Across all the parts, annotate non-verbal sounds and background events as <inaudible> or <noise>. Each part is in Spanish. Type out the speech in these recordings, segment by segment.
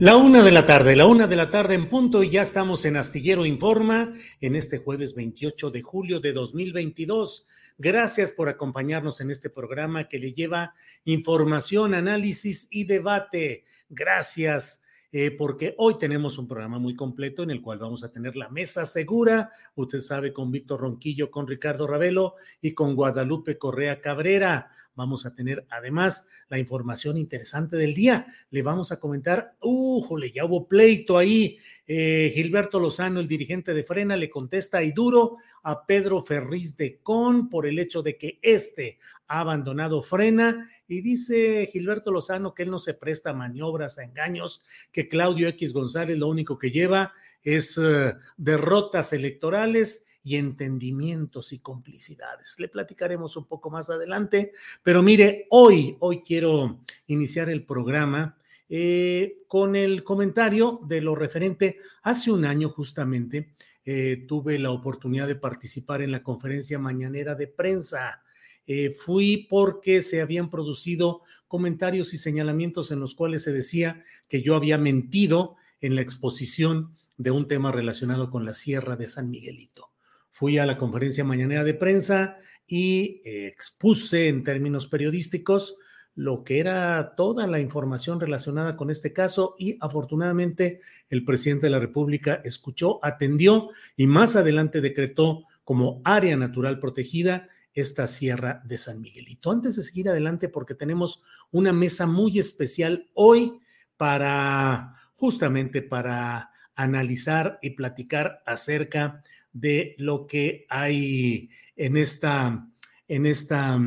La una de la tarde, la una de la tarde en punto y ya estamos en Astillero Informa en este jueves 28 de julio de 2022. Gracias por acompañarnos en este programa que le lleva información, análisis y debate. Gracias. Eh, porque hoy tenemos un programa muy completo en el cual vamos a tener la mesa segura, usted sabe, con Víctor Ronquillo, con Ricardo Ravelo y con Guadalupe Correa Cabrera. Vamos a tener además la información interesante del día. Le vamos a comentar, ¡újole! Ya hubo pleito ahí. Eh, Gilberto Lozano, el dirigente de Frena, le contesta y duro a Pedro Ferriz de Con por el hecho de que este ha abandonado Frena y dice Gilberto Lozano que él no se presta a maniobras, a engaños, que Claudio X González lo único que lleva es uh, derrotas electorales y entendimientos y complicidades. Le platicaremos un poco más adelante, pero mire, hoy, hoy quiero iniciar el programa eh, con el comentario de lo referente. Hace un año justamente eh, tuve la oportunidad de participar en la conferencia mañanera de prensa. Eh, fui porque se habían producido comentarios y señalamientos en los cuales se decía que yo había mentido en la exposición de un tema relacionado con la Sierra de San Miguelito fui a la conferencia mañanera de prensa y expuse en términos periodísticos lo que era toda la información relacionada con este caso y afortunadamente el presidente de la República escuchó, atendió y más adelante decretó como área natural protegida esta sierra de San Miguelito. Antes de seguir adelante, porque tenemos una mesa muy especial hoy para justamente para analizar y platicar acerca de lo que hay en esta, en esta,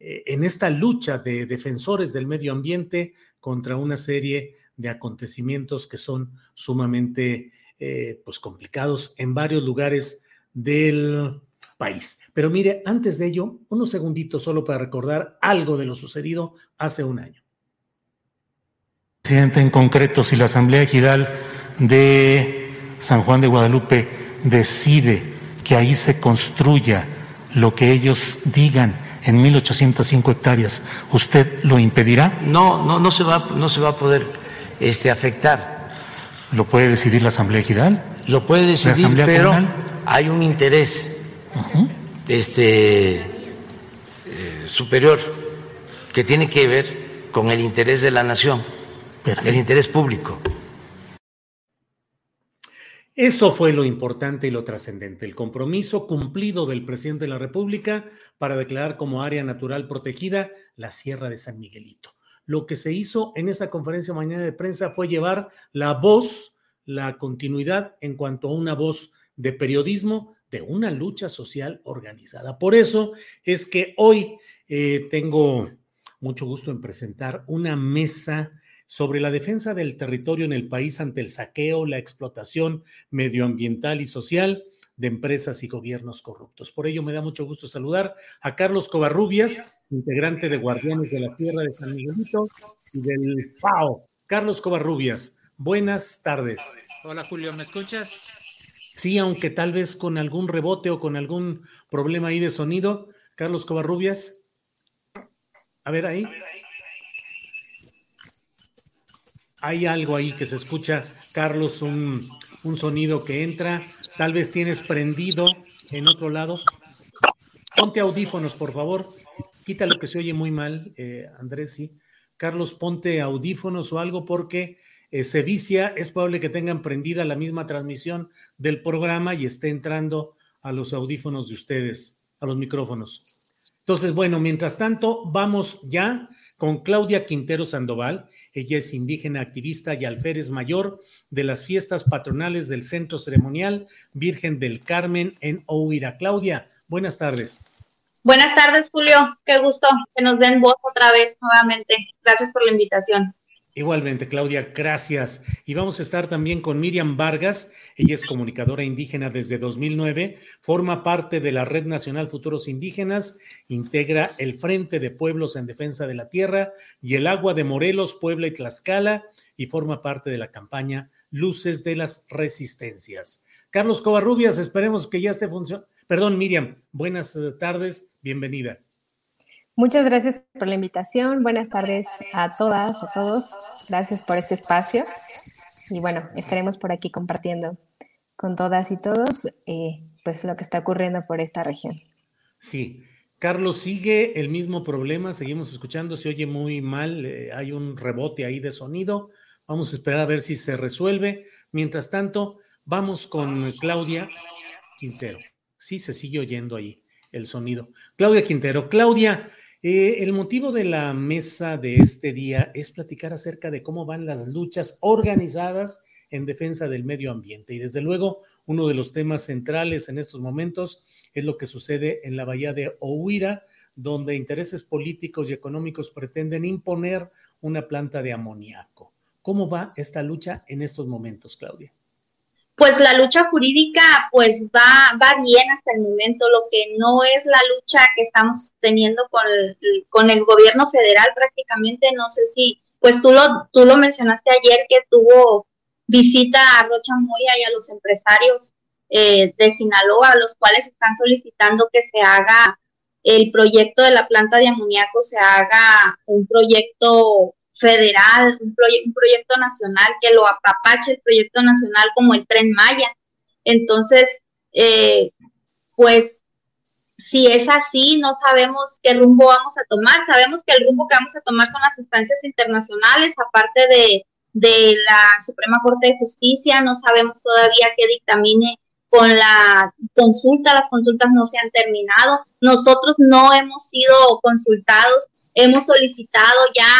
en esta lucha de defensores del medio ambiente contra una serie de acontecimientos que son sumamente eh, pues complicados en varios lugares del país. Pero mire, antes de ello, unos segunditos solo para recordar algo de lo sucedido hace un año. Presidente, en concreto, si la Asamblea Ejidal de San Juan de Guadalupe decide que ahí se construya lo que ellos digan en 1805 hectáreas, ¿usted lo impedirá? No, no, no se va, no se va a poder este, afectar. ¿Lo puede decidir la Asamblea Ejidal? Lo puede decidir, pero hay un interés uh -huh. este, eh, superior que tiene que ver con el interés de la nación, Perfecto. el interés público. Eso fue lo importante y lo trascendente, el compromiso cumplido del presidente de la República para declarar como área natural protegida la Sierra de San Miguelito. Lo que se hizo en esa conferencia mañana de prensa fue llevar la voz, la continuidad en cuanto a una voz de periodismo de una lucha social organizada. Por eso es que hoy eh, tengo mucho gusto en presentar una mesa sobre la defensa del territorio en el país ante el saqueo, la explotación medioambiental y social de empresas y gobiernos corruptos. Por ello me da mucho gusto saludar a Carlos Covarrubias, integrante de Guardianes de la Tierra de San Miguelito y del FAO. Carlos Covarrubias, buenas tardes. Hola Julio, ¿me escuchas? Sí, aunque tal vez con algún rebote o con algún problema ahí de sonido. Carlos Covarrubias. A ver ahí. Hay algo ahí que se escucha, Carlos, un, un sonido que entra Tal vez tienes prendido en otro lado. Ponte audífonos, por favor. Quita lo que se oye muy mal, eh, Andrés, sí. Carlos, ponte audífonos o algo porque eh, se vicia. Es probable que tengan prendida la misma transmisión del programa y esté entrando a los audífonos de ustedes, a los micrófonos. Entonces, bueno, mientras tanto, vamos ya con Claudia Quintero Sandoval. Ella es indígena activista y alférez mayor de las fiestas patronales del Centro Ceremonial Virgen del Carmen en Ohuira. Claudia, buenas tardes. Buenas tardes, Julio. Qué gusto que nos den voz otra vez nuevamente. Gracias por la invitación. Igualmente, Claudia, gracias. Y vamos a estar también con Miriam Vargas. Ella es comunicadora indígena desde 2009, forma parte de la Red Nacional Futuros Indígenas, integra el Frente de Pueblos en Defensa de la Tierra y el Agua de Morelos, Puebla y Tlaxcala, y forma parte de la campaña Luces de las Resistencias. Carlos Covarrubias, esperemos que ya esté funcionando. Perdón, Miriam, buenas eh, tardes, bienvenida. Muchas gracias por la invitación. Buenas tardes a todas, a todos. Gracias por este espacio. Y bueno, estaremos por aquí compartiendo con todas y todos eh, pues lo que está ocurriendo por esta región. Sí. Carlos, sigue el mismo problema, seguimos escuchando, se oye muy mal, eh, hay un rebote ahí de sonido, vamos a esperar a ver si se resuelve. Mientras tanto, vamos con Claudia Quintero. Sí, se sigue oyendo ahí el sonido. Claudia Quintero. Claudia, eh, el motivo de la mesa de este día es platicar acerca de cómo van las luchas organizadas en defensa del medio ambiente. Y desde luego, uno de los temas centrales en estos momentos es lo que sucede en la bahía de Ohuira, donde intereses políticos y económicos pretenden imponer una planta de amoníaco. ¿Cómo va esta lucha en estos momentos, Claudia? Pues la lucha jurídica pues va, va bien hasta el momento. Lo que no es la lucha que estamos teniendo con el, con el gobierno federal prácticamente, no sé si, pues tú lo, tú lo mencionaste ayer que tuvo visita a Rocha Moya y a los empresarios eh, de Sinaloa, los cuales están solicitando que se haga el proyecto de la planta de amoníaco, se haga un proyecto federal, un, un proyecto nacional que lo apapache el proyecto nacional como el tren Maya. Entonces, eh, pues si es así, no sabemos qué rumbo vamos a tomar. Sabemos que el rumbo que vamos a tomar son las instancias internacionales, aparte de, de la Suprema Corte de Justicia, no sabemos todavía qué dictamine con la consulta, las consultas no se han terminado. Nosotros no hemos sido consultados, hemos solicitado ya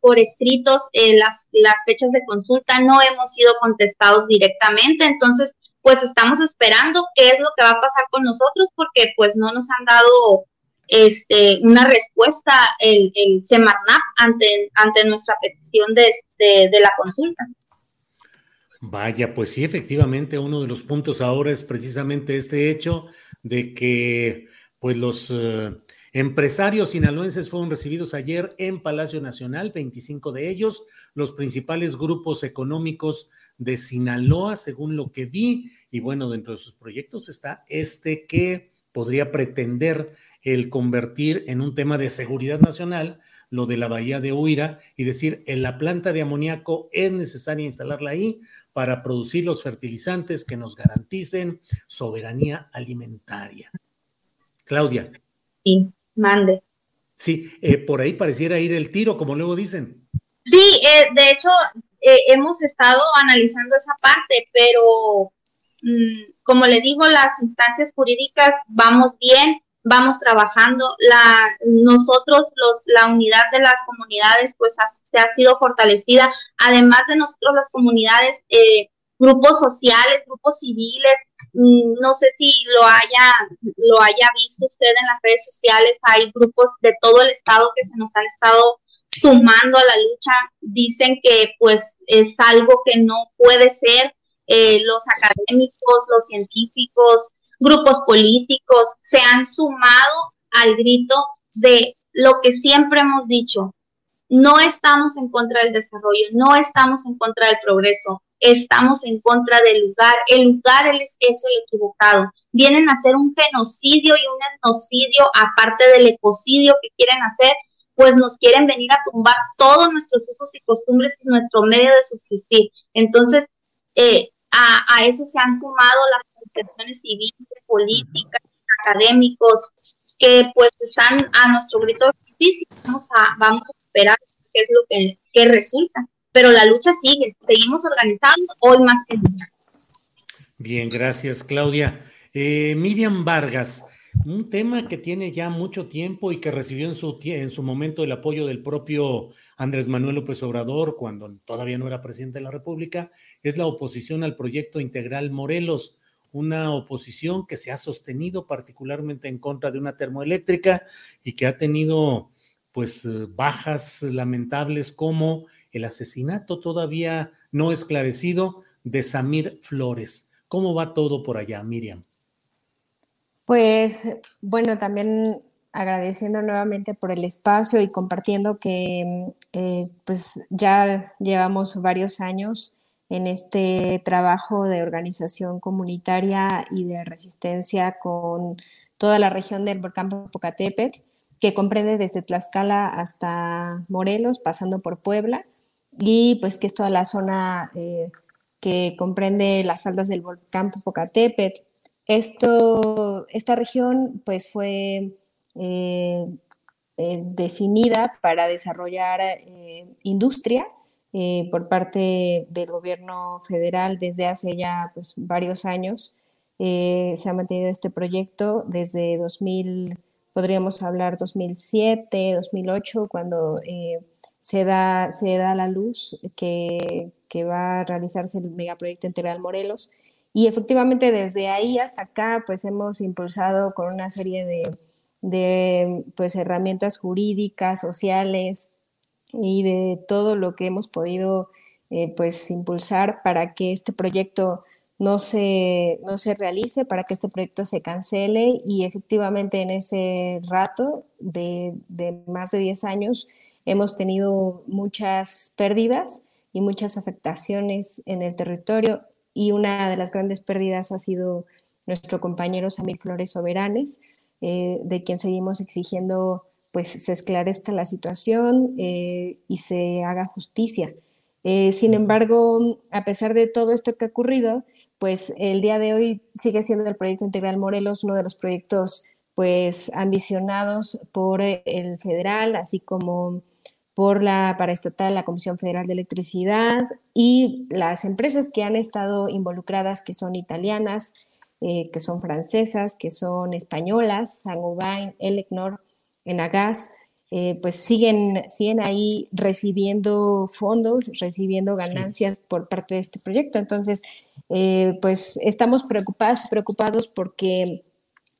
por escritos eh, las, las fechas de consulta, no hemos sido contestados directamente, entonces pues estamos esperando qué es lo que va a pasar con nosotros porque pues no nos han dado este, una respuesta el, el Semarnap ante, ante nuestra petición de, de, la consulta. Vaya, pues sí, efectivamente, uno de los puntos ahora es precisamente este hecho de que pues los eh, Empresarios sinaloenses fueron recibidos ayer en Palacio Nacional, 25 de ellos, los principales grupos económicos de Sinaloa, según lo que vi, y bueno, dentro de sus proyectos está este que podría pretender el convertir en un tema de seguridad nacional lo de la bahía de Huira y decir, en la planta de amoníaco es necesaria instalarla ahí para producir los fertilizantes que nos garanticen soberanía alimentaria. Claudia. Sí. Mande. Sí, eh, por ahí pareciera ir el tiro, como luego dicen. Sí, eh, de hecho, eh, hemos estado analizando esa parte, pero mm, como le digo, las instancias jurídicas vamos bien, vamos trabajando. La, nosotros, los, la unidad de las comunidades, pues se ha sido fortalecida. Además de nosotros, las comunidades, grupos sociales, grupos civiles, Mm, no sé si lo haya, lo haya visto usted en las redes sociales, hay grupos de todo el estado que se nos han estado sumando a la lucha, dicen que pues es algo que no puede ser. Eh, los académicos, los científicos, grupos políticos se han sumado al grito de lo que siempre hemos dicho. No estamos en contra del desarrollo, no estamos en contra del progreso, estamos en contra del lugar. El lugar es, es el equivocado. Vienen a hacer un genocidio y un etnocidio, aparte del ecocidio que quieren hacer, pues nos quieren venir a tumbar todos nuestros usos y costumbres y nuestro medio de subsistir. Entonces, eh, a, eso se han sumado las asociaciones civiles, políticas, académicos, que pues están a nuestro grito de justicia. Vamos a, vamos a esperar qué es lo que, que resulta. Pero la lucha sigue, seguimos organizando hoy más que nunca. Bien, gracias, Claudia. Eh, Miriam Vargas, un tema que tiene ya mucho tiempo y que recibió en su, en su momento el apoyo del propio Andrés Manuel López Obrador cuando todavía no era presidente de la República, es la oposición al proyecto integral Morelos, una oposición que se ha sostenido particularmente en contra de una termoeléctrica y que ha tenido pues bajas lamentables como el asesinato todavía no esclarecido de Samir Flores. ¿Cómo va todo por allá, Miriam? Pues bueno, también agradeciendo nuevamente por el espacio y compartiendo que eh, pues ya llevamos varios años en este trabajo de organización comunitaria y de resistencia con toda la región del volcán Popocatépetl, que comprende desde Tlaxcala hasta Morelos, pasando por Puebla, y pues que es toda la zona eh, que comprende las faldas del volcán Popocatépetl, esto, esta región pues fue eh, eh, definida para desarrollar eh, industria por parte del gobierno federal desde hace ya pues, varios años. se ha mantenido este proyecto desde 2000, podríamos hablar 2007, 2008, cuando se, da, se da la luz que, que va a realizarse el megaproyecto integral Morelos. Y efectivamente desde ahí hasta acá, pues hemos impulsado con una serie de, pues, herramientas jurídicas, sociales y de todo lo que hemos podido eh, pues impulsar para que este proyecto no se, no se realice, para que este proyecto se cancele. Y efectivamente en ese rato de, de más de 10 años hemos tenido muchas pérdidas y muchas afectaciones en el territorio y una de las grandes pérdidas ha sido nuestro compañero Samir Flores Soberanes, eh, de quien seguimos exigiendo pues se esclarezca la situación eh, y se haga justicia. Eh, sin embargo, a pesar de todo esto que ha ocurrido, pues el día de hoy sigue siendo el proyecto integral Morelos uno de los proyectos pues ambicionados por el federal, así como por la paraestatal, la Comisión Federal de Electricidad y las empresas que han estado involucradas, que son italianas, eh, que son francesas, que son españolas, Saint-Gobain, Elecnor, Enagas, eh, pues siguen, siguen ahí recibiendo fondos, recibiendo ganancias por parte de este proyecto. Entonces, eh, pues estamos preocupados, preocupados porque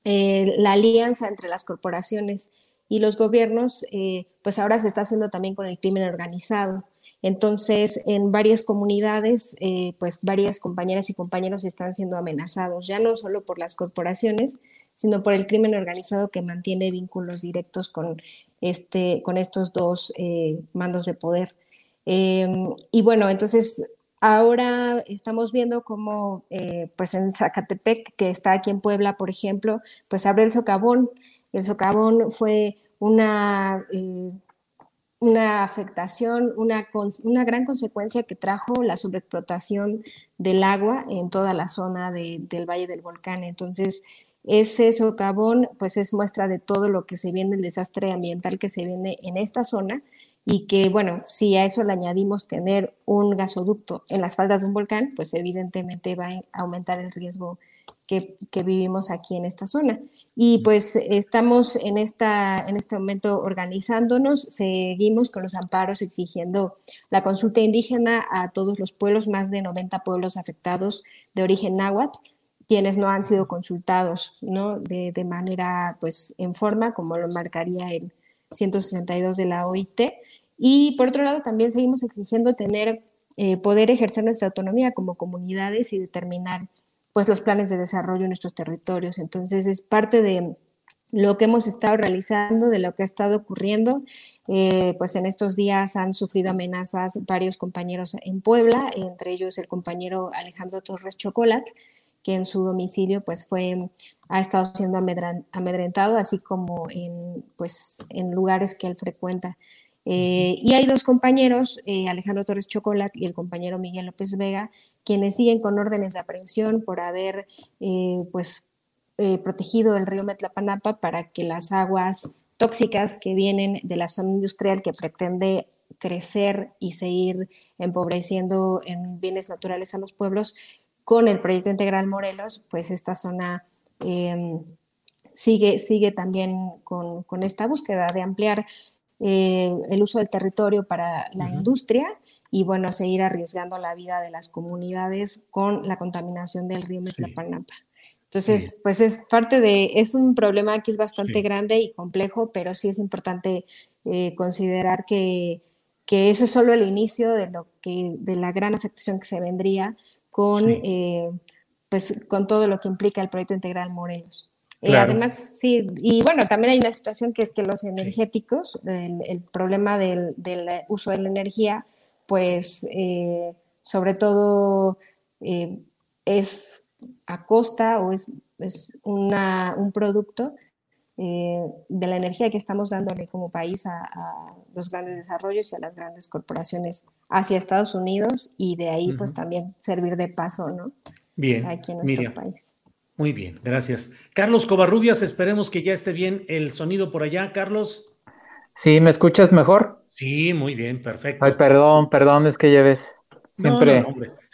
la alianza entre las corporaciones y los gobiernos, eh, pues ahora se está haciendo también con el crimen organizado. Entonces, en varias comunidades, eh, pues varias compañeras y compañeros están siendo amenazados, ya no solo por las corporaciones, sino por el crimen organizado que mantiene vínculos directos con, este, con estos dos eh, mandos de poder. Em, y bueno, entonces ahora estamos viendo cómo, pues en Zacatepec, que está aquí en Puebla, por ejemplo, pues abre el socavón el socavón fue una, eh, una afectación, una, una, gran consecuencia que trajo la sobreexplotación del agua en toda la zona del Valle del Volcán. Entonces, ese socavón pues es muestra de todo lo que se viene, el desastre ambiental que se viene en esta zona y que, bueno, si a eso le añadimos tener un gasoducto en las faldas de un volcán, pues evidentemente va a aumentar el riesgo que, vivimos aquí en esta zona. Y pues estamos en, esta, en este momento organizándonos, seguimos con los amparos exigiendo la consulta indígena a todos los pueblos, más de 90 pueblos afectados de origen náhuatl, quienes no han sido consultados ¿no? de, de manera pues en forma, como lo marcaría el 162 de la OIT. Y por otro lado, también seguimos exigiendo tener, eh, poder ejercer nuestra autonomía como comunidades y determinar pues los planes de desarrollo en nuestros territorios. Entonces es parte de lo que hemos estado realizando, de lo que ha estado ocurriendo. Eh, pues en estos días han sufrido amenazas varios compañeros en Puebla, entre ellos el compañero Alejandro Torres Chocolat, que en su domicilio pues fue, ha estado siendo amedrentado, así como en, pues, en lugares que él frecuenta. Eh, y hay dos compañeros, eh, Alejandro Torres Chocolat y el compañero Miguel López Vega, quienes siguen con órdenes de aprehensión por haber eh, pues, protegido el río Metlapanapa para que las aguas tóxicas que vienen de la zona industrial que pretende crecer y seguir empobreciendo en bienes naturales a los pueblos con el proyecto integral Morelos, pues esta zona em, sigue, sigue también con, esta búsqueda de ampliar eh, el uso del territorio para la industria y bueno, seguir arriesgando la vida de las comunidades con la contaminación del río Metlapanapa. Entonces, pues es parte de, es un problema que es bastante grande y complejo, pero sí es importante eh, considerar que, que, eso es solo el inicio de lo que, de la gran afectación que se vendría con, eh, pues, con todo lo que implica el proyecto integral Morelos. Eh, además, sí, y bueno, también hay una situación que es que los energéticos, el, problema del, uso de la energía, pues eh, sobre todo es a costa o es, es una, un producto eh, de la energía que estamos dándole como país a, los grandes desarrollos y a las grandes corporaciones hacia Estados Unidos y de ahí pues también servir de paso, ¿no? Bien, aquí en nuestro país. Muy bien, gracias. Carlos Covarrubias, esperemos que ya esté bien el sonido por allá, Carlos. Sí, ¿me escuchas mejor? Sí, muy bien, perfecto. Ay, perdón, perdón, es que lleves siempre,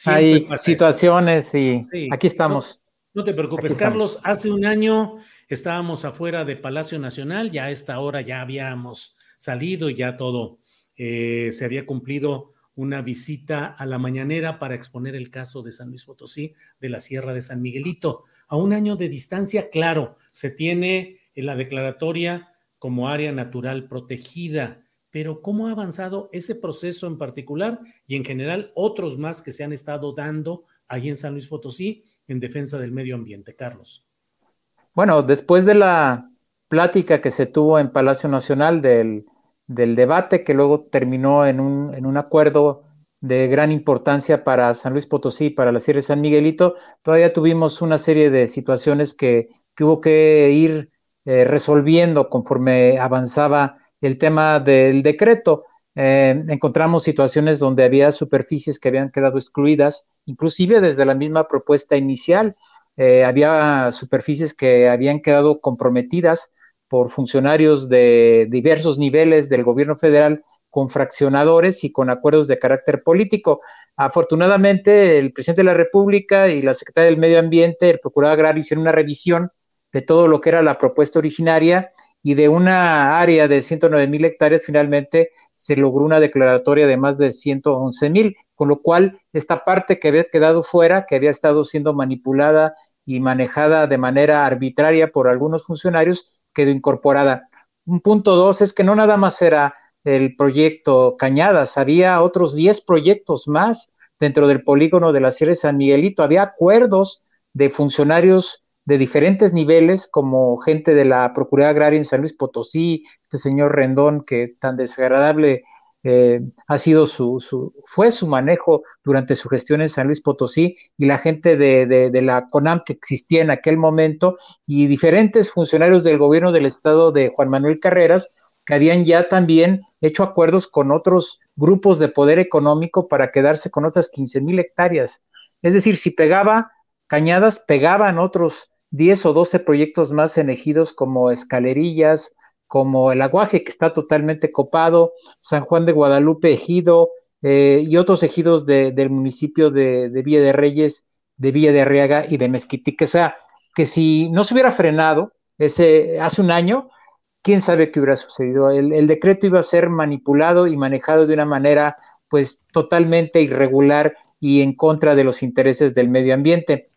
hay situaciones y aquí estamos. No, te preocupes, Carlos, hace un año estábamos afuera de Palacio Nacional, ya a esta hora ya habíamos salido y ya todo eh, se había cumplido una visita a la mañanera para exponer el caso de San Luis Potosí, de la Sierra de San Miguelito. A un año de distancia, claro, se tiene en la declaratoria como área natural protegida, pero ¿cómo ha avanzado ese proceso en particular y en general otros más que se han estado dando ahí en San Luis Potosí en defensa del medio ambiente, Carlos? Bueno, después de la plática que se tuvo en Palacio Nacional del, debate que luego terminó en un, en un, acuerdo de gran importancia para San Luis Potosí y para la Sierra de San Miguelito, todavía tuvimos una serie de situaciones que, que hubo que ir eh, resolviendo conforme avanzaba el tema del decreto. Eh, encontramos situaciones donde había superficies que habían quedado excluidas, inclusive desde la misma propuesta inicial. Eh, había superficies que habían quedado comprometidas por funcionarios de diversos niveles del gobierno federal con fraccionadores y con acuerdos de carácter político. Afortunadamente, el presidente de la República y la secretaria del Medio Ambiente, el procurador agrario, hicieron una revisión de todo lo que era la propuesta originaria y de una área de 109 mil hectáreas finalmente se logró una declaratoria de más de 111 mil, con lo cual esta parte que había quedado fuera, que había estado siendo manipulada y manejada de manera arbitraria por algunos funcionarios, quedó incorporada. Un punto dos es que no nada más era el proyecto Cañadas, había otros 10 proyectos más dentro del polígono de la Sierra de San Miguelito, había acuerdos de funcionarios de diferentes niveles, como gente de la Procuraduría Agraria en San Luis Potosí, este señor Rendón, que tan desagradable eh, ha sido su, su, fue su manejo durante su gestión en San Luis Potosí y la gente de, de, la CONAM que existía en aquel momento y diferentes funcionarios del gobierno del estado de Juan Manuel Carreras que habían ya también hecho acuerdos con otros grupos de poder económico para quedarse con otras 15 mil hectáreas. Es decir, si pegaba Cañadas, pegaban otros 10 o 12 proyectos más en ejidos como Escalerillas, como el Aguaje, que está totalmente copado, San Juan de Guadalupe, Ejido, eh, y otros ejidos del municipio de, Villa de Reyes, de Villa de Arriaga y de Mezquitique. O sea, que si no se hubiera frenado ese, hace un año, quién sabe qué hubiera sucedido. El, el, decreto iba a ser manipulado y manejado de una manera pues totalmente irregular y en contra de los intereses del medio ambiente.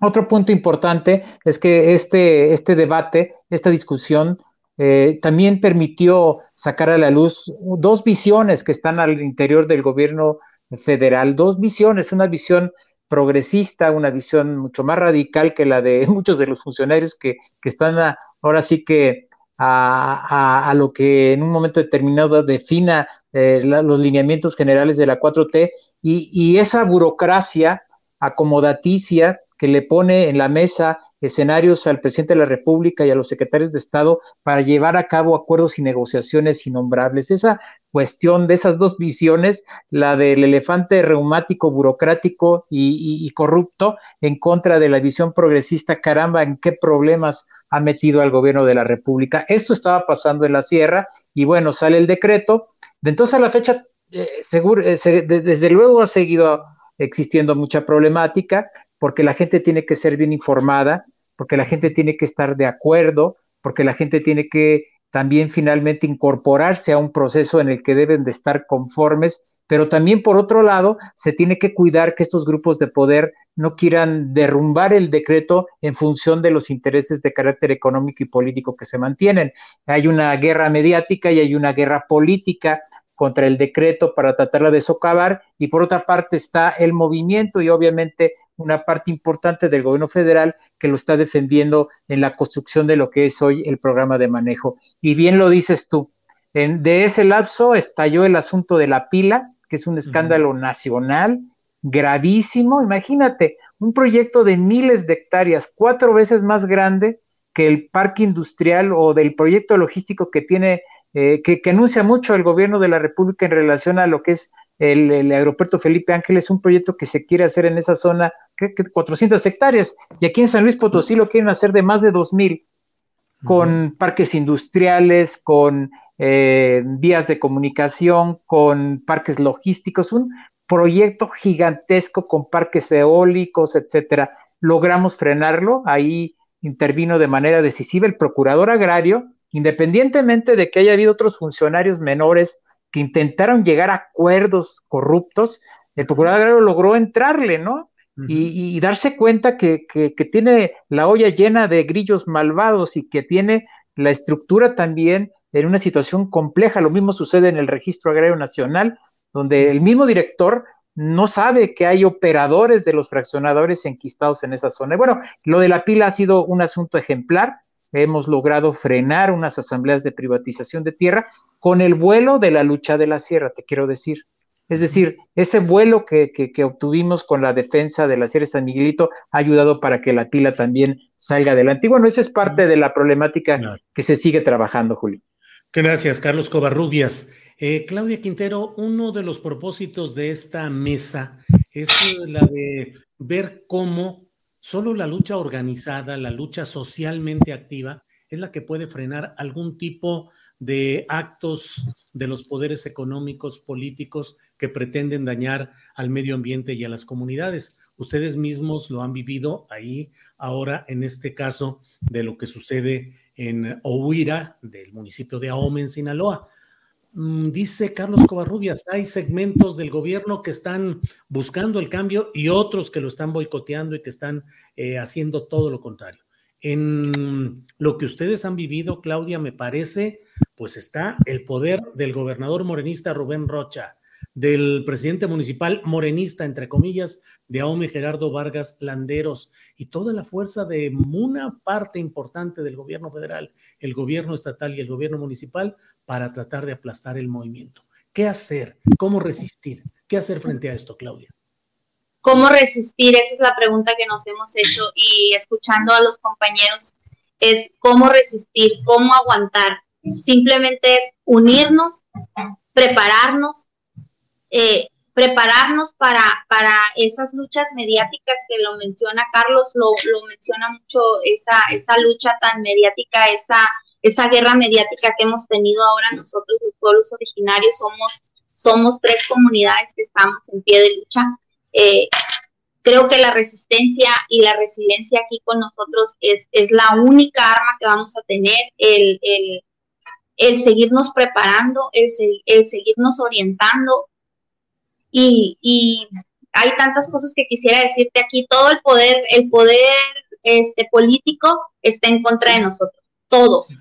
Otro punto importante es que este, este debate, esta discusión, eh, también permitió sacar a la luz dos visiones que están al interior del gobierno federal, dos visiones, una visión progresista, una visión mucho más radical que la de <laughs> muchos de los funcionarios que, están ahora sí que a, lo que en un momento determinado defina eh, los lineamientos generales de la 4T y, y esa burocracia acomodaticia que le pone en la mesa escenarios al presidente de la República y a los secretarios de Estado para llevar a cabo acuerdos y negociaciones innombrables. Esa cuestión de esas dos visiones, la del elefante reumático, burocrático y, corrupto, en contra de la visión progresista, caramba, en qué problemas ha metido al gobierno de la República. Esto estaba pasando en la sierra y bueno, sale el decreto. De entonces a la fecha, eh, seguro, eh, desde luego ha seguido existiendo mucha problemática porque la gente tiene que ser bien informada, porque la gente tiene que estar de acuerdo, porque la gente tiene que también finalmente incorporarse a un proceso en el que deben de estar conformes, pero también por otro lado se tiene que cuidar que estos grupos de poder no quieran derrumbar el decreto en función de los intereses de carácter económico y político que se mantienen. Hay una guerra mediática y hay una guerra política contra el decreto para tratarla de socavar y por otra parte está el movimiento y obviamente una parte importante del gobierno federal que lo está defendiendo en la construcción de lo que es hoy el programa de manejo. Y bien lo dices tú, en, de ese lapso estalló el asunto de la pila, que es un escándalo nacional gravísimo. Imagínate, un proyecto de miles de hectáreas, cuatro veces más grande que el parque industrial o del proyecto logístico que tiene eh, que, anuncia mucho el gobierno de la República en relación a lo que es el, aeropuerto Felipe Ángeles, un proyecto que se quiere hacer en esa zona, que, 400 hectáreas, y aquí en San Luis Potosí lo quieren hacer de más de 2.000, con parques industriales, con eh, vías de comunicación, con parques logísticos, un proyecto gigantesco con parques eólicos, etcétera. Logramos frenarlo, ahí intervino de manera decisiva el procurador agrario, independientemente de que haya habido otros funcionarios menores que intentaron llegar a acuerdos corruptos, el procurador logró entrarle, ¿no? y, darse cuenta que, tiene la olla llena de grillos malvados y que tiene la estructura también en una situación compleja. Lo mismo sucede en el Registro Agrario Nacional, donde el mismo director no sabe que hay operadores de los fraccionadores enquistados en esa zona. bueno, lo de la pila ha sido un asunto ejemplar hemos logrado frenar unas asambleas de privatización de tierra con el vuelo de la lucha de la sierra, te quiero decir. Es decir, ese vuelo que, obtuvimos con la defensa de la Sierra de San Miguelito ha ayudado para que la pila también salga adelante. Y bueno, esa es parte de la problemática que se sigue trabajando, Julio. Gracias, Carlos Covarrubias. Eh, Claudia Quintero, uno de los propósitos de esta mesa es la de ver cómo Solo la lucha organizada, la lucha socialmente activa, es la que puede frenar algún tipo de actos de los poderes económicos, políticos que pretenden dañar al medio ambiente y a las comunidades. Ustedes mismos lo han vivido ahí ahora en este caso de lo que sucede en Ohuira, del municipio de Ahome, en Sinaloa. Mm, dice Carlos Covarrubias, hay segmentos del gobierno que están buscando el cambio y otros que lo están boicoteando y que están eh, haciendo todo lo contrario. En lo que ustedes han vivido, Claudia, me parece, pues está el poder del gobernador morenista Rubén Rocha, del presidente municipal morenista, entre comillas, de Aume Gerardo Vargas Landeros y toda la fuerza de una parte importante del gobierno federal, el gobierno estatal y el gobierno municipal para tratar de aplastar el movimiento. ¿Qué hacer? ¿Cómo resistir? ¿Qué hacer frente a esto, Claudia? ¿Cómo resistir? Esa es la pregunta que nos hemos hecho y escuchando a los compañeros es cómo resistir, cómo aguantar. Simplemente es unirnos, prepararnos, eh, prepararnos para, para esas luchas mediáticas que lo menciona Carlos, lo, lo menciona mucho, esa, esa lucha tan mediática, esa esa guerra mediática que hemos tenido ahora nosotros los pueblos originarios somos somos tres comunidades que estamos en pie de lucha. Eh, creo que la resistencia y la resiliencia aquí con nosotros es, es la única arma que vamos a tener, el, el, el seguirnos preparando, el, el seguirnos orientando. Y, y, hay tantas cosas que quisiera decirte aquí. Todo el poder, el poder este, político está en contra de nosotros, todos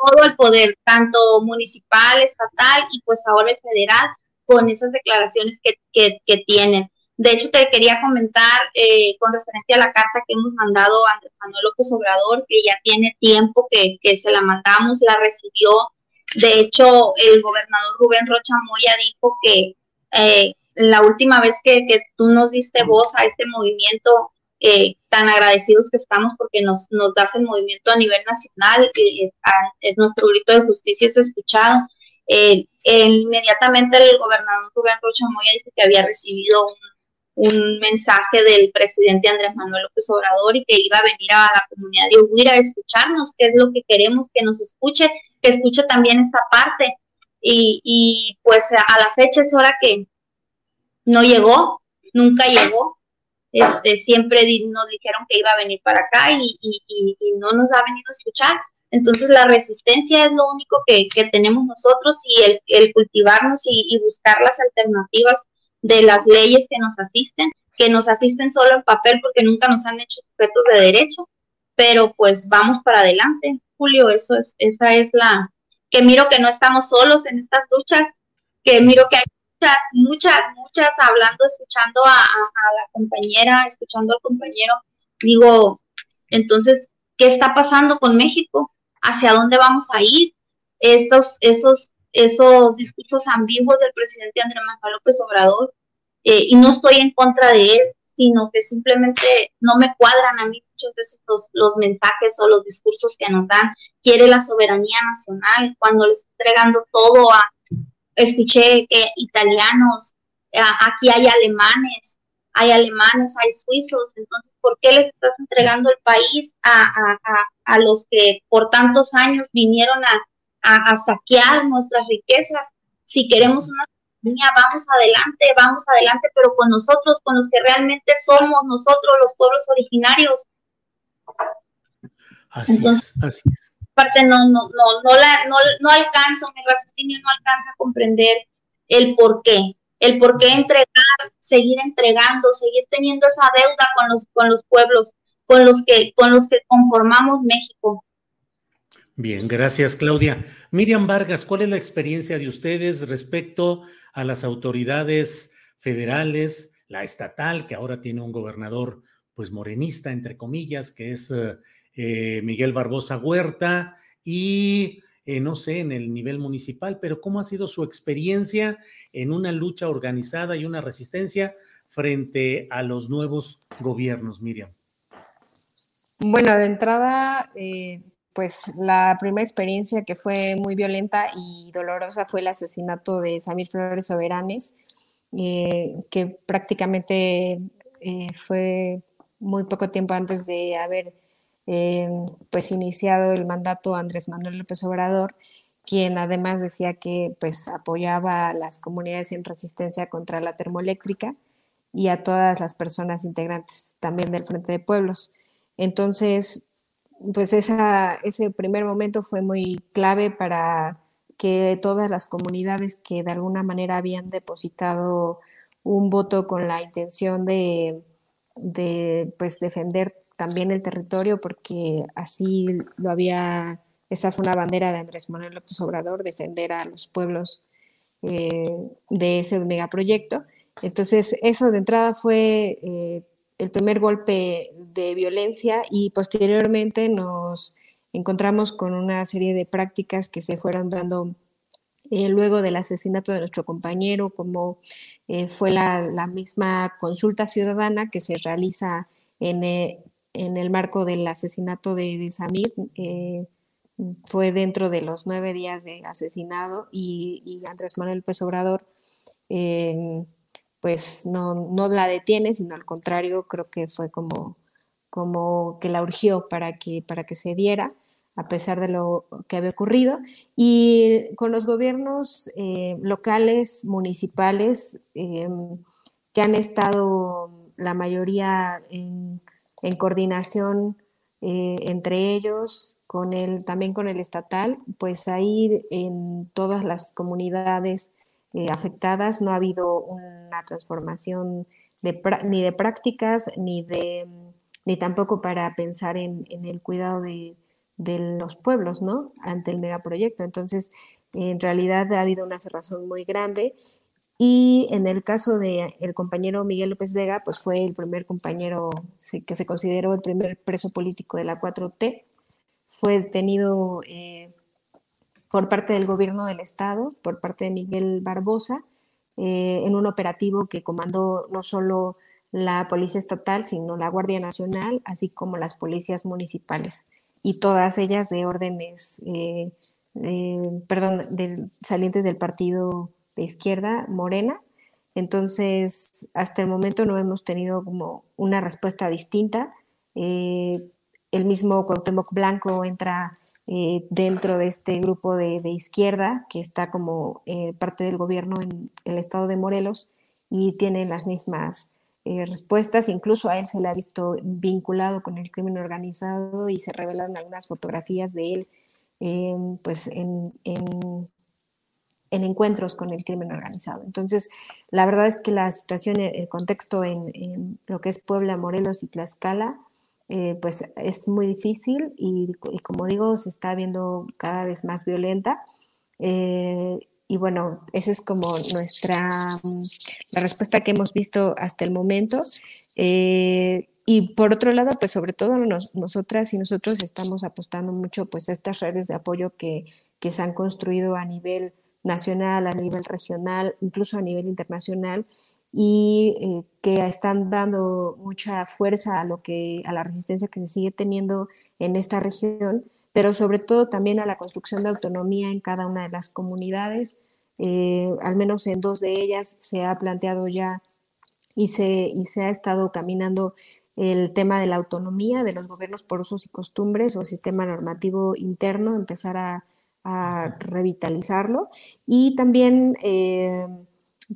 todo el poder, tanto municipal, estatal y pues ahora el federal, con esas declaraciones que, que, tienen. De hecho, te quería comentar eh, con referencia a la carta que hemos mandado a Manuel López Obrador, que ya tiene tiempo que, que se la mandamos, la recibió. De hecho, el gobernador Rubén Rocha Moya dijo que eh, la última vez que, que, tú nos diste voz a este movimiento, eh, tan agradecidos que estamos porque nos, nos das el movimiento a nivel nacional, eh, es nuestro grito de justicia es escuchado. Eh, inmediatamente el gobernador Rubén Rocha Moya dijo que había recibido un, un, mensaje del presidente Andrés Manuel López Obrador y que iba a venir a la comunidad de Huira a escucharnos, que es lo que queremos que nos escuche, que escuche también esta parte. Y, y pues a la fecha es hora que no llegó, nunca llegó, este, siempre nos dijeron que iba a venir para acá y, no nos ha venido a escuchar. Entonces la resistencia es lo único que, tenemos nosotros y el, cultivarnos y, buscar las alternativas de las leyes que nos asisten, que nos asisten solo en papel porque nunca nos han hecho sujetos de derecho, pero pues vamos para adelante, Julio, eso es, esa es la, que miro que no estamos solos en estas luchas, que miro que hay muchas, muchas, muchas hablando, escuchando a, la compañera, escuchando al compañero. Digo, entonces, ¿qué está pasando con México? ¿Hacia dónde vamos a ir? Estos, esos, esos discursos ambiguos del presidente Andrés Manuel López Obrador, eh, y no estoy en contra de él, sino que simplemente no me cuadran a mí muchos de los, los, mensajes o los discursos que nos dan. Quiere la soberanía nacional cuando le está entregando todo a, escuché que italianos, eh, aquí hay alemanes, hay alemanes, hay suizos, entonces, ¿por qué les estás entregando el país a, a, a, los que por tantos años vinieron a, saquear nuestras riquezas? Si queremos una soberanía, vamos adelante, vamos adelante, pero con nosotros, con los que realmente somos nosotros, los pueblos originarios. Así es, así es parte no, no, no, no, la, no, no alcanzo, mi raciocinio no alcanza a comprender el por qué, el por qué entregar, seguir entregando, seguir teniendo esa deuda con los, con los pueblos, con los que, con los que conformamos México. Bien, gracias Claudia. Miriam Vargas, ¿cuál es la experiencia de ustedes respecto a las autoridades federales, la estatal, que ahora tiene un gobernador pues morenista, entre comillas, que es eh, eh, Miguel Barbosa Huerta y eh, no sé, en el nivel municipal, pero ¿cómo ha sido su experiencia en una lucha organizada y una resistencia frente a los nuevos gobiernos, Miriam? Bueno, de entrada, eh, pues la primera experiencia que fue muy violenta y dolorosa fue el asesinato de Samir Flores Soberanes, que prácticamente fue muy poco tiempo antes de haber Em, pues iniciado el mandato Andrés Manuel López Obrador, quien además decía que pues apoyaba a las comunidades en resistencia contra la termoeléctrica y a todas las personas integrantes también del Frente de Pueblos. Entonces, pues esa, ese primer momento fue muy clave para que todas las comunidades que de alguna manera habían depositado un voto con la intención de, de pues defender también el territorio, porque así lo había, esa fue una bandera de Andrés Manuel López Obrador, defender a los pueblos eh, de ese megaproyecto. Entonces, eso de entrada fue eh, el primer golpe de violencia y posteriormente nos encontramos con una serie de prácticas que se fueron dando eh, luego del asesinato de nuestro compañero, como fue la, la, misma consulta ciudadana que se realiza en, en el marco del asesinato de, Samir. Eh, fue dentro de los nueve días de asesinado y, Andrés Manuel López Obrador eh, pues no, no, la detiene, sino al contrario, creo que fue como, como que la urgió para que, para que se diera a pesar de lo que había ocurrido. Y con los gobiernos eh, locales, municipales, que han estado la mayoría en en coordinación eh, entre ellos, con el, también con el estatal, pues ahí en todas las comunidades eh, afectadas no ha habido una transformación de, ni de prácticas ni, de, ni tampoco para pensar en, el cuidado de, los pueblos, ¿no? Ante el megaproyecto. Entonces, en realidad ha habido una cerrazón muy grande y en el caso de el compañero Miguel López Vega, pues fue el primer compañero que se consideró el primer preso político de la 4T. Fue detenido eh, por parte del gobierno del estado, por parte de Miguel Barbosa, eh, en un operativo que comandó no solo la Policía Estatal, sino la Guardia Nacional, así como las policías municipales, y todas ellas de órdenes, eh, perdón, salientes del partido izquierda, Morena. Entonces, hasta el momento no hemos tenido como una respuesta distinta. Eh, el mismo Cuauhtémoc Blanco entra eh, dentro de este grupo de, izquierda que está como parte del gobierno en el estado de Morelos y tiene las mismas eh, respuestas, incluso a él se le ha visto vinculado con el crimen organizado y se revelaron algunas fotografías de él pues en, encuentros con el crimen organizado. Entonces, la verdad es que la situación, el contexto en, lo que es Puebla, Morelos y Tlaxcala, eh, pues es muy difícil y, como digo, se está viendo cada vez más violenta. Eh, y bueno, esa es como nuestra, mm, la respuesta que hemos visto hasta el momento. Eh, y por otro lado, pues sobre todo nosotras y nosotros estamos apostando mucho pues a estas redes de apoyo que, que se han construido a nivel nacional, a nivel regional, incluso a nivel internacional y eh, que están dando mucha fuerza a lo que a la resistencia que se sigue teniendo en esta región pero sobre todo también a la construcción de autonomía en cada una de las comunidades. Eh, al menos en dos de ellas se ha planteado ya y se, y se ha estado caminando el tema de la autonomía de los gobiernos por usos y costumbres o sistema normativo interno, empezar a, revitalizarlo. Y también, eh,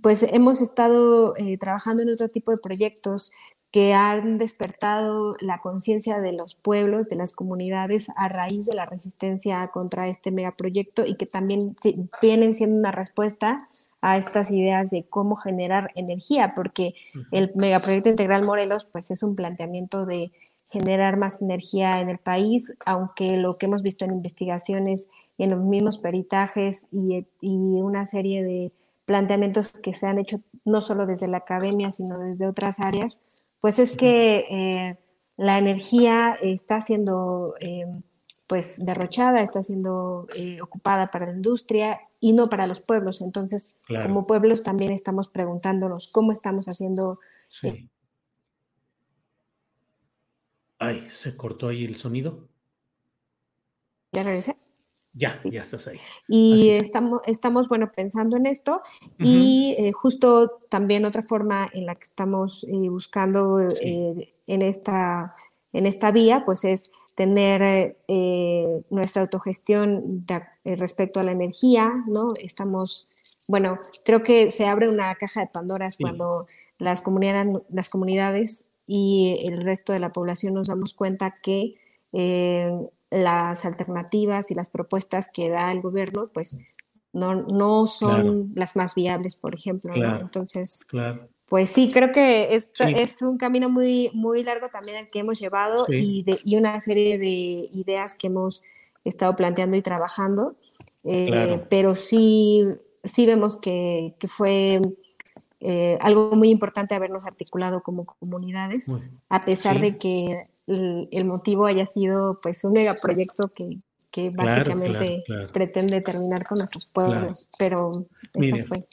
pues hemos estado eh, trabajando en otro tipo de proyectos que han despertado la conciencia de los pueblos, de las comunidades a raíz de la resistencia contra este megaproyecto y que también vienen siendo una respuesta a estas ideas de cómo generar energía, porque el megaproyecto integral Morelos pues es un planteamiento de generar más energía en el país, aunque lo que hemos visto en investigaciones y en los mismos peritajes y, y una serie de planteamientos que se han hecho no solo desde la academia, sino desde otras áreas, pues es que eh, la energía está siendo eh, pues derrochada, está siendo eh, ocupada para la industria y no para los pueblos. Entonces, como pueblos también estamos preguntándonos cómo estamos haciendo. Sí. Ay, se cortó ahí el sonido. ¿Ya regresé? Ya, ya estás ahí. Y estamos, estamos, bueno, pensando en esto y eh, justo también otra forma en la que estamos eh, buscando eh, en, esta, en esta vía, pues es tener nuestra autogestión respecto a la energía, ¿no? Estamos, bueno, creo que se abre una caja de Pandoras cuando las comunidades, las comunidades y el resto de la población nos damos cuenta que las alternativas y las propuestas que da el gobierno, pues no, no son las más viables, por ejemplo. Entonces, pues sí, creo que es, es un camino muy, muy largo también el que hemos llevado y, de, y una serie de ideas que hemos estado planteando y trabajando, eh, pero sí, sí vemos que, que fue eh, algo muy importante habernos articulado como comunidades, a pesar de que el, motivo haya sido pues un megaproyecto que, que básicamente pretende terminar con nuestros pueblos, pero eso fue.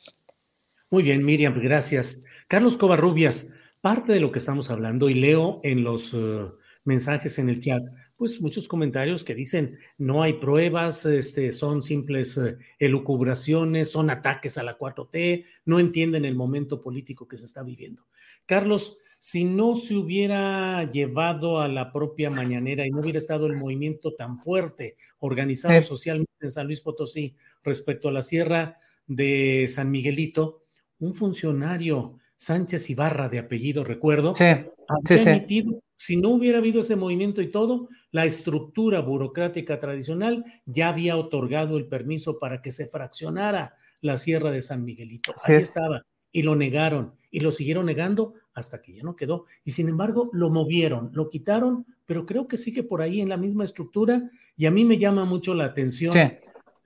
Muy bien, Miriam, gracias. Carlos Covarrubias, parte de lo que estamos hablando, y leo en los eh, mensajes en el chat, pues muchos comentarios que dicen no hay pruebas, este, son simples eh, elucubraciones, son ataques a la 4T, no entienden el momento político que se está viviendo. Carlos, si no se hubiera llevado a la propia mañanera y no hubiera estado el movimiento tan fuerte organizado socialmente en San Luis Potosí respecto a la sierra de San Miguelito, un funcionario, Sánchez Ibarra de apellido, recuerdo, ha permitido, si no hubiera habido ese movimiento y todo, la estructura burocrática tradicional ya había otorgado el permiso para que se fraccionara la sierra de San Miguelito. Ahí estaba, y lo negaron y lo siguieron negando hasta que ya no quedó. Y sin embargo, lo movieron, lo quitaron, pero creo que sigue por ahí en la misma estructura. Y a mí me llama mucho la atención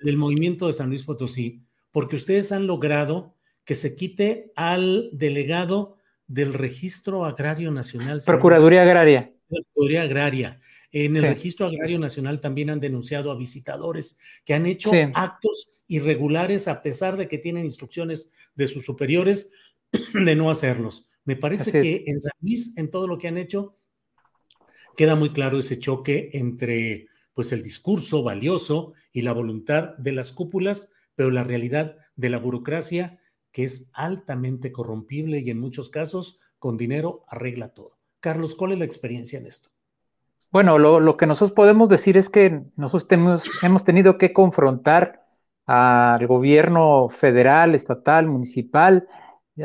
del movimiento de San Luis Potosí, porque ustedes han logrado que se quite al delegado del Registro Agrario Nacional. Procuraduría Agraria. Procuraduría Agraria. En el Registro Agrario Nacional también han denunciado a visitadores que han hecho actos irregulares a pesar de que tienen instrucciones de sus superiores <clears throat> de no hacerlos. Me parece que en San Luis, en todo lo que han hecho, queda muy claro ese choque entre pues el discurso valioso y la voluntad de las cúpulas, pero la realidad de la burocracia que es altamente corrompible y en muchos casos con dinero arregla todo. Carlos, ¿cuál es la experiencia en esto? Bueno, lo, que nosotros podemos decir es que nosotros hemos tenido que confrontar al gobierno federal, estatal, municipal,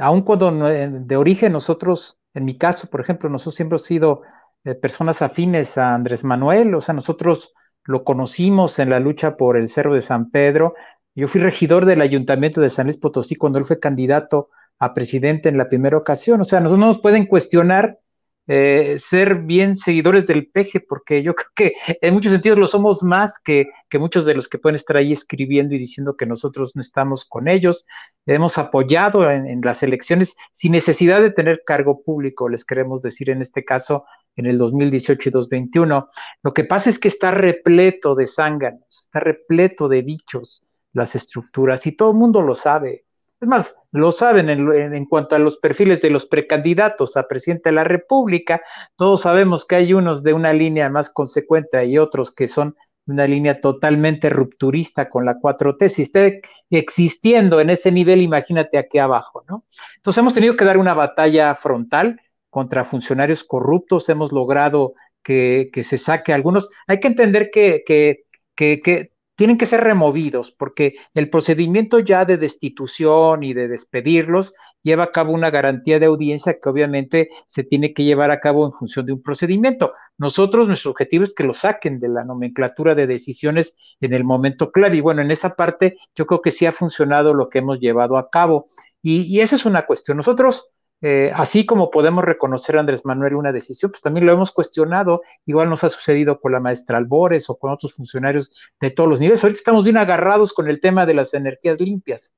aun cuando de origen nosotros, en mi caso, por ejemplo, nosotros siempre hemos sido eh, personas afines a Andrés Manuel, o sea, nosotros lo conocimos en la lucha por el Cerro de San Pedro, yo fui regidor del Ayuntamiento de San Luis Potosí cuando él fue candidato a presidente en la primera ocasión. O sea, nosotros no nos pueden cuestionar eh, ser bien seguidores del peje, porque yo <laughs> creo que en muchos sentidos lo somos más que, que muchos de los que pueden estar ahí escribiendo y diciendo que nosotros no estamos con ellos. Hemos apoyado en, en las elecciones sin necesidad de tener cargo público, les queremos decir en este caso, en el 2018 y 2021. Lo que pasa es que está repleto de zánganos, está repleto de bichos las estructuras y todo el mundo lo sabe. Es más, lo saben en, cuanto a los perfiles de los precandidatos a presidente de la República. Todos sabemos que hay unos de una línea más consecuente y otros que son una línea totalmente rupturista con la 4T. Si esté existiendo en ese nivel, imagínate aquí abajo, ¿no? Entonces hemos tenido que dar una batalla frontal contra funcionarios corruptos. Hemos logrado que, se saque algunos. Hay que entender que, que, que tienen que ser removidos porque el procedimiento ya de destitución y de despedirlos lleva a cabo una garantía de audiencia que obviamente se tiene que llevar a cabo en función de un procedimiento. Nosotros, nuestro objetivo es que lo saquen de la nomenclatura de decisiones en el momento clave. Y bueno, en esa parte yo creo que sí ha funcionado lo que hemos llevado a cabo. Y, y esa es una cuestión. Nosotros eh, así como podemos reconocer a Andrés Manuel una decisión, pues también lo hemos cuestionado. Igual nos ha sucedido con la maestra Albores o con otros funcionarios de todos los niveles. Ahorita estamos bien agarrados con el tema de las energías limpias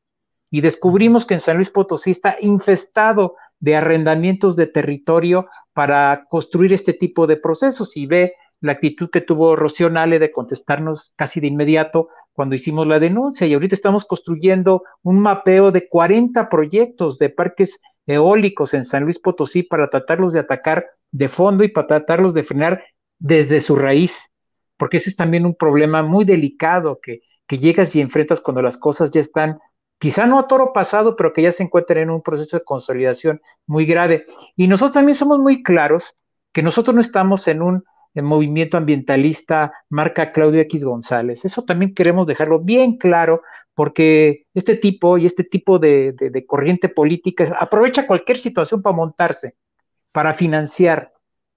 y descubrimos que en San Luis Potosí está infestado de arrendamientos de territorio para construir este tipo de procesos y ve la actitud que tuvo Rocío Nale de contestarnos casi de inmediato cuando hicimos la denuncia y ahorita estamos construyendo un mapeo de 40 proyectos de parques eólicos en San Luis Potosí para tratarlos de atacar de fondo y para tratarlos de frenar desde su raíz, porque ese es también un problema muy delicado que, que llegas y enfrentas cuando las cosas ya están, quizá no a toro pasado, pero que ya se encuentran en un proceso de consolidación muy grave. Y nosotros también somos muy claros que nosotros no estamos en un movimiento ambientalista marca Claudio X González. Eso también queremos dejarlo bien claro porque este tipo y este tipo de, corriente política aprovecha cualquier situación para montarse, para financiar,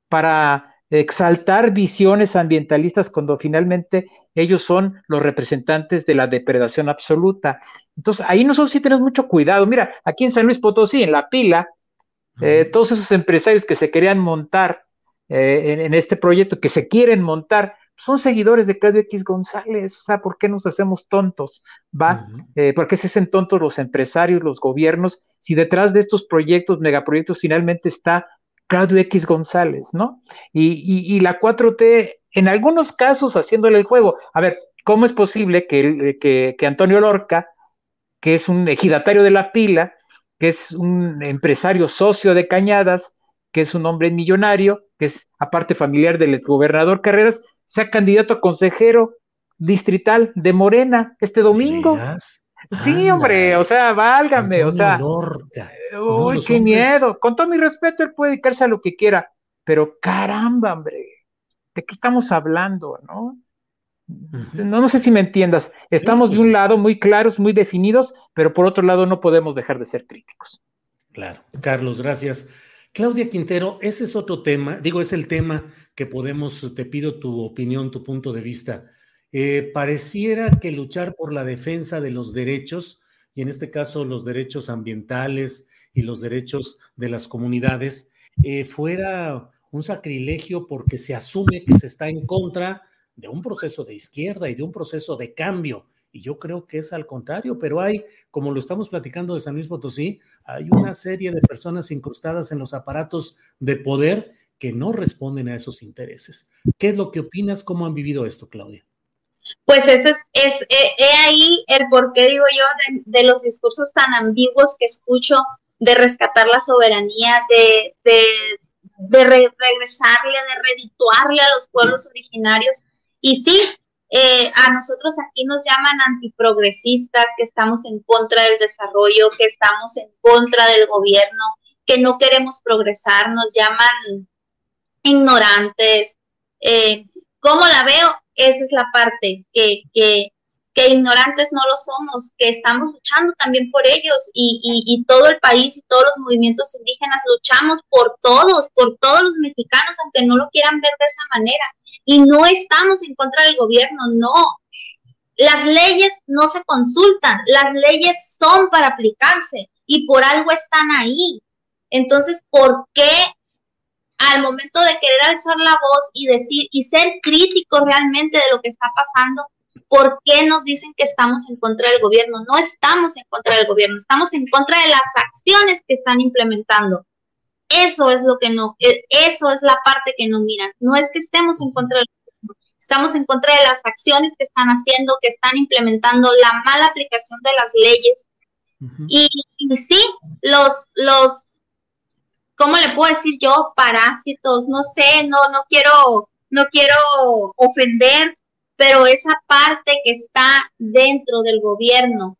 para exaltar visiones ambientalistas cuando finalmente ellos son los representantes de la depredación absoluta. Entonces, ahí nosotros sí tenemos mucho cuidado. Mira, aquí en San Luis Potosí, en la pila, eh, todos esos empresarios que se querían montar eh, en, este proyecto, que se quieren montar, son seguidores de Claudio X González, o sea, ¿por qué nos hacemos tontos? ¿Va? Eh, ¿Por qué se hacen tontos los empresarios, los gobiernos, si detrás de estos proyectos, megaproyectos, finalmente está Claudio X González, ¿no? Y, la 4T, en algunos casos, haciéndole el juego. A ver, ¿cómo es posible que, que, que Antonio Lorca, que es un ejidatario de la pila, que es un empresario socio de Cañadas, que es un hombre millonario, que es aparte familiar del exgobernador Carreras, sea candidato a consejero distrital de Morena este domingo. Sí, hombre, o sea, válgame, o sea. Uy, qué miedo. Con todo mi respeto, él puede dedicarse a lo que quiera, pero caramba, hombre, ¿de qué estamos hablando, no? No, no sé si me entiendas. Estamos de un lado muy claros, muy definidos, pero por otro lado no podemos dejar de ser críticos. Claro. Carlos, gracias. Claudia Quintero, ese es otro tema, digo, es el tema que podemos, te pido tu opinión, tu punto de vista. Eh, pareciera que luchar por la defensa de los derechos, y en este caso los derechos ambientales y los derechos de las comunidades eh, fuera un sacrilegio porque se asume que se está en contra de un proceso de izquierda y de un proceso de cambio. Y yo creo que es al contrario, pero hay, como lo estamos platicando de San Luis Potosí, hay una serie de personas incrustadas en los aparatos de poder que no responden a esos intereses. ¿Qué es lo que opinas? ¿Cómo han vivido esto, Claudia? Pues ese es, es ahí el por qué digo yo de, los discursos tan ambiguos que escucho de rescatar la soberanía, de, regresarle, de redituarle a los pueblos originarios. Y sí, eh, a nosotros aquí nos llaman antiprogresistas, que estamos en contra del desarrollo, que estamos en contra del gobierno, que no queremos progresar, nos llaman ignorantes. Eh, ¿Cómo la veo? Esa es la parte que, que, que, ignorantes no lo somos, que estamos luchando también por ellos y, y, todo el país y todos los movimientos indígenas luchamos por todos, por todos los mexicanos, aunque no lo quieran ver de esa manera. Y no estamos en contra del gobierno, no. Las leyes no se consultan, las leyes son para aplicarse y por algo están ahí. Entonces, ¿por qué al momento de querer alzar la voz y decir y ser críticos realmente de lo que está pasando, ¿por qué nos dicen que estamos en contra del gobierno? No estamos en contra del gobierno, estamos en contra de las acciones que están implementando. Eso es lo que no, e, eso es la parte que no miran. No es que estemos en contra del gobierno, estamos en contra de las acciones que están haciendo, que están implementando la mala aplicación de las leyes. y, y, sí, los, los ¿cómo le puedo decir yo? Parásitos, no sé, no, no quiero, no quiero ofender, pero esa parte que está dentro del gobierno,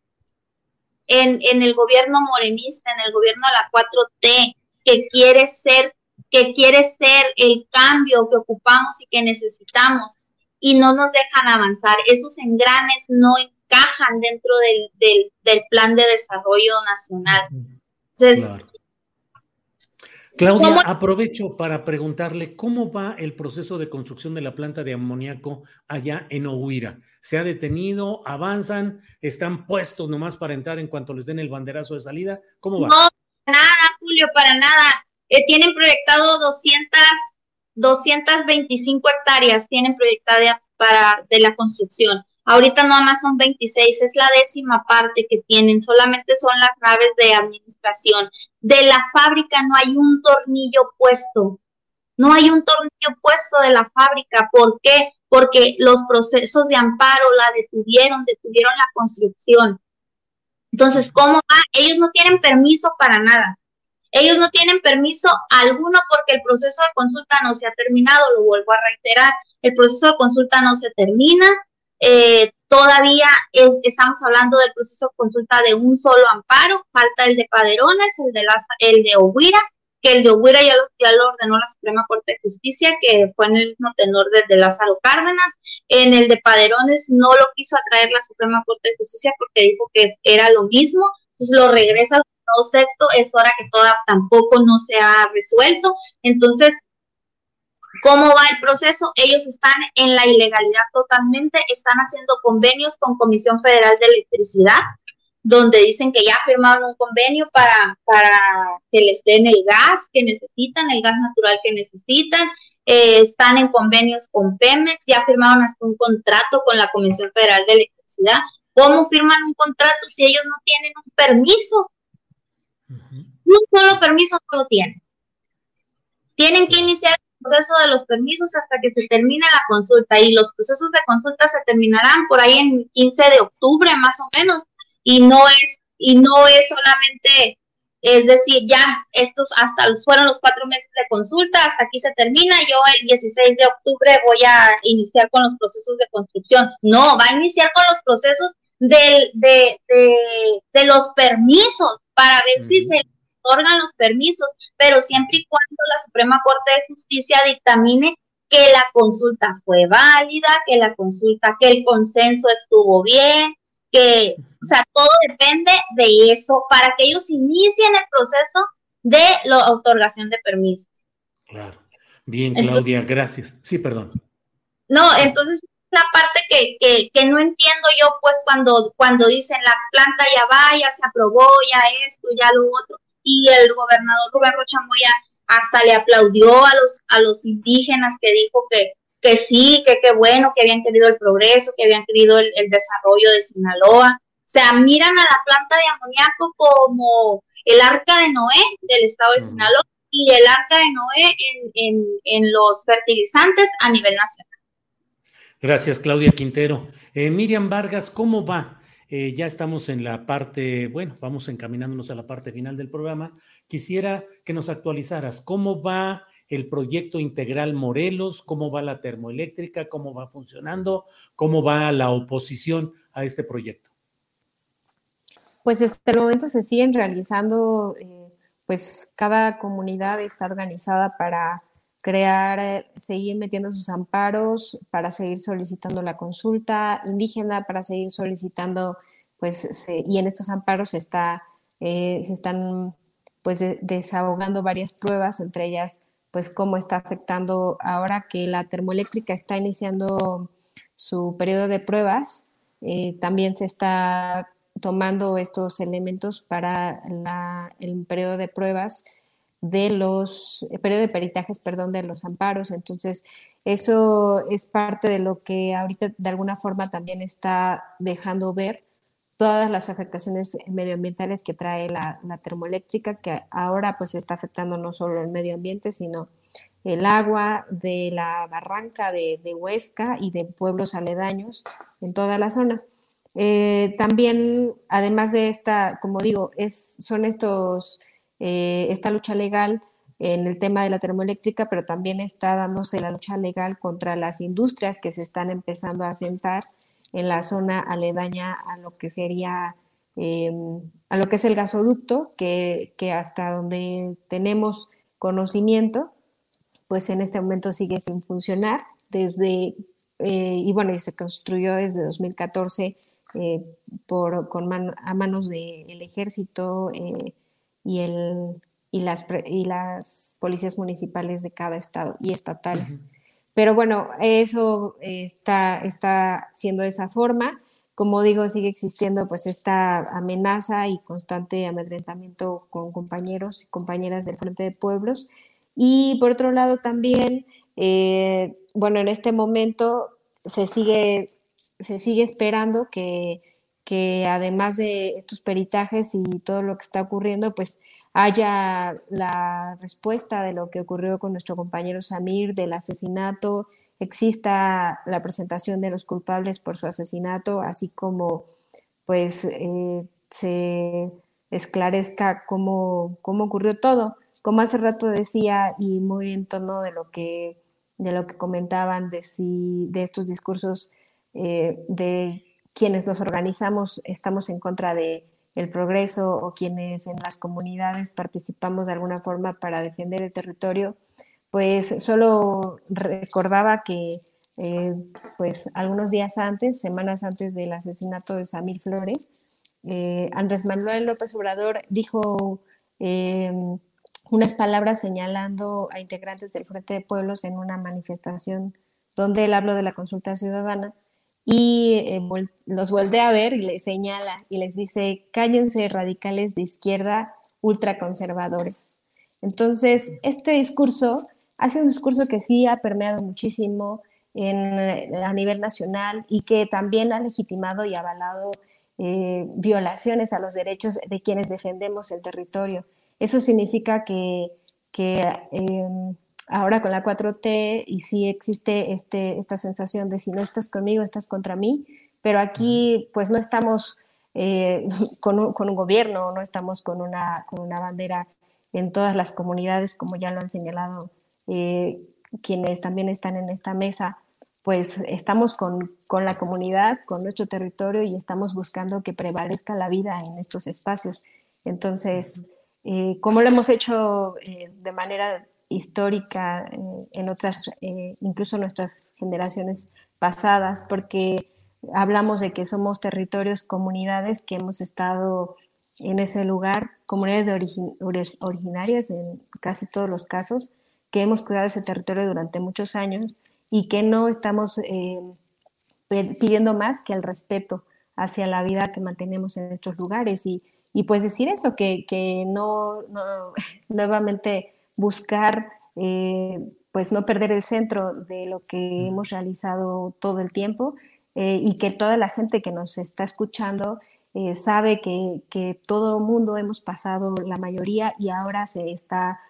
en, en el gobierno morenista, en el gobierno de la 4T, que quiere ser, que quiere ser el cambio que ocupamos y que necesitamos, y no nos dejan avanzar. Esos engranes no encajan dentro del, del, plan de desarrollo nacional. Entonces, Claudia, aprovecho para preguntarle cómo va el proceso de construcción de la planta de amoníaco allá en Ohuira. ¿Se ha detenido? ¿Avanzan? ¿Están puestos nomás para entrar en cuanto les den el banderazo de salida? ¿Cómo va? No, nada, Julio, para nada. Eh, tienen proyectado 200, 225 hectáreas, tienen proyectada para de la construcción. Ahorita nada más son 26, es la décima parte que tienen, solamente son las naves de administración. De la fábrica no hay un tornillo puesto, no hay un tornillo puesto de la fábrica. ¿Por qué? Porque los procesos de amparo la detuvieron, detuvieron la construcción. Entonces, ¿cómo va? Ellos no tienen permiso para nada. Ellos no tienen permiso alguno porque el proceso de consulta no se ha terminado, lo vuelvo a reiterar. El proceso de consulta no se termina, eh, todavía estamos hablando del proceso de consulta de un solo amparo, falta el de Paderones, el de, el de Oguira, que el de Oguira ya lo, ya lo ordenó la Suprema Corte de Justicia, que fue en el mismo tenor de Lázaro Cárdenas. En el de Paderones no lo quiso atraer la Suprema Corte de Justicia porque dijo que era lo mismo, entonces lo regresa al sexto, es hora que toda tampoco no se ha resuelto. Entonces, ¿Cómo va el proceso? Ellos están en la ilegalidad totalmente, están haciendo convenios con Comisión Federal de Electricidad, donde dicen que ya firmaron un convenio para, para que les den el gas que necesitan, el gas natural que necesitan. Eh, están en convenios con Pemex, ya firmaron hasta un contrato con la Comisión Federal de Electricidad. ¿Cómo firman un contrato si ellos no tienen un permiso? Un solo permiso no lo tienen. Tienen que iniciar proceso de los permisos hasta que se termine la consulta y los procesos de consulta se terminarán por ahí en 15 de octubre más o menos y no es y no es solamente es decir ya estos hasta fueron los cuatro meses de consulta hasta aquí se termina yo el 16 de octubre voy a iniciar con los procesos de construcción. No va a iniciar con los procesos de, de, de los permisos para ver si se otorgan los permisos, pero siempre y cuando la Suprema Corte de Justicia dictamine que la consulta fue válida, que la consulta, que el consenso estuvo bien, que, o sea, todo depende de eso para que ellos inicien el proceso de la otorgación de permisos. Claro. Bien, Claudia, gracias. Sí, perdón. No, entonces la parte que, que, que, no entiendo yo, pues cuando, cuando dicen la planta ya va, ya se aprobó, ya esto, ya lo otro y el gobernador Rubén Rocha Moya hasta le aplaudió a los, a los indígenas que dijo que, que sí, que qué bueno, que habían querido el progreso, que habían querido el, desarrollo de Sinaloa. O sea, miran a la planta de amoníaco como el arca de Noé del estado de Sinaloa y el arca de Noé en, en, los fertilizantes a nivel nacional. Gracias, Claudia Quintero. Eh, Miriam Vargas, ¿cómo va? Eh, ya estamos en la parte, bueno, vamos encaminándonos a la parte final del programa. Quisiera que nos actualizaras cómo va el proyecto integral Morelos, cómo va la termoeléctrica, cómo va funcionando, cómo va la oposición a este proyecto. Pues hasta el momento se siguen realizando, eh, pues cada comunidad está organizada para crear, eh, seguir metiendo sus amparos para seguir solicitando la consulta indígena, para seguir solicitando, pues, y en estos amparos se, está, eh, se están, pues, desahogando varias pruebas, entre ellas, pues, cómo está afectando ahora que la termoeléctrica está iniciando su periodo de pruebas, eh, también se está tomando estos elementos para el periodo de pruebas de los, eh, periodo de peritajes, perdón, de los amparos. Entonces, eso es parte de lo que ahorita de alguna forma también está dejando ver todas las afectaciones medioambientales que trae la, termoeléctrica, que ahora pues está afectando no solo el medio ambiente, sino el agua de la barranca de, Huesca y de pueblos aledaños en toda la zona. Eh, también, además de esta, como digo, es, son estos eh, esta lucha legal en el tema de la termoeléctrica, pero también está dándose la lucha legal contra las industrias que se están empezando a asentar en la zona aledaña a lo que sería, eh, a lo que es el gasoducto, que, hasta donde tenemos conocimiento, pues en este momento sigue sin funcionar desde, eh, y bueno, y se construyó desde 2014 por, con a manos del ejército, y, el, y, las, y las policías municipales de cada estado y estatales. Pero bueno, eso está, está siendo de esa forma. Como digo, sigue existiendo pues esta amenaza y constante amedrentamiento con compañeros y compañeras del Frente de Pueblos. Y por otro lado también, eh, bueno, en este momento se sigue, se sigue esperando que que además de estos peritajes y todo lo que está ocurriendo, pues haya la respuesta de lo que ocurrió con nuestro compañero Samir del asesinato, exista la presentación de los culpables por su asesinato, así como pues eh, se esclarezca cómo, cómo ocurrió todo. Como hace rato decía, y muy en tono de lo que, de lo que comentaban de, si, de estos discursos eh, de quienes nos organizamos estamos en contra de el progreso o quienes en las comunidades participamos de alguna forma para defender el territorio, pues solo recordaba que eh, pues algunos días antes, semanas antes del asesinato de Samir Flores, eh, Andrés Manuel López Obrador dijo eh, unas palabras señalando a integrantes del Frente de Pueblos en una manifestación donde él habló de la consulta ciudadana y eh, los vuelve a ver y les señala y les dice, cállense radicales de izquierda ultraconservadores. Entonces, este discurso hace un discurso que sí ha permeado muchísimo a nivel nacional y que también ha legitimado y avalado eh, violaciones a los derechos de quienes defendemos el territorio. Eso significa que, que em, ahora con la 4T y sí existe este, esta sensación de si no estás conmigo, estás contra mí, pero aquí pues no estamos eh, <laughs> con, un, con, un, gobierno, no estamos con una, con una bandera en todas las comunidades, como ya lo han señalado eh, quienes también están en esta mesa, pues estamos con, con, la comunidad, con nuestro territorio y estamos buscando que prevalezca la vida en estos espacios. Entonces, eh, como lo hemos hecho de manera histórica eh, en otras, eh, incluso nuestras generaciones pasadas, porque hablamos de que somos territorios, comunidades que hemos estado en ese lugar, comunidades de originarias en casi todos los casos, que hemos cuidado ese territorio durante muchos años y que no estamos eh, pidiendo más que el respeto hacia la vida que mantenemos en estos lugares. Y, y pues decir eso, que, que no, no, <laughs> nuevamente buscar eh, pues no perder el centro de lo que hemos realizado todo el tiempo eh, y que toda la gente que nos está escuchando eh, sabe que, que todo mundo hemos pasado la mayoría y ahora se está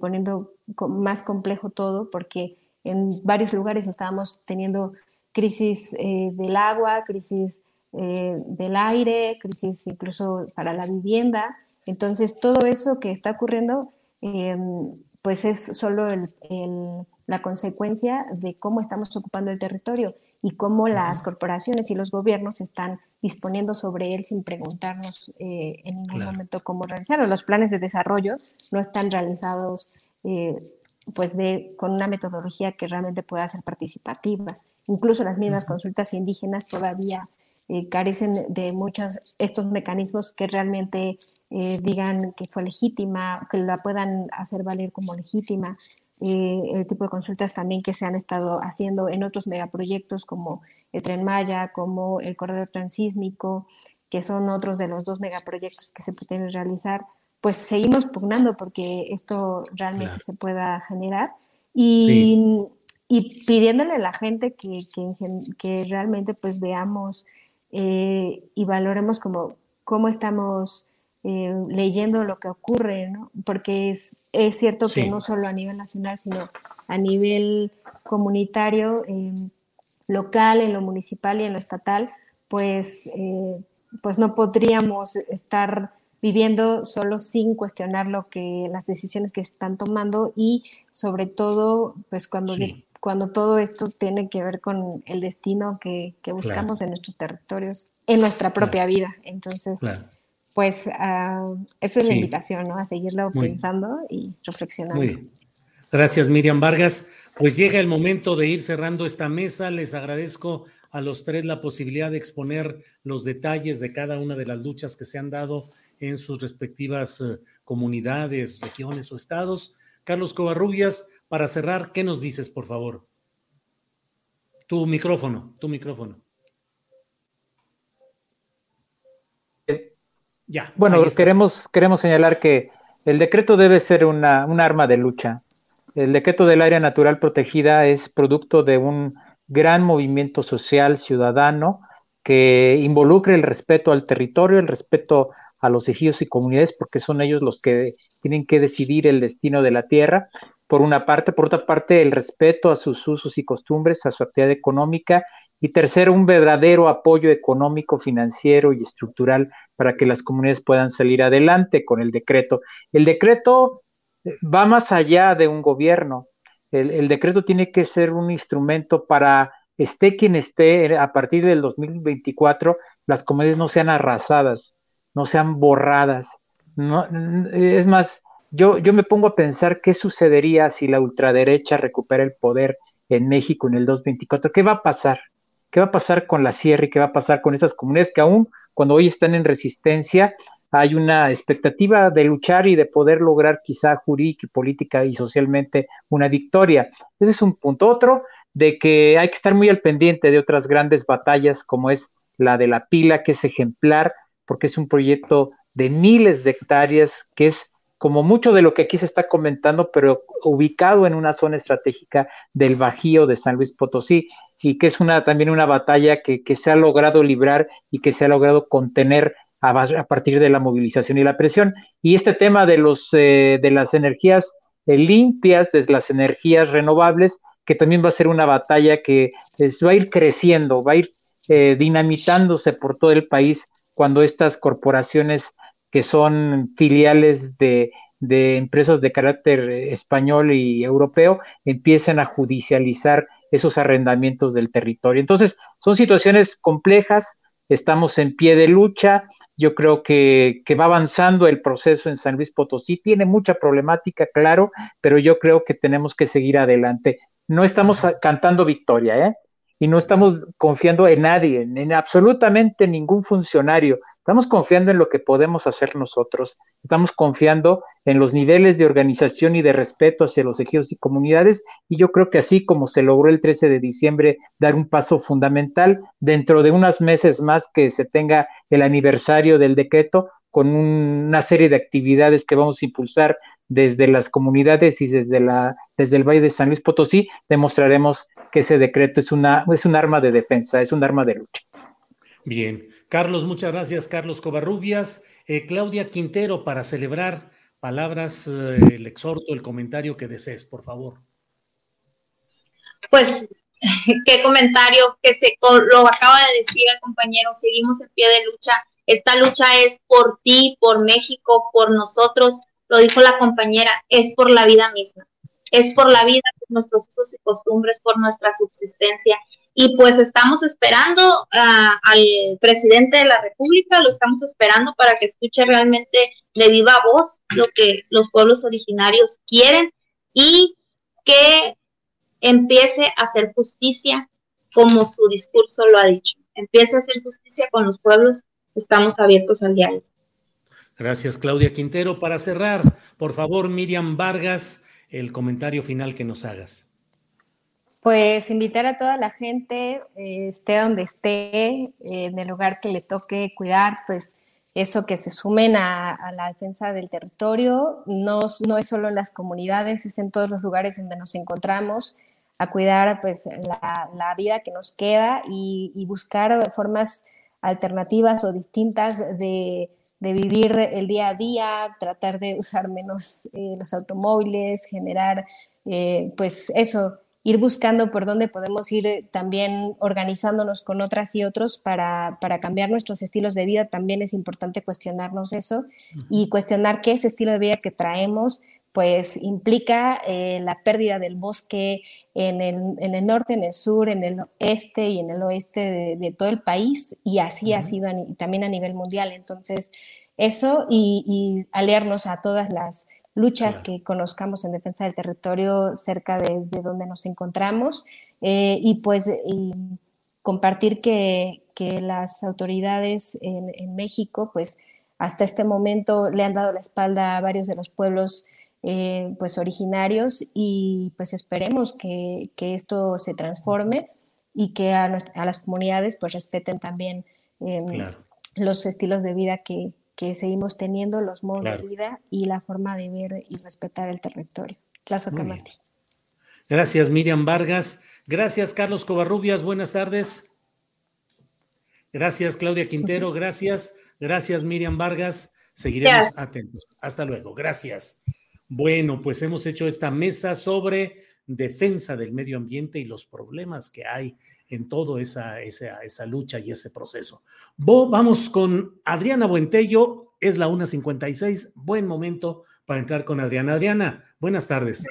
poniendo más complejo todo porque en varios lugares estábamos teniendo crisis del agua, crisis del aire, crisis incluso para la vivienda. Entonces, todo eso que está ocurriendo pues es solo la consecuencia de cómo estamos ocupando el territorio y cómo las corporaciones y los gobiernos están disponiendo sobre él sin preguntarnos eh, en ningún momento cómo realizarlo. Los planes de desarrollo no están realizados eh, pues de, con una metodología que realmente pueda ser participativa. Incluso las mismas consultas indígenas todavía eh, carecen de muchos estos mecanismos que realmente eh, digan que fue legítima, que la puedan hacer valer como legítima. Eh, el tipo de consultas también que se han estado haciendo en otros megaproyectos como el Tren Maya, como el Corredor Transísmico, que son otros de los dos megaproyectos que se pretenden realizar, pues seguimos pugnando porque esto realmente se pueda generar. Y, y, pidiéndole a la gente que, que, que realmente pues veamos eh, y valoremos como cómo estamos eh, leyendo lo que ocurre, ¿no? porque es, es cierto que no solo a nivel nacional, sino a nivel comunitario, local, en lo municipal y en lo estatal, pues, eh, pues no podríamos estar viviendo solo sin cuestionar lo que las decisiones que se están tomando y sobre todo pues cuando cuando todo esto tiene que ver con el destino que, buscamos en nuestros territorios, en nuestra propia vida. Entonces, pues uh, esa es la invitación, ¿no? A seguirlo pensando y reflexionando. Muy bien. Gracias, Miriam Vargas. Pues llega el momento de ir cerrando esta mesa. Les agradezco a los tres la posibilidad de exponer los detalles de cada una de las luchas que se han dado en sus respectivas eh, comunidades, regiones o estados. Carlos Covarrubias, para cerrar, ¿qué nos dices, por favor? Tu micrófono, tu micrófono. Ya. Bueno, queremos, queremos señalar que el decreto debe ser una, un arma de lucha. El decreto del área natural protegida es producto de un gran movimiento social ciudadano que involucre el respeto al territorio, el respeto a los ejidos y comunidades, porque son ellos los que tienen que decidir el destino de la tierra, por una parte, por otra parte, el respeto a sus usos y costumbres, a su actividad económica, y tercero, un verdadero apoyo económico, financiero y estructural para que las comunidades puedan salir adelante con el decreto. El decreto eh, va más allá de un gobierno. El, decreto tiene que ser un instrumento para, esté quien esté, a partir del 2024, las comunidades no sean arrasadas, no sean borradas. No, es más, yo, yo me pongo a pensar qué sucedería si la ultraderecha recupera el poder en México en el 2024. ¿Qué va a pasar? ¿Qué va a pasar con la sierra y qué va a pasar con esas comunidades que aún cuando hoy están en resistencia hay una expectativa de luchar y de poder lograr quizá jurídica, política y socialmente una victoria? Ese es un punto. Otro, de que hay que estar muy al pendiente de otras grandes batallas como es la de la pila, que es ejemplar, porque es un proyecto de miles de hectáreas que es como mucho de lo que aquí se está comentando, pero ubicado en una zona estratégica del Bajío de San Luis Potosí, y que es una también una batalla que, se ha logrado librar y que se ha logrado contener a, partir de la movilización y la presión. Y este tema de, los, eh, de las energías eh, limpias, de las energías renovables, que también va a ser una batalla que va a ir creciendo, va a ir eh, dinamitándose por todo el país cuando estas corporaciones que son filiales de, empresas de carácter español y europeo, empiezan a judicializar esos arrendamientos del territorio. Entonces, son situaciones complejas, estamos en pie de lucha, yo creo que, que, va avanzando el proceso en San Luis Potosí, tiene mucha problemática, claro, pero yo creo que tenemos que seguir adelante. No estamos cantando victoria, ¿eh? Y no estamos confiando en nadie, en absolutamente ningún funcionario. Estamos confiando en lo que podemos hacer nosotros. Estamos confiando en los niveles de organización y de respeto hacia los ejidos y comunidades. Y yo creo que así como se logró el 13 de diciembre dar un paso fundamental, dentro de unos meses más que se tenga el aniversario del decreto, con una serie de actividades que vamos a impulsar desde las comunidades y desde, la, desde el Valle de San Luis Potosí, demostraremos que ese decreto es, una, es un arma de defensa, es un arma de lucha. Bien, Carlos, muchas gracias, Carlos Covarrubias. Eh, Claudia Quintero, para celebrar palabras, eh, el exhorto, el comentario que desees, por favor. Pues, <laughs> qué comentario que se lo acaba de decir el compañero, seguimos en pie de lucha. Esta lucha es por ti, por México, por nosotros, lo dijo la compañera, es por la vida misma, es por la vida, por nuestros usos y costumbres, por nuestra subsistencia. Y pues estamos esperando al presidente de la República, lo estamos esperando para que escuche realmente de viva voz lo que los pueblos originarios quieren y que empiece a hacer justicia como su discurso lo ha dicho. Empiece a hacer justicia con los pueblos, estamos abiertos al diálogo. Gracias, Claudia Quintero. Para cerrar, por favor, Miriam Vargas, el comentario final que nos hagas. Pues invitar a toda la gente, eh, esté donde esté, en el lugar que le toque cuidar, pues eso que se sumen a, la defensa del territorio, no, no, es solo en las comunidades, es en todos los lugares donde nos encontramos, a cuidar pues la, vida que nos queda y buscar formas alternativas o distintas de de vivir el día a día, tratar de usar menos eh, los automóviles, generar, eh, pues eso, ir buscando por dónde podemos ir eh, también organizándonos con otras y otros para, para, cambiar nuestros estilos de vida. También es importante cuestionarnos eso y cuestionar qué es estilo de vida que traemos, pues implica la pérdida del bosque en el, en el, norte, en el sur, en el este y en el oeste de, todo el país y así ha sido también a nivel mundial. Entonces, eso y, aliarnos a todas las luchas que conozcamos en defensa del territorio cerca de, donde nos encontramos eh, y pues compartir que, que, las autoridades en, en México pues hasta este momento le han dado la espalda a varios de los pueblos eh, pues originarios y pues esperemos que, esto se transforme y que a, las comunidades pues respeten también em, los estilos de vida que, seguimos teniendo, los modos de vida y la forma de ver y respetar el territorio. Gracias Miriam Vargas. Gracias Carlos Covarrubias. Buenas tardes. Gracias Claudia Quintero. Gracias. Gracias Miriam Vargas. Seguiremos atentos. Hasta luego. Gracias. Bueno, pues hemos hecho esta mesa sobre defensa del medio ambiente y los problemas que hay en toda esa, esa, esa, lucha y ese proceso. vamos con Adriana Buentello, es la 1.56, buen momento para entrar con Adriana. Adriana, buenas tardes.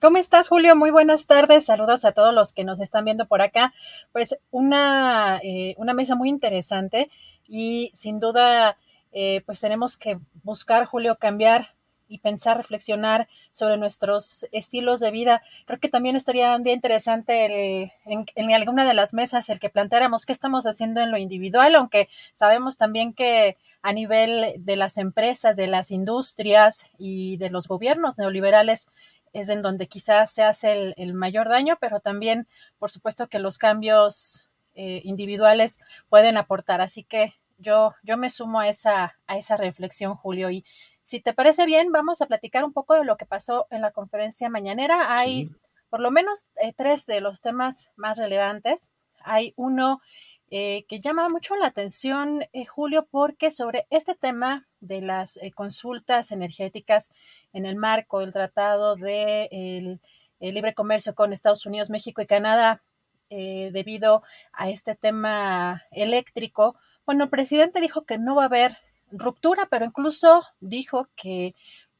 ¿Cómo estás, Julio? Muy buenas tardes. Saludos a todos los que nos están viendo por acá. Pues una, eh, una mesa muy interesante y sin duda, eh, pues tenemos que buscar, Julio, cambiar y pensar, reflexionar sobre nuestros estilos de vida. Creo que también estaría un día interesante en, alguna de las mesas el que planteáramos qué estamos haciendo en lo individual, aunque sabemos también que a nivel de las empresas, de las industrias y de los gobiernos neoliberales es en donde quizás se hace el, mayor daño, pero también, por supuesto, que los cambios eh, individuales pueden aportar. Así que yo, yo me sumo a esa, a esa reflexión, Julio, y si te parece bien, vamos a platicar un poco de lo que pasó en la conferencia mañanera. Hay por lo menos eh, tres de los temas más relevantes. Hay uno eh, que llama mucho la atención, eh, Julio, porque sobre este tema de las consultas energéticas en el marco del Tratado de Libre Comercio con Estados Unidos, México y Canadá, debido a este tema eléctrico, bueno, el presidente dijo que no va a haber ruptura, pero incluso dijo que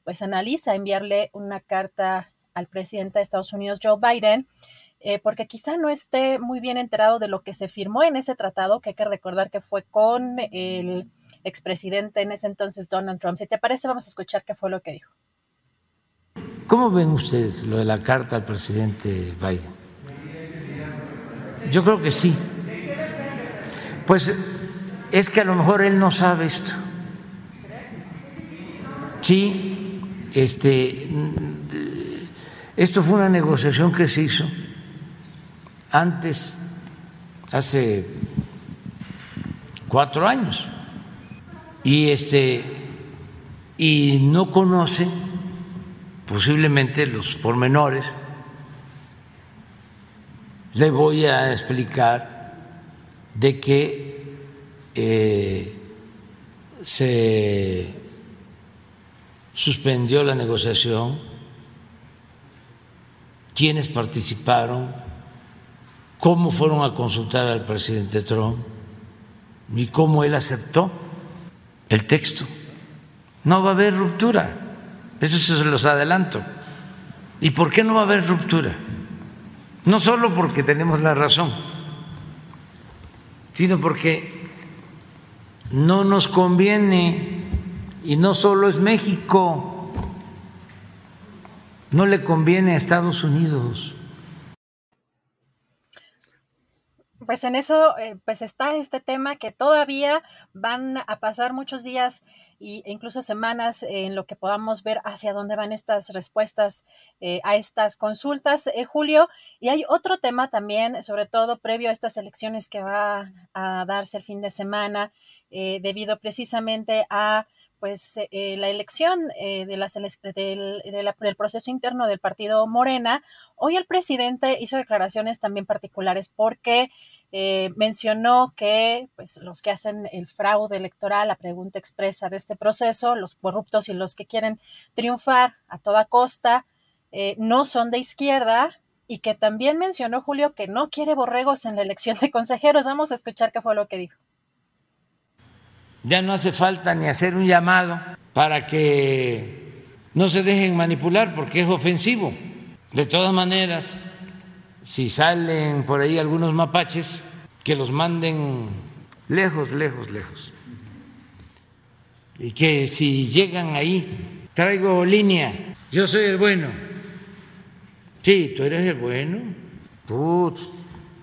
pues analiza enviarle una carta al presidente de Estados Unidos, Joe Biden, eh, porque quizá no esté muy bien enterado de lo que se firmó en ese tratado, que hay que recordar que fue con el expresidente en ese entonces, Donald Trump. Si te parece, vamos a escuchar qué fue lo que dijo. ¿Cómo ven ustedes lo de la carta al presidente Biden? Yo creo que sí. Pues es que a lo mejor él no sabe esto. Sí, este, esto fue una negociación que se hizo antes, hace cuatro años, y este y no conoce posiblemente los pormenores. Le voy a explicar de que eh, se suspendió la negociación, quiénes participaron, cómo fueron a consultar al presidente Trump y cómo él aceptó el texto. No va a haber ruptura, eso se los adelanto. ¿Y por qué no va a haber ruptura? No solo porque tenemos la razón, sino porque no nos conviene, y no solo es México, no le conviene a Estados Unidos. Pues en eso, eh, pues está este tema que todavía van a pasar muchos días e incluso semanas en lo que podamos ver hacia dónde van estas respuestas eh, a estas consultas, eh, Julio. Y hay otro tema también, sobre todo previo a estas elecciones que va a darse el fin de semana, debido precisamente a pues la elección de las, del, del proceso interno del partido Morena. Hoy el presidente hizo declaraciones también particulares porque eh, mencionó que pues, los que hacen el fraude electoral, la pregunta expresa de este proceso, los corruptos y los que quieren triunfar a toda costa, eh, no son de izquierda y que también mencionó Julio que no quiere borregos en la elección de consejeros. Vamos a escuchar qué fue lo que dijo. Ya no hace falta ni hacer un llamado para que no se dejen manipular porque es ofensivo. De todas maneras, si salen por ahí algunos mapaches, que los manden lejos, lejos, lejos. Y que si llegan ahí, traigo línea, yo soy el bueno. Sí, tú eres el bueno, tú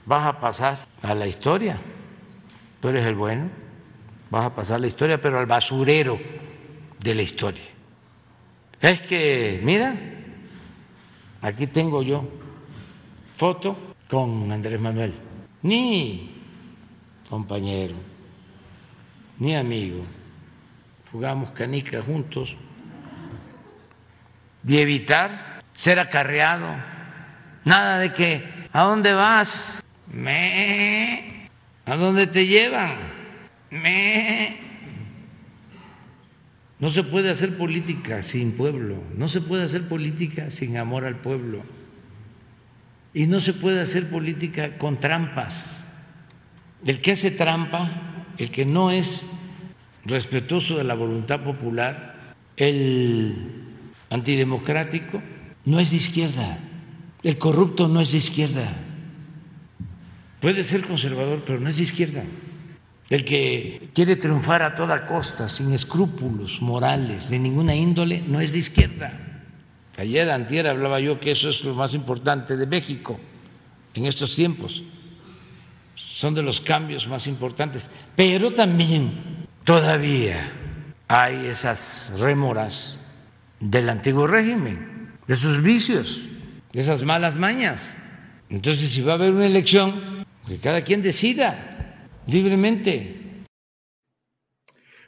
vas a pasar a la historia, tú eres el bueno, vas a pasar la historia, pero al basurero de la historia. Es que, mira, aquí tengo yo foto con Andrés Manuel, ni compañero, ni amigo. Jugamos canica juntos. Y evitar ser acarreado. Nada de que, ¿a dónde vas? Me. ¿A dónde te llevan? No se puede hacer política sin pueblo, no se puede hacer política sin amor al pueblo. Y no se puede hacer política con trampas. El que hace trampa, el que no es respetuoso de la voluntad popular, el antidemocrático, no es de izquierda. El corrupto no es de izquierda. Puede ser conservador, pero no es de izquierda. El que quiere triunfar a toda costa, sin escrúpulos morales de ninguna índole, no es de izquierda. Ayer, antier, hablaba yo que eso es lo más importante de México en estos tiempos. Son de los cambios más importantes. Pero también todavía hay esas rémoras del antiguo régimen, de sus vicios, de esas malas mañas. Entonces, si va a haber una elección, que cada quien decida libremente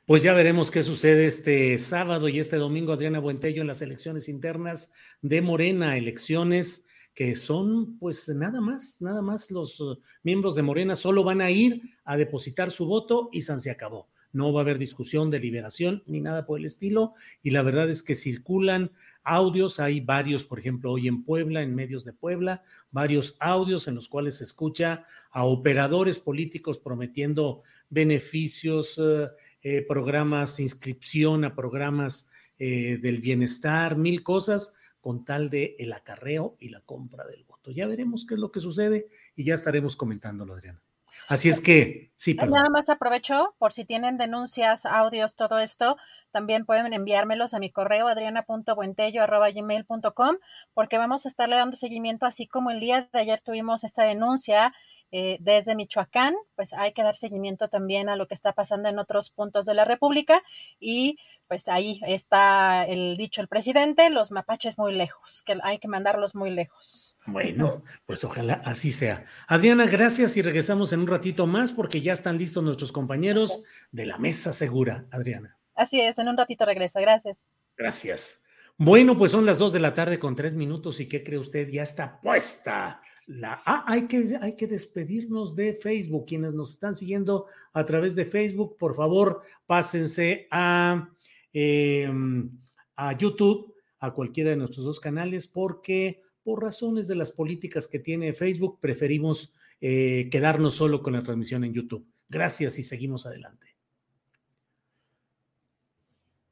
pues ya veremos qué sucede este sábado y este domingo, Adriana Buentello, en las elecciones internas de Morena, elecciones que son pues nada más, nada más los uh, miembros de Morena solo van a ir a depositar su voto y San se acabó. No va a haber discusión, deliberación ni nada por el estilo. Y la verdad es que circulan audios, hay varios, por ejemplo, hoy en Puebla, en medios de Puebla, varios audios en los cuales se escucha a operadores políticos prometiendo beneficios, uh, eh, programas, inscripción a programas eh, del bienestar, mil cosas con tal de el acarreo y la compra del voto. Ya veremos qué es lo que sucede y ya estaremos comentándolo, Adriana. Así es que, sí, perdón. Nada más aprovecho por si tienen denuncias, audios, todo esto, también pueden enviármelos a mi correo adriana.buentello.gmail.com porque vamos a estarle dando seguimiento, así como el día de ayer tuvimos esta denuncia eh, desde Michoacán, pues hay que dar seguimiento también a lo que está pasando en otros puntos de la República y pues ahí está el dicho el presidente, los mapaches muy lejos, que hay que mandarlos muy lejos. Bueno, pues ojalá así sea. Adriana, gracias y regresamos en un ratito más porque ya están listos nuestros compañeros de la mesa segura, Adriana. Así es, en un ratito regreso, gracias. Gracias. Bueno, pues son las dos de la tarde con tres minutos y ¿qué cree usted? Ya está puesta la... Ah, hay que, hay que despedirnos de Facebook. Quienes nos están siguiendo a través de Facebook, por favor, pásense a, em, a YouTube, a cualquiera de nuestros dos canales, porque por razones de las políticas que tiene Facebook, preferimos eh, quedarnos solo con la transmisión en YouTube. Gracias y seguimos adelante.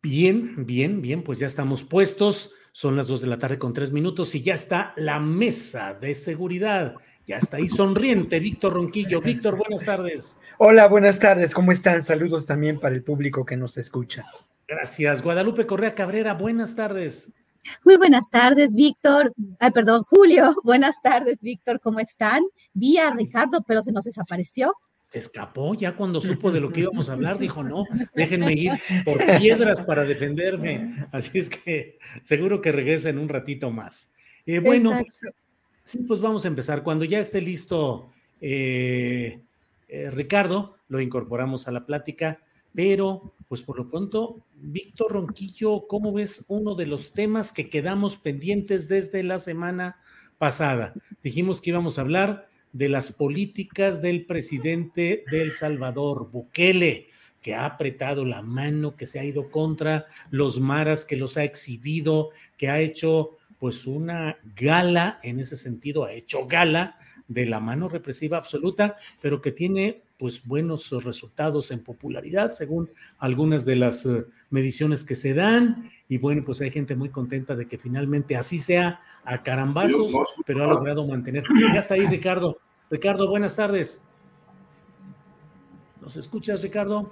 Bien, bien, bien, pues ya estamos puestos. Son las dos de la tarde con tres minutos y ya está la mesa de seguridad. Ya está ahí sonriente Víctor Ronquillo. Víctor, buenas tardes. Hola, buenas tardes. ¿Cómo están? Saludos también para el público que nos escucha. Gracias. Guadalupe Correa Cabrera, buenas tardes. Muy buenas tardes, Víctor. Ay, perdón, Julio. <laughs> Buenas tardes, Víctor. ¿Cómo están? Vi a Ricardo, pero se nos desapareció escapó ya cuando supo de lo que íbamos a hablar, dijo, no, <laughs> déjenme ir por piedras para defenderme. Así es que seguro que regresa en un ratito más. Eh, bueno, sí, pues vamos a empezar. Cuando ya esté listo eh, eh, Ricardo, lo incorporamos a la plática, pero pues por lo pronto, Víctor Ronquillo, ¿cómo ves uno de los temas que quedamos pendientes desde la semana pasada? Dijimos que íbamos a hablar de las políticas del presidente del Salvador, Bukele, que ha apretado la mano, que se ha ido contra los maras, que los ha exhibido, que ha hecho pues una gala, en ese sentido, ha hecho gala de la mano represiva absoluta, pero que tiene pues buenos resultados en popularidad según algunas de las eh, mediciones que se dan y bueno pues hay gente muy contenta de que finalmente así sea a carambazos pero ha logrado mantener ya está ahí Ricardo Ricardo, buenas tardes. ¿Nos escuchas, Ricardo?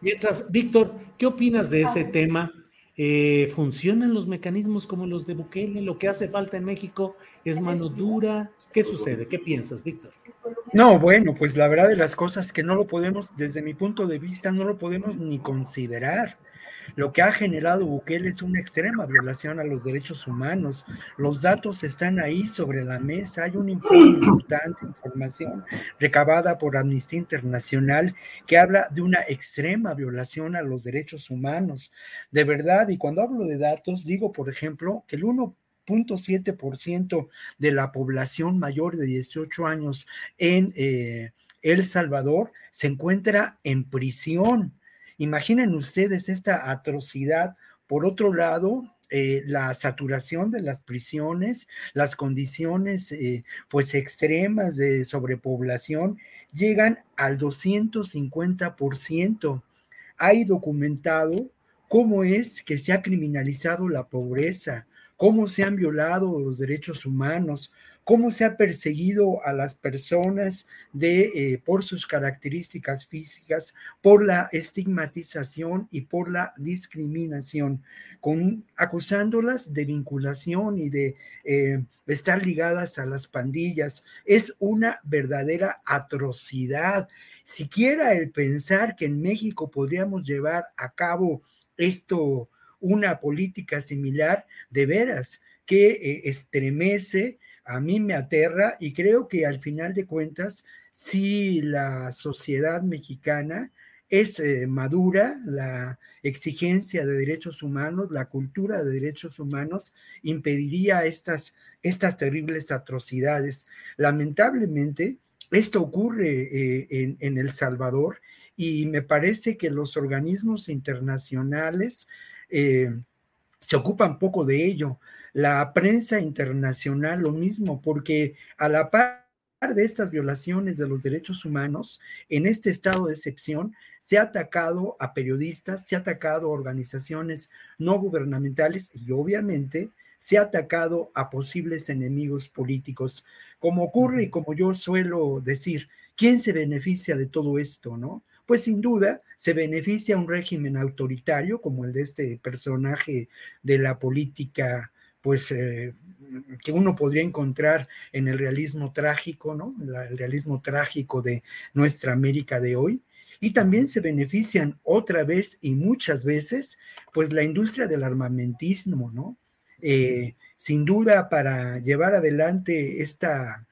mientras Víctor ¿Qué opinas de ese tema? Eh, ¿Funcionan los mecanismos como los de Bukele? ¿Lo que hace falta en México es mano dura? ¿Qué sucede? ¿Qué piensas, Víctor? No, bueno, pues la verdad de las cosas que no lo podemos, desde mi punto de vista, no lo podemos ni considerar. Lo que ha generado Bukele es una extrema violación a los derechos humanos. Los datos están ahí sobre la mesa. Hay una importante información recabada por Amnistía Internacional que habla de una extrema violación a los derechos humanos. De verdad, y cuando hablo de datos, digo, por ejemplo, que el 1.7% de la población mayor de 18 años en eh, El Salvador se encuentra en prisión. Imaginen ustedes esta atrocidad. Por otro lado, eh, la saturación de las prisiones, las condiciones eh, pues extremas de sobrepoblación llegan al 250%. Hay documentado cómo es que se ha criminalizado la pobreza, cómo se han violado los derechos humanos, cómo se ha perseguido a las personas de, eh, por sus características físicas, por la estigmatización y por la discriminación, acusándolas de vinculación y de eh, estar ligadas a las pandillas. Es una verdadera atrocidad. Siquiera el pensar que en México podríamos llevar a cabo esto, una política similar, de veras, que eh, estremece a mí me aterra y creo que al final de cuentas, si la sociedad mexicana es eh, madura la exigencia de derechos humanos, la cultura de derechos humanos impediría estas, estas terribles atrocidades. Lamentablemente, esto ocurre eh, en, El Salvador y me parece que los organismos internacionales eh, se ocupan poco de ello. La prensa internacional lo mismo, porque a la par de estas violaciones de los derechos humanos, en este estado de excepción, se ha atacado a periodistas, se ha atacado a organizaciones no gubernamentales y obviamente se ha atacado a posibles enemigos políticos. Como ocurre y como yo suelo decir, ¿quién se beneficia de todo esto, no? Pues sin duda se beneficia un régimen autoritario como el de este personaje de la política, pues eh, que uno podría encontrar en el realismo trágico, ¿no? el realismo trágico de nuestra América de hoy. Y también se benefician otra vez y muchas veces, pues la industria del armamentismo, ¿no? Eh, sin duda, para llevar adelante esta,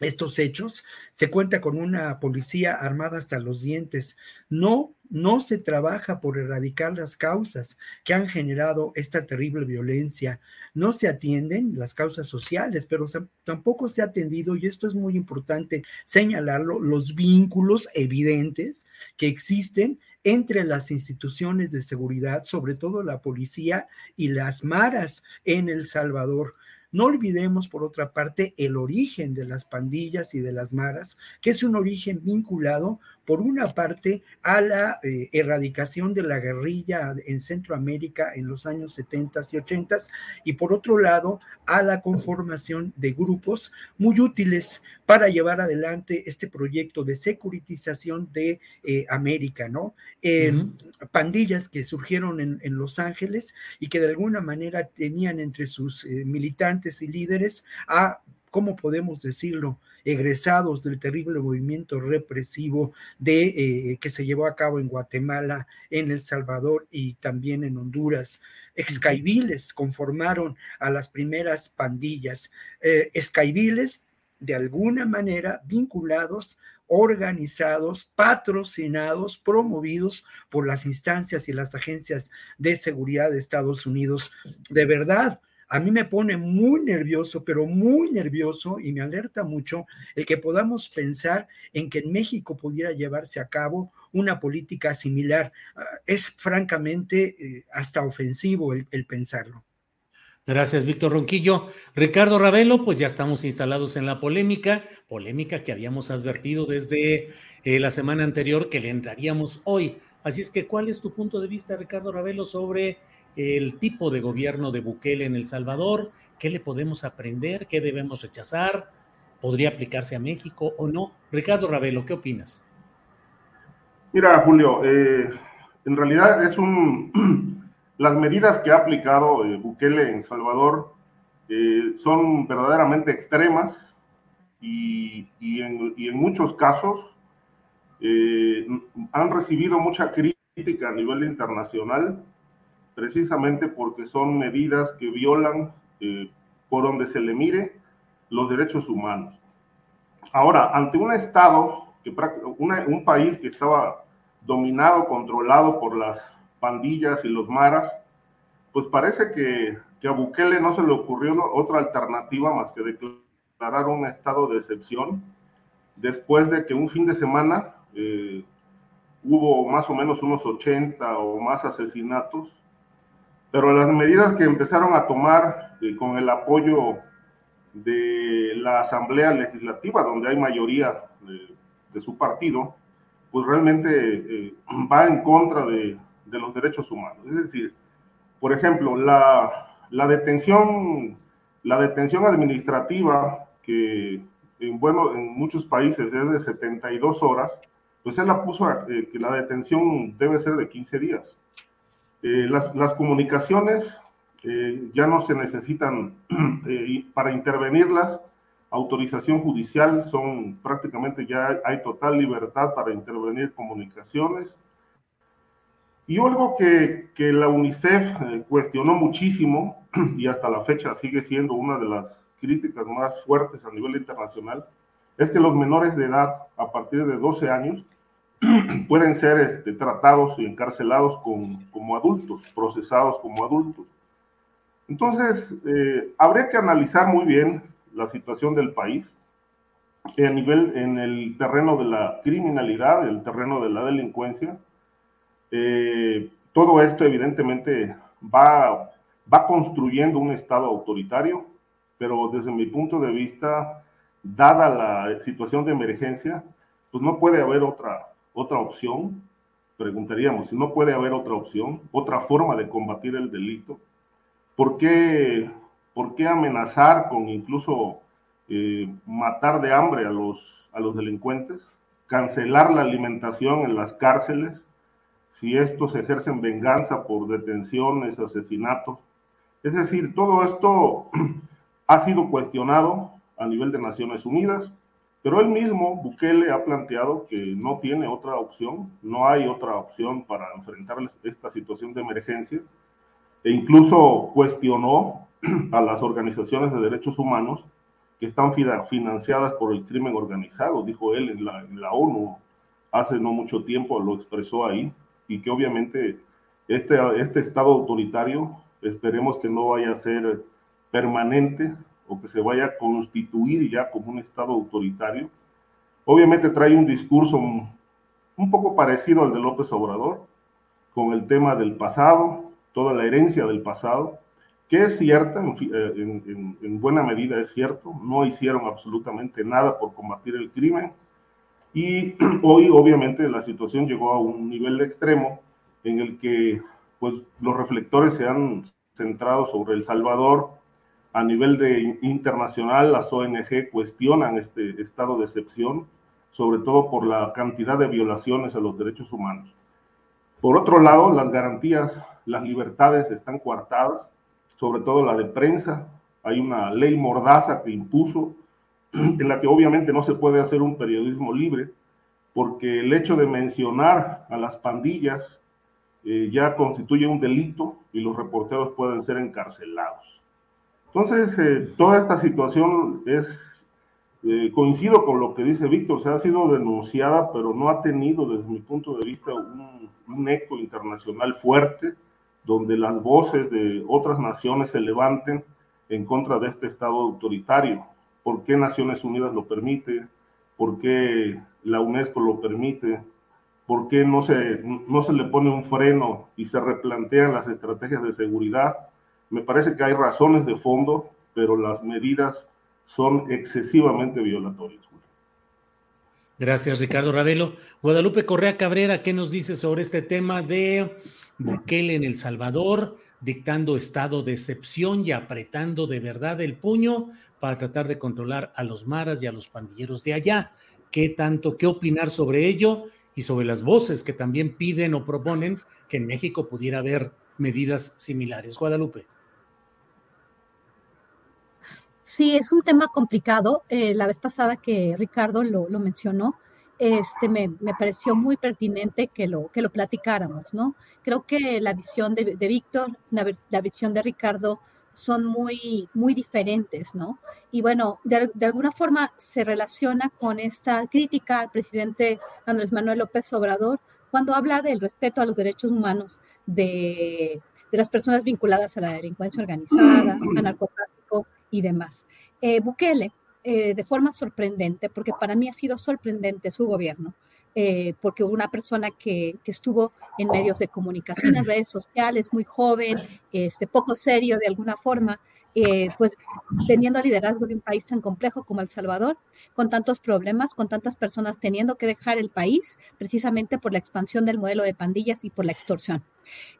estos hechos, se cuenta con una policía armada hasta los dientes. No, no se trabaja por erradicar las causas que han generado esta terrible violencia. No se atienden las causas sociales, pero tampoco se ha atendido, y esto es muy importante señalarlo, los vínculos evidentes que existen entre las instituciones de seguridad, sobre todo la policía y las maras en El Salvador. No olvidemos, por otra parte, el origen de las pandillas y de las maras, que es un origen vinculado por una parte, a la eh, erradicación de la guerrilla en Centroamérica en los años 70 y 80 y por otro lado, a la conformación de grupos muy útiles para llevar adelante este proyecto de securitización de eh, América, ¿no? Pandillas que surgieron en, Los Ángeles y que de alguna manera tenían entre sus eh, militantes y líderes a, ¿cómo podemos decirlo? Egresados del terrible movimiento represivo de, eh, que se llevó a cabo en Guatemala, en El Salvador y también en Honduras. Excaibiles conformaron a las primeras pandillas. Eh, de alguna manera, vinculados organizados, patrocinados, promovidos por las instancias y las agencias de seguridad de Estados Unidos. De verdad, a mí me pone muy nervioso, pero muy nervioso y me alerta mucho el que podamos pensar en que en México pudiera llevarse a cabo una política similar. Ah, es francamente eh, hasta ofensivo el, pensarlo. Gracias, Víctor Ronquillo. Ricardo Ravelo, pues ya estamos instalados en la polémica, polémica que habíamos advertido desde eh, la semana anterior que le entraríamos hoy. Así es que, ¿cuál es tu punto de vista, Ricardo Ravelo, sobre el tipo de gobierno de Bukele en El Salvador, qué le podemos aprender, qué debemos rechazar, podría aplicarse a México o no. Ricardo Ravelo, ¿qué opinas? Mira, Julio, eh, en realidad es un... <clears throat> Las medidas que ha aplicado eh, Bukele en Salvador eh, son verdaderamente extremas y, en, y en, muchos casos han recibido mucha crítica a nivel internacional precisamente porque son medidas que violan, eh, por donde se le mire, los derechos humanos. Ahora, ante un Estado, que, un país que estaba dominado, controlado por las pandillas y los maras, pues parece que, a Bukele no se le ocurrió otra alternativa más que declarar un estado de excepción, después de que un fin de semana eh, hubo más o menos unos 80 o más asesinatos pero las medidas que empezaron a tomar eh, con el apoyo de la Asamblea Legislativa, donde hay mayoría de, su partido, pues realmente eh, <clears throat> va en contra de, los derechos humanos. Es decir, por ejemplo, la, detención, la detención administrativa, que en, bueno, en muchos países es de 72 horas, pues él la puso eh, que la detención debe ser de 15 días. Eh, las, comunicaciones eh, ya no se necesitan <clears throat> eh, para intervenirlas, autorización judicial, son prácticamente ya hay total libertad para intervenir comunicaciones. Y algo que, que la UNICEF cuestionó muchísimo <clears throat> y hasta la fecha sigue siendo una de las críticas más fuertes a nivel internacional, es que los menores de edad a partir de 12 años <clears throat> pueden ser este, tratados y encarcelados como adultos, procesados como adultos. Entonces, eh, habría que analizar muy bien la situación del país a nivel en el terreno de la criminalidad, el terreno de la delincuencia. Eh, todo esto evidentemente va, va construyendo un Estado autoritario, pero desde mi punto de vista, dada la situación de emergencia, pues no puede haber otra, otra opción. Preguntaríamos si no puede haber otra opción, otra forma de combatir el delito. ¿Por qué, por qué amenazar con incluso eh, matar de hambre a los, a los delincuentes? Cancelar la alimentación en las cárceles, si estos ejercen venganza por detenciones, asesinatos. Es decir, todo esto <clears throat> ha sido cuestionado a nivel de Naciones Unidas, pero él mismo, Bukele, ha planteado que no tiene otra opción, no hay otra opción para enfrentar esta situación de emergencia, e incluso cuestionó a las organizaciones de derechos humanos que están financiadas por el crimen organizado, dijo él en la, en la ONU hace no mucho tiempo, lo expresó ahí, y que obviamente este, este Estado autoritario esperemos que no vaya a ser permanente o que se vaya a constituir ya como un Estado autoritario. Obviamente trae un discurso un poco parecido al de López Obrador, con el tema del pasado, toda la herencia del pasado, que es cierta, en, eh, en, buena medida es cierto, no hicieron absolutamente nada por combatir el crimen y <clears throat> hoy obviamente la situación llegó a un nivel extremo en el que pues los reflectores se han centrado sobre El Salvador, a nivel de internacional, las ONG cuestionan este estado de excepción, sobre todo por la cantidad de violaciones a los derechos humanos. Por otro lado, las garantías, las libertades están coartadas, sobre todo la de prensa. Hay una ley mordaza que impuso, <clears throat> en la que obviamente no se puede hacer un periodismo libre, porque el hecho de mencionar a las pandillas eh, ya constituye un delito y los reporteros pueden ser encarcelados. Entonces, eh, toda esta situación es, eh, coincido con lo que dice Víctor, se ha sido denunciada, pero no ha tenido, desde mi punto de vista, un, un eco internacional fuerte, donde las voces de otras naciones se levanten en contra de este Estado autoritario. ¿Por qué Naciones Unidas lo permite? ¿Por qué la UNESCO lo permite? ¿Por qué no se, no se le pone un freno y se replantean las estrategias de seguridad? Me parece que hay razones de fondo, pero las medidas son excesivamente violatorias. Gracias, Ricardo Ravelo. Guadalupe Correa Cabrera, ¿qué nos dice sobre este tema de Bukele en El Salvador, dictando estado de excepción y apretando de verdad el puño para tratar de controlar a los maras y a los pandilleros de allá? ¿Qué tanto, qué opinar sobre ello y sobre las voces que también piden o proponen que en México pudiera haber medidas similares? Guadalupe. Sí, es un tema complicado. Eh, la vez pasada que Ricardo lo, mencionó, este, me, pareció muy pertinente que lo, que lo platicáramos, ¿no? Creo que la visión de, Víctor, la, visión de Ricardo son muy, muy diferentes, ¿no? Y bueno, de, alguna forma se relaciona con esta crítica al presidente Andrés Manuel López Obrador cuando habla del respeto a los derechos humanos de, de las personas vinculadas a la delincuencia organizada, a <clears throat> narcotráfico y demás. Eh, Bukele, eh, de forma sorprendente, porque para mí ha sido sorprendente su gobierno, eh, porque una persona que, que, estuvo en medios de comunicación, en redes sociales, muy joven, este, poco serio de alguna forma, eh, pues teniendo liderazgo de un país tan complejo como El Salvador, con tantos problemas, con tantas personas teniendo que dejar el país precisamente por la expansión del modelo de pandillas y por la extorsión.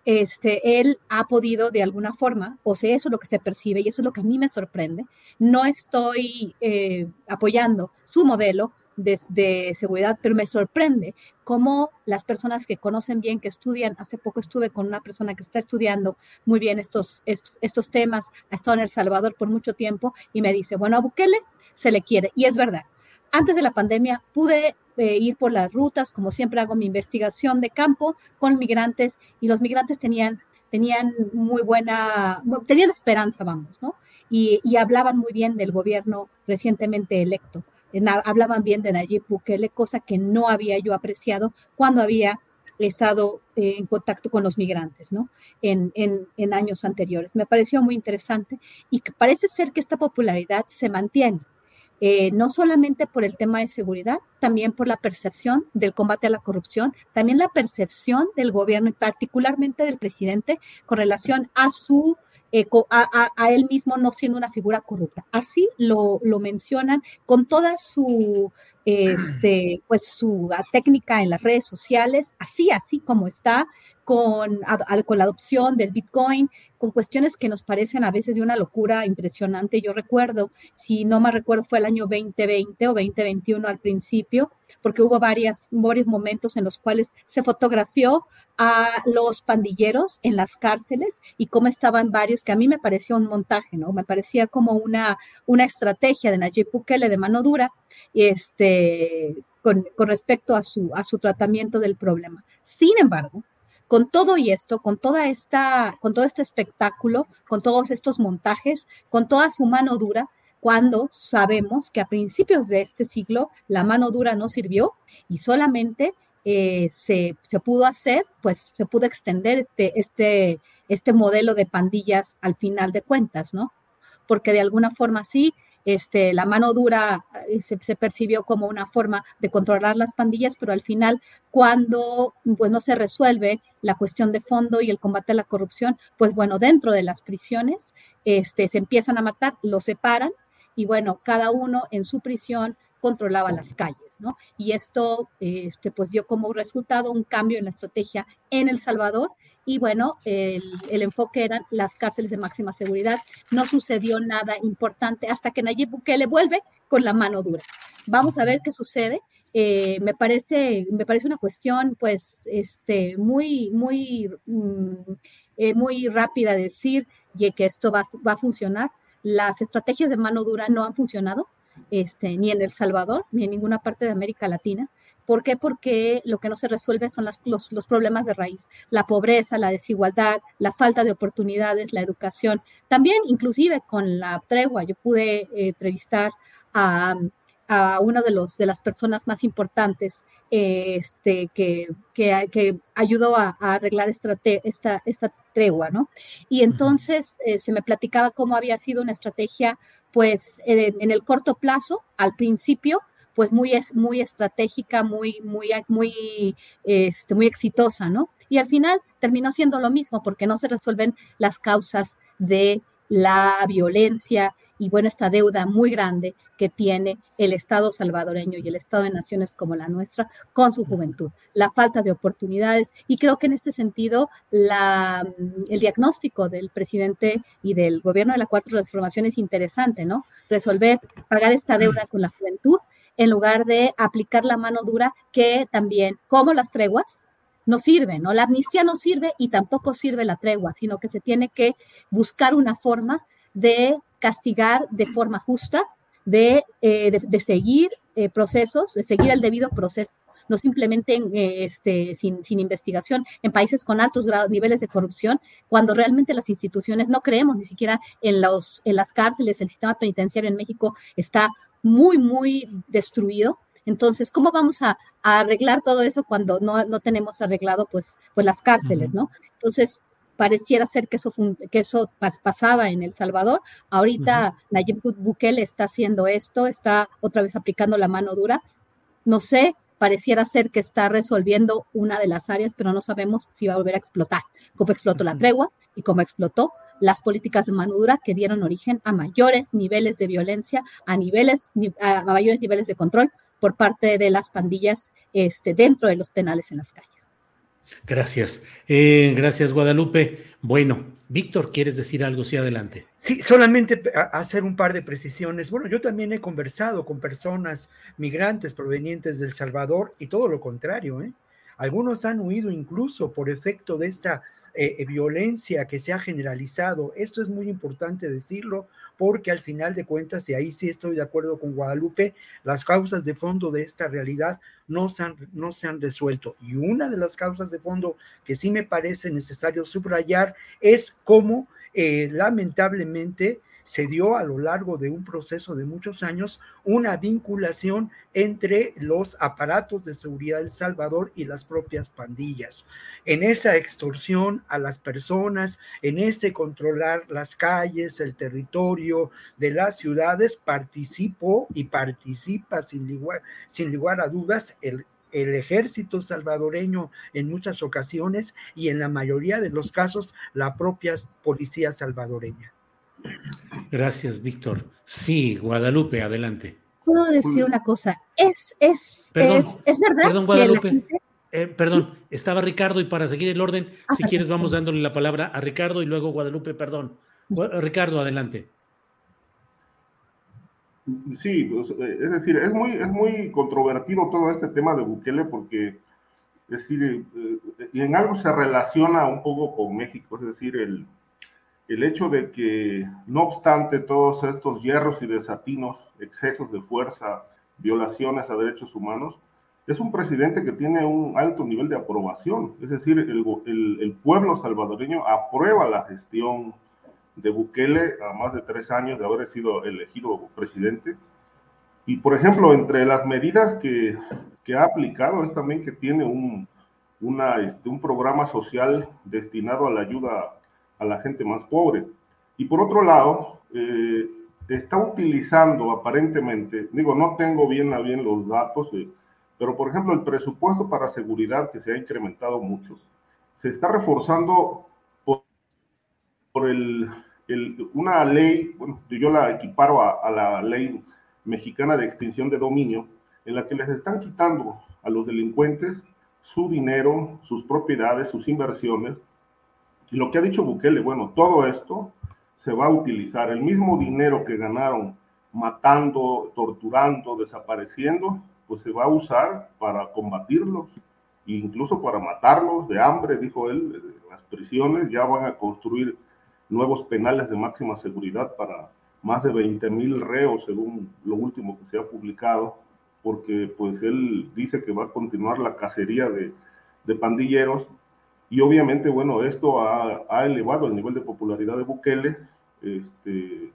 Este, él ha podido de alguna forma, o sea, eso es lo que se percibe y eso es lo que a mí me sorprende, no estoy eh, apoyando su modelo, de, seguridad, pero me sorprende cómo las personas que conocen bien, que estudian, hace poco estuve con una persona que está estudiando muy bien estos, estos, temas, ha estado en El Salvador por mucho tiempo y me dice, bueno, a Bukele se le quiere, y es verdad. Antes de la pandemia pude eh, ir por las rutas, como siempre hago mi investigación de campo con migrantes y los migrantes tenían, tenían muy buena, tenían esperanza, vamos, ¿no? Y, y hablaban muy bien del gobierno recientemente electo. Hablaban bien de Nayib Bukele, cosa que no había yo apreciado cuando había estado en contacto con los migrantes, ¿no? En, años anteriores. Me pareció muy interesante y parece ser que esta popularidad se mantiene. Eh, no solamente por el tema de seguridad, también por la percepción del combate a la corrupción, también la percepción del gobierno y particularmente del presidente con relación a su eh, a, él mismo no siendo una figura corrupta. Así lo, lo mencionan con toda su, este, pues su técnica en las redes sociales, así, así como está, con, con la adopción del Bitcoin, con cuestiones que nos parecen a veces de una locura impresionante. Yo recuerdo, si no me recuerdo, fue el año 2020 o 2021 al principio, porque hubo varias, varios momentos en los cuales se fotografió a los pandilleros en las cárceles y cómo estaban varios, que a mí me parecía un montaje, ¿no? Me parecía como una, una estrategia de Nayib Bukele de mano dura, este, con, con respecto a su, a su tratamiento del problema. Sin embargo, con todo y esto, con toda esta, con todo este espectáculo, con todos estos montajes, con toda su mano dura, cuando sabemos que a principios de este siglo la mano dura no sirvió y solamente eh, se, se, pudo hacer, pues se pudo extender este, este, este modelo de pandillas al final de cuentas, ¿no? Porque de alguna forma sí, este, la mano dura eh, se, percibió como una forma de controlar las pandillas, pero al final, cuando pues, no se resuelve la cuestión de fondo y el combate a la corrupción, pues bueno, dentro de las prisiones este, se empiezan a matar, los separan y bueno, cada uno en su prisión controlaba las calles. Y esto este, pues dio como resultado un cambio en la estrategia en El Salvador y bueno, el, enfoque eran las cárceles de máxima seguridad. No sucedió nada importante hasta que Nayib Bukele vuelve con la mano dura. Vamos a ver qué sucede. Eh, me, parece, me parece una cuestión pues este, muy, muy, mm, eh, muy rápida decir que esto va, va, a funcionar. Las estrategias de mano dura no han funcionado este, ni en El Salvador ni en ninguna parte de América Latina. ¿Por qué? Porque lo que no se resuelve son los, problemas de raíz, la pobreza, la desigualdad, la falta de oportunidades, la educación. También, inclusive con la tregua, yo pude eh, entrevistar a, una de, los, de las personas más importantes este, que, que, ayudó a, arreglar esta, esta, esta, tregua, ¿no? Y entonces eh, se me platicaba cómo había sido una estrategia, pues, en el corto plazo, al principio, pues muy, muy estratégica, muy, muy, muy, este, muy exitosa, ¿no? Y al final terminó siendo lo mismo porque no se resuelven las causas de la violencia y bueno, esta deuda muy grande que tiene el Estado salvadoreño y el Estado de naciones como la nuestra con su juventud, la falta de oportunidades. Y creo que en este sentido, el diagnóstico del presidente y del gobierno de la Cuarta Transformación es interesante, ¿no? Resolver, pagar esta deuda con la juventud en lugar de aplicar la mano dura que también, como las treguas, no sirve, ¿no? La amnistía no sirve y tampoco sirve la tregua, sino que se tiene que buscar una forma de castigar de forma justa, de, eh, de, seguir eh, procesos, de seguir el debido proceso, no simplemente eh, este, sin, sin, investigación en países con altos grados, niveles de corrupción, cuando realmente las instituciones no creemos ni siquiera en, los, en las cárceles, el sistema penitenciario en México está muy, muy destruido. Entonces, ¿cómo vamos a, arreglar todo eso cuando no, tenemos arreglado pues, pues las cárceles, ¿no? Entonces, pareciera ser que eso, que eso pasaba en El Salvador. Ahorita Nayib Bukele está haciendo esto, está otra vez aplicando la mano dura. No sé, pareciera ser que está resolviendo una de las áreas, pero no sabemos si va a volver a explotar, como explotó la tregua y cómo explotó las políticas de mano dura que dieron origen a mayores niveles de violencia, a, niveles, a mayores niveles de control por parte de las pandillas este, dentro de los penales en las calles. Gracias. Eh, gracias, Guadalupe. Bueno, Víctor, ¿quieres decir algo? Sí, adelante. Sí, solamente hacer un par de precisiones. Bueno, yo también he conversado con personas migrantes provenientes del Salvador y todo lo contrario. ¿eh? Algunos han huido incluso por efecto de esta eh, eh, violencia que se ha generalizado. Esto es muy importante decirlo porque al final de cuentas, y ahí sí estoy de acuerdo con Guadalupe, las causas de fondo de esta realidad no se han, no se han resuelto. Y una de las causas de fondo que sí me parece necesario subrayar es cómo eh, lamentablemente se dio a lo largo de un proceso de muchos años una vinculación entre los aparatos de seguridad del Salvador y las propias pandillas. En esa extorsión a las personas, en ese controlar las calles, el territorio de las ciudades, participó y participa sin lugar, sin lugar a dudas el el ejército salvadoreño en muchas ocasiones y en la mayoría de los casos la propia policía salvadoreña. Gracias, Víctor. Sí, Guadalupe, adelante. Puedo decir una cosa, es, es, es, verdad. Perdón, Guadalupe. Eh, perdón, estaba Ricardo y para seguir el orden, ah, si quieres vamos dándole la palabra a Ricardo y luego Guadalupe, perdón. Ricardo, adelante. Sí, pues, eh, es decir, es muy, es muy controvertido todo este tema de Bukele porque, es decir, eh, en algo se relaciona un poco con México, es decir, el, el hecho de que, no obstante todos estos hierros y desatinos, excesos de fuerza, violaciones a derechos humanos, es un presidente que tiene un alto nivel de aprobación, es decir, el, el, pueblo salvadoreño aprueba la gestión de Bukele a más de tres años de haber sido elegido presidente. Y, por ejemplo, entre las medidas que, que ha aplicado es también que tiene un, este, un programa social destinado a la ayuda a la gente más pobre. Y por otro lado, eh, está utilizando aparentemente, digo, no tengo bien a bien los datos, eh, pero por ejemplo, el presupuesto para seguridad que se ha incrementado mucho, se está reforzando por, por el, una ley, bueno, yo la equiparo a, la ley mexicana de extinción de dominio, en la que les están quitando a los delincuentes su dinero, sus propiedades, sus inversiones. Y lo que ha dicho Bukele, bueno, todo esto se va a utilizar, el mismo dinero que ganaron matando, torturando, desapareciendo, pues se va a usar para combatirlos, incluso para matarlos de hambre, dijo él, las prisiones. Ya van a construir nuevos penales de máxima seguridad para más de 20 mil reos, según lo último que se ha publicado, porque pues él dice que va a continuar la cacería de pandilleros y obviamente, bueno, esto ha, ha, elevado el nivel de popularidad de Bukele, este,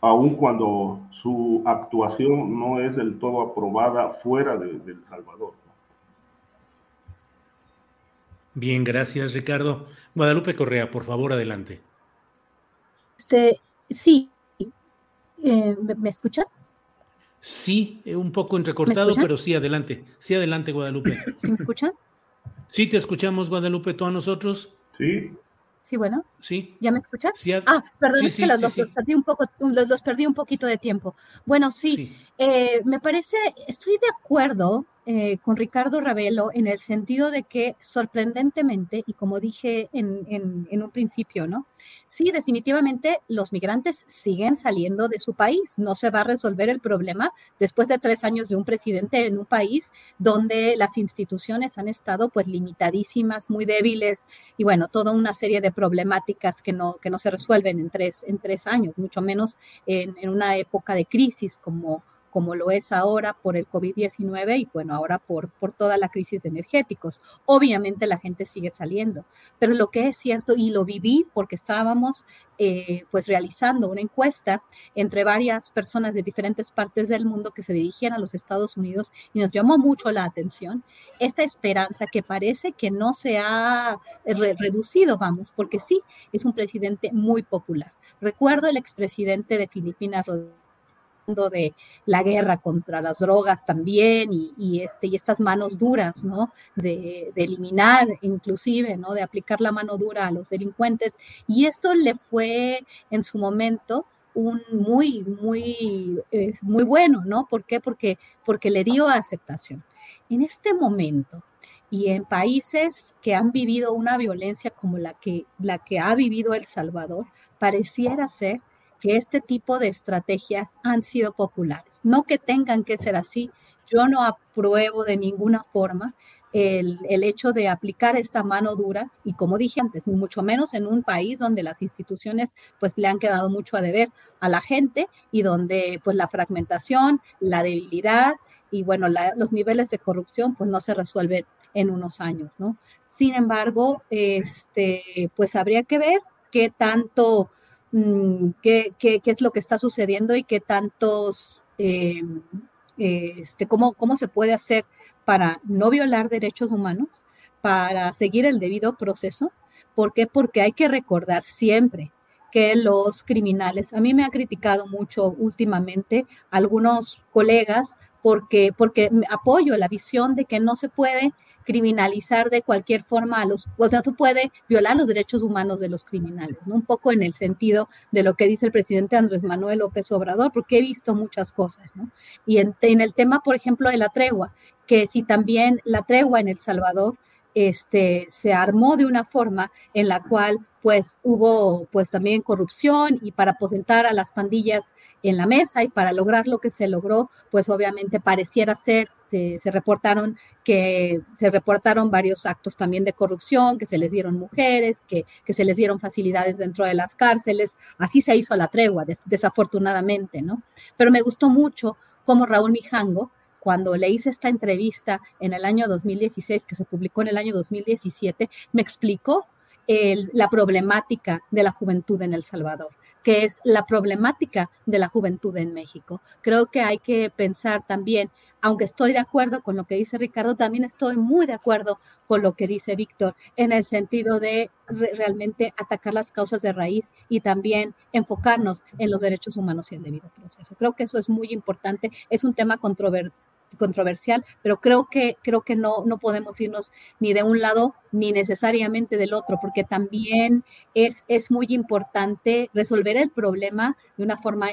aun cuando su actuación no es del todo aprobada fuera de, de El Salvador. Bien, gracias Ricardo. Guadalupe Correa, por favor, adelante. Este, sí, eh, ¿me, escuchan? Sí, eh, un poco entrecortado, pero sí, adelante. Sí, adelante, Guadalupe. ¿Sí me escuchan? Sí, te escuchamos, Guadalupe, tú a nosotros. Sí. Sí, bueno. Sí. ¿Ya me escuchas? Sí, ah, perdón, es que los, los, perdí un poco, los, perdí un poquito de tiempo. Bueno, sí, eh, me parece, estoy de acuerdo eh, con Ricardo Ravelo en el sentido de que sorprendentemente, y como dije en, en, un principio, ¿no? Sí, definitivamente los migrantes siguen saliendo de su país. No se va a resolver el problema después de tres años de un presidente en un país donde las instituciones han estado pues limitadísimas, muy débiles y bueno, toda una serie de problemáticas que no, que no se resuelven en tres, en tres años, mucho menos en, en una época de crisis como como lo es ahora por el COVID-19 y bueno, ahora por, por toda la crisis de energéticos. Obviamente la gente sigue saliendo, pero lo que es cierto, y lo viví porque estábamos eh, pues realizando una encuesta entre varias personas de diferentes partes del mundo que se dirigían a los Estados Unidos y nos llamó mucho la atención esta esperanza que parece que no se ha reducido, vamos, porque sí, es un presidente muy popular. Recuerdo el expresidente de Filipinas, de la guerra contra las drogas también y, este, y estas manos duras, ¿no? De, eliminar inclusive, ¿no? De aplicar la mano dura a los delincuentes. Y esto le fue en su momento un muy, muy, muy bueno, ¿no? ¿Por qué? Porque, porque le dio aceptación. En este momento, y en países que han vivido una violencia como la que, la que ha vivido El Salvador, pareciera ser que este tipo de estrategias han sido populares. No que tengan que ser así. Yo no apruebo de ninguna forma el, hecho de aplicar esta mano dura y como dije antes, mucho menos en un país donde las instituciones pues le han quedado mucho a deber a la gente y donde pues la fragmentación, la debilidad y bueno, los niveles de corrupción pues no se resuelven en unos años, ¿no? Sin embargo, este, pues habría que ver qué tanto mm, qué, qué, qué, es lo que está sucediendo y qué tantos, eh, este, cómo, cómo se puede hacer para no violar derechos humanos, para seguir el debido proceso. ¿Por qué? Porque hay que recordar siempre que los criminales, a mí me ha criticado mucho últimamente algunos colegas porque, porque apoyo la visión de que no se puede criminalizar de cualquier forma a los, o sea, tú puede violar los derechos humanos de los criminales, ¿no? Un poco en el sentido de lo que dice el presidente Andrés Manuel López Obrador, porque he visto muchas cosas, ¿no? Y en, en el tema, por ejemplo, de la tregua, que si también la tregua en El Salvador, este, se armó de una forma en la cual pues hubo pues también corrupción y para aposentar a las pandillas en la mesa y para lograr lo que se logró, pues obviamente pareciera ser, se, reportaron que se reportaron varios actos también de corrupción, que se les dieron mujeres, que, que se les dieron facilidades dentro de las cárceles, así se hizo la tregua, desafortunadamente, ¿no? Pero me gustó mucho cómo Raúl Mijango, cuando le hice esta entrevista en el año 2016, que se publicó en el año 2017, me explicó la problemática de la juventud en El Salvador que es la problemática de la juventud en México. Creo que hay que pensar también, aunque estoy de acuerdo con lo que dice Ricardo, también estoy muy de acuerdo con lo que dice Víctor, en el sentido de realmente atacar las causas de raíz y también enfocarnos en los derechos humanos y el debido proceso. Creo que eso es muy importante, es un tema controvertido controversial, pero creo que, creo que no, no podemos irnos ni de un lado ni necesariamente del otro, porque también es, es muy importante resolver el problema de una forma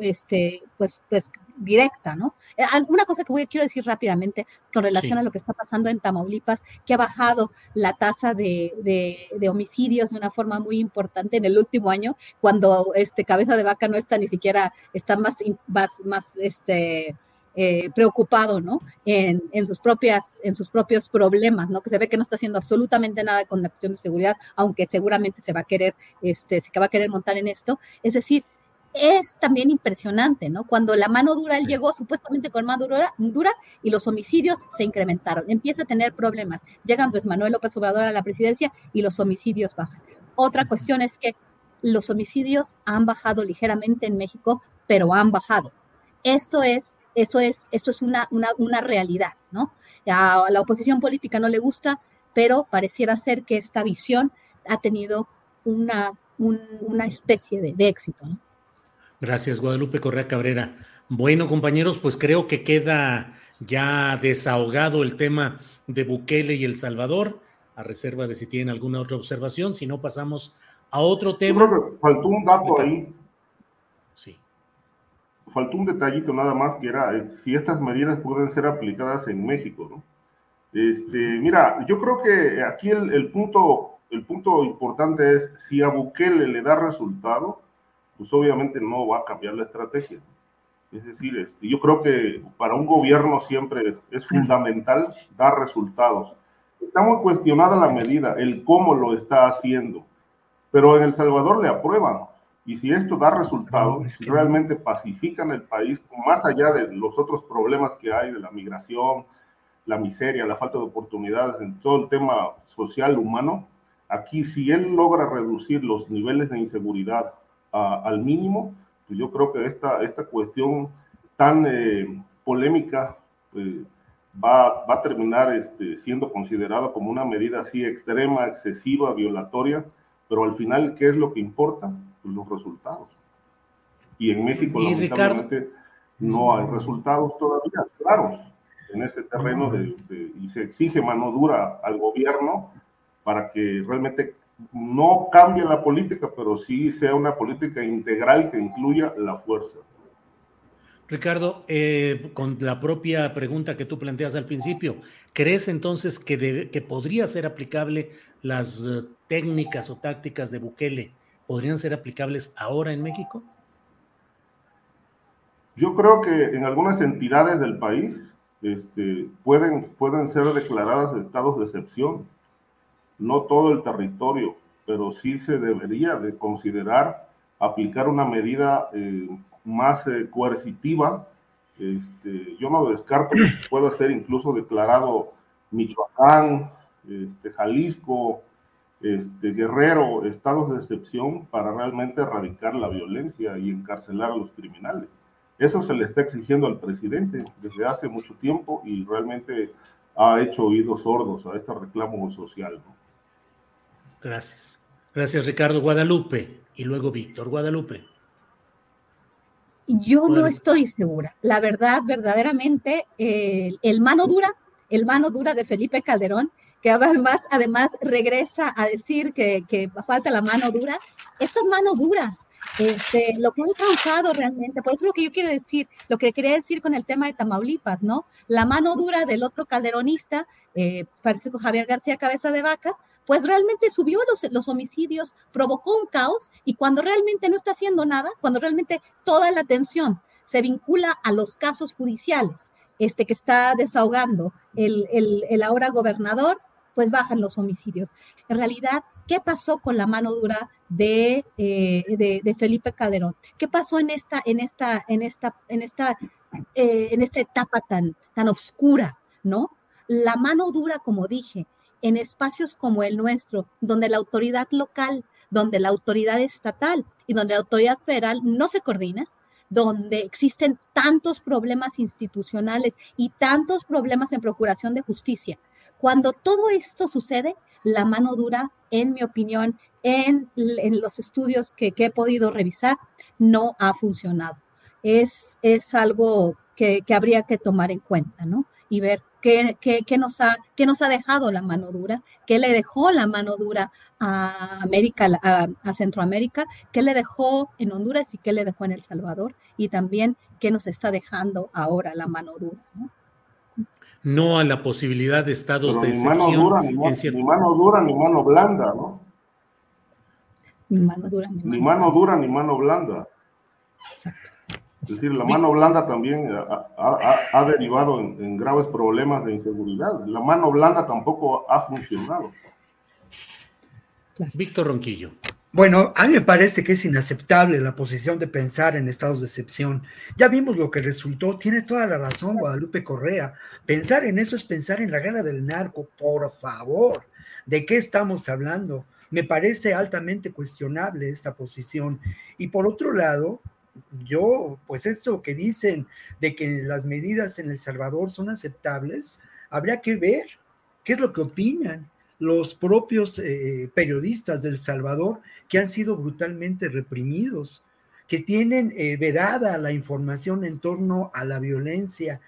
este, pues, pues directa, ¿no? Eh, una cosa que voy, quiero decir rápidamente con relación a lo que está pasando en Tamaulipas, que ha bajado la tasa de, de, homicidios de una forma muy importante en el último año, cuando este cabeza de vaca no está ni siquiera, está más, más, más este, eh, preocupado, ¿no? En, sus propias, en sus propios problemas, ¿no? Que se ve que no está haciendo absolutamente nada con la cuestión de seguridad, aunque seguramente se va a querer, este, se va a querer montar en esto. Es decir, es también impresionante, ¿no? Cuando la mano dura, él llegó supuestamente con mano dura, dura y los homicidios se incrementaron. Empieza a tener problemas. Llega Andrés Manuel López Obrador a la presidencia y los homicidios bajan. Otra cuestión es que los homicidios han bajado ligeramente en México, pero han bajado. Esto es, esto es, esto es una, una, realidad, ¿no? A la oposición política no le gusta, pero pareciera ser que esta visión ha tenido una, una especie de, de éxito, ¿no? Gracias, Guadalupe Correa Cabrera. Bueno, compañeros, pues creo que queda ya desahogado el tema de Bukele y El Salvador, a reserva de si tienen alguna otra observación, si no pasamos a otro tema. faltó un dato ahí faltó un detallito nada más que era eh, si estas medidas pueden ser aplicadas en México, ¿no? Este, mira, yo creo que aquí el, punto, el punto importante es si a Bukele le da resultado, pues obviamente no va a cambiar la estrategia. Es decir, este, yo creo que para un gobierno siempre es fundamental dar resultados. Está muy cuestionada la medida, el cómo lo está haciendo, pero en El Salvador le aprueban. Y si esto da resultados, si realmente pacifican el país, más allá de los otros problemas que hay de la migración, la miseria, la falta de oportunidades, en todo el tema social humano, aquí si él logra reducir los niveles de inseguridad al mínimo, pues yo creo que esta, esta cuestión tan eh, polémica eh, va, va, a terminar este, siendo considerada como una medida así extrema, excesiva, violatoria, pero al final, ¿qué es lo que importa? Los resultados. Y en México, lamentablemente, no hay resultados todavía claros en ese terreno de, y se exige mano dura al gobierno para que realmente no cambie la política, pero sí sea una política integral que incluya la fuerza. Ricardo, eh, con la propia pregunta que tú planteas al principio, ¿crees entonces que, que podría ser aplicable las eh, técnicas o tácticas de Bukele podrían ser aplicables ahora en México? Yo creo que en algunas entidades del país este, pueden, pueden ser declaradas estados de excepción. No todo el territorio, pero sí se debería de considerar aplicar una medida eh, más eh, coercitiva. Este, yo no descarto que pueda ser incluso declarado Michoacán, este, Jalisco, este, Guerrero, estados de excepción para realmente erradicar la violencia y encarcelar a los criminales. Eso se le está exigiendo al presidente desde hace mucho tiempo y realmente ha hecho oídos sordos a este reclamo social. Gracias. Gracias, Ricardo Guadalupe. Y luego Víctor Guadalupe. Yo no estoy segura. La verdad, verdaderamente, el mano dura, el mano dura de Felipe Calderón, que además, además regresa a decir que, que falta la mano dura. Estas manos duras, este, lo que han causado realmente, por eso es lo que yo quiero decir, lo que quería decir con el tema de Tamaulipas, ¿no? La mano dura del otro calderonista, eh, Francisco Javier García Cabeza de Vaca, pues realmente subió los, los homicidios, provocó un caos y cuando realmente no está haciendo nada, cuando realmente toda la atención se vincula a los casos judiciales, este que está desahogando el, el ahora gobernador, pues bajan los homicidios. En realidad, ¿qué pasó con la mano dura de, eh, de, de, Felipe Calderón? ¿Qué pasó en esta, en esta, en esta, en esta, eh, en esta etapa tan, tan oscura, ¿no? La mano dura, como dije, en espacios como el nuestro, donde la autoridad local, donde la autoridad estatal y donde la autoridad federal no se coordina, donde existen tantos problemas institucionales y tantos problemas en procuración de justicia. Cuando todo esto sucede, la mano dura, en mi opinión, en, en los estudios que, que, he podido revisar, no ha funcionado. Es, es algo que, que habría que tomar en cuenta, ¿no? Y ver ¿Qué, qué, nos ha, qué nos ha dejado la mano dura? ¿Qué le dejó la mano dura a América, a, a, Centroamérica? ¿Qué le dejó en Honduras y qué le dejó en El Salvador? Y también qué nos está dejando ahora la mano dura. ¿no? No a la posibilidad de estados Pero de ni excepción. Mano dura, ni, mano, cierto... ni mano dura, ni mano blanda, ¿no? Ni mano dura, ni mano, ni mano dura, ni mano blanda. Exacto. Es decir, la mano blanda también ha, ha, ha derivado en, en, graves problemas de inseguridad. La mano blanda tampoco ha funcionado. Claro. Víctor Ronquillo. Bueno, a mí me parece que es inaceptable la posición de pensar en estados de excepción. Ya vimos lo que resultó, tiene toda la razón Guadalupe Correa. Pensar en eso es pensar en la guerra del narco, por favor. ¿De qué estamos hablando? Me parece altamente cuestionable esta posición. Y por otro lado, yo, pues esto que dicen de que las medidas en El Salvador son aceptables, habría que ver qué es lo que opinan los propios eh, periodistas del Salvador que han sido brutalmente reprimidos, que tienen eh, vedada la información en torno a la violencia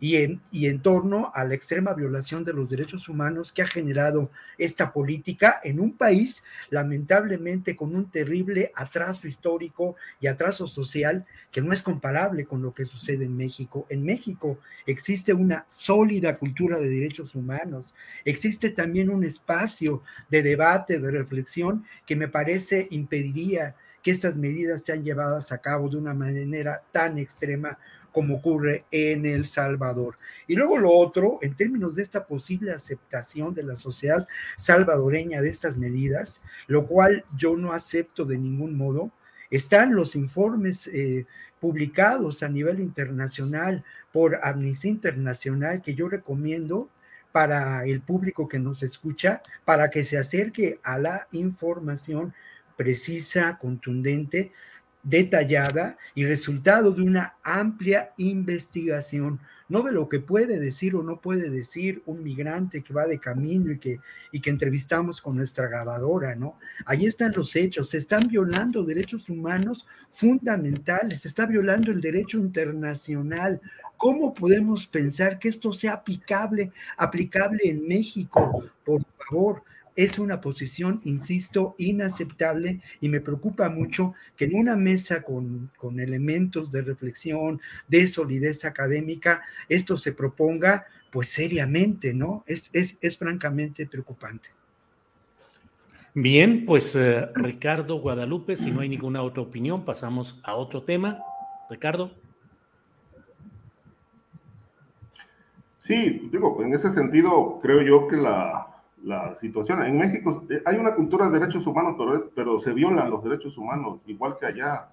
y en, y en torno a la extrema violación de los derechos humanos que ha generado esta política en un país lamentablemente con un terrible atraso histórico y atraso social que no es comparable con lo que sucede en México. En México existe una sólida cultura de derechos humanos, existe también un espacio de debate, de reflexión que me parece impediría que estas medidas sean llevadas a cabo de una manera tan extrema como ocurre en El Salvador. Y luego lo otro, en términos de esta posible aceptación de la sociedad salvadoreña de estas medidas, lo cual yo no acepto de ningún modo, están los informes eh, publicados a nivel internacional por Amnistía Internacional que yo recomiendo para el público que nos escucha, para que se acerque a la información precisa, contundente, detallada y resultado de una amplia investigación, no de lo que puede decir o no puede decir un migrante que va de camino y que, y que entrevistamos con nuestra grabadora, ¿no? Ahí están los hechos, se están violando derechos humanos fundamentales, se está violando el derecho internacional. ¿Cómo podemos pensar que esto sea aplicable, aplicable en México? Por favor, es una posición, insisto, inaceptable y me preocupa mucho que en una mesa con, con, elementos de reflexión, de solidez académica, esto se proponga pues seriamente, ¿no? Es, es, es francamente preocupante. Bien, pues uh, Ricardo Guadalupe, si no hay ninguna otra opinión, pasamos a otro tema. Ricardo. Sí, digo, en ese sentido creo yo que la, la situación. En México hay una cultura de derechos humanos, pero, pero, se violan los derechos humanos, igual que allá.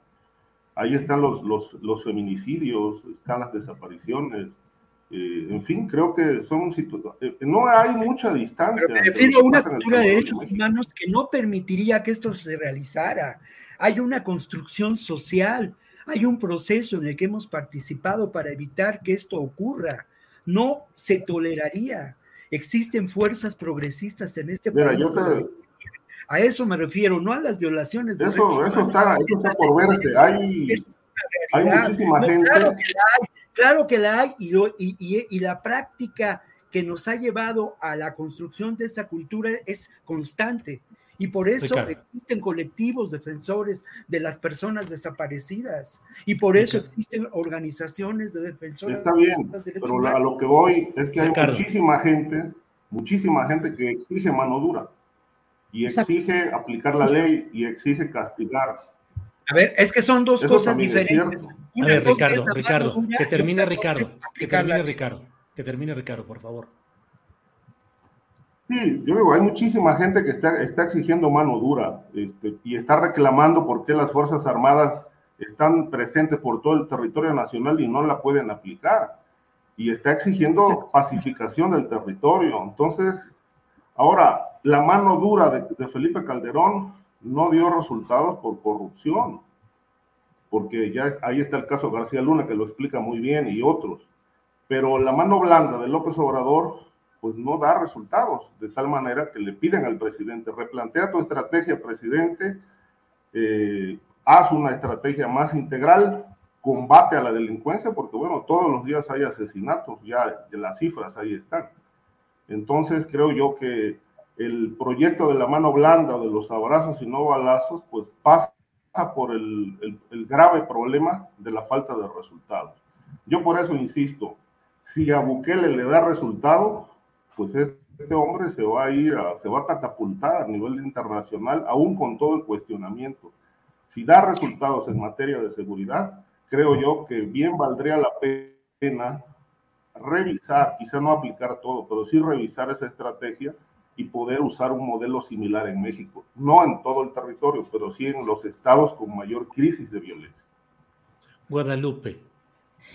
Ahí están los, los, los, feminicidios, están las desapariciones, Eh, en fin, creo que son eh, no hay mucha distancia. Pero me refiero a una cultura de derechos humanos que no permitiría que esto se realizara. Hay una construcción social, hay un proceso en el que hemos participado para evitar que esto ocurra. No se toleraría. Existen fuerzas progresistas en este país. A eso me refiero, no a las violaciones de derechos. Eso está, eso está por verse. Hay, hay muchísima gente. Claro que la hay, claro que la hay y, y, y, la práctica que nos ha llevado a la construcción de esa cultura es constante. Y por eso existen colectivos defensores de las personas desaparecidas. Y por eso existen organizaciones de defensores. Está bien, pero a lo que voy es que hay muchísima gente, muchísima gente que exige mano dura. Y exige aplicar la ley y exige castigar. A ver, es que son dos cosas diferentes. a ver, Ricardo, Ricardo, que termine Ricardo, que termine Ricardo, que termine Ricardo, por favor. Sí, yo digo, hay muchísima gente que está, está exigiendo mano dura este, y está reclamando por qué las Fuerzas Armadas están presentes por todo el territorio nacional y no la pueden aplicar. Y está exigiendo pacificación del territorio. Entonces, ahora, la mano dura de, de Felipe Calderón no dio resultados por corrupción, porque ya ahí está el caso García Luna que lo explica muy bien y otros. Pero la mano blanda de López Obrador pues no da resultados, de tal manera que le piden al presidente, replantea tu estrategia, presidente, eh, haz una estrategia más integral, combate a la delincuencia, porque bueno, todos los días hay asesinatos, ya las cifras ahí están. Entonces creo yo que el proyecto de la mano blanda de los abrazos y no balazos, pues pasa por el, el grave problema de la falta de resultados. Yo por eso insisto, si a Bukele le da resultado, pues este hombre se va a ir, a, se va a catapultar a nivel internacional, aún con todo el cuestionamiento. Si da resultados en materia de seguridad, creo yo que bien valdría la pena revisar, quizá no aplicar todo, pero sí revisar esa estrategia y poder usar un modelo similar en México. No en todo el territorio, pero sí en los estados con mayor crisis de violencia. Guadalupe.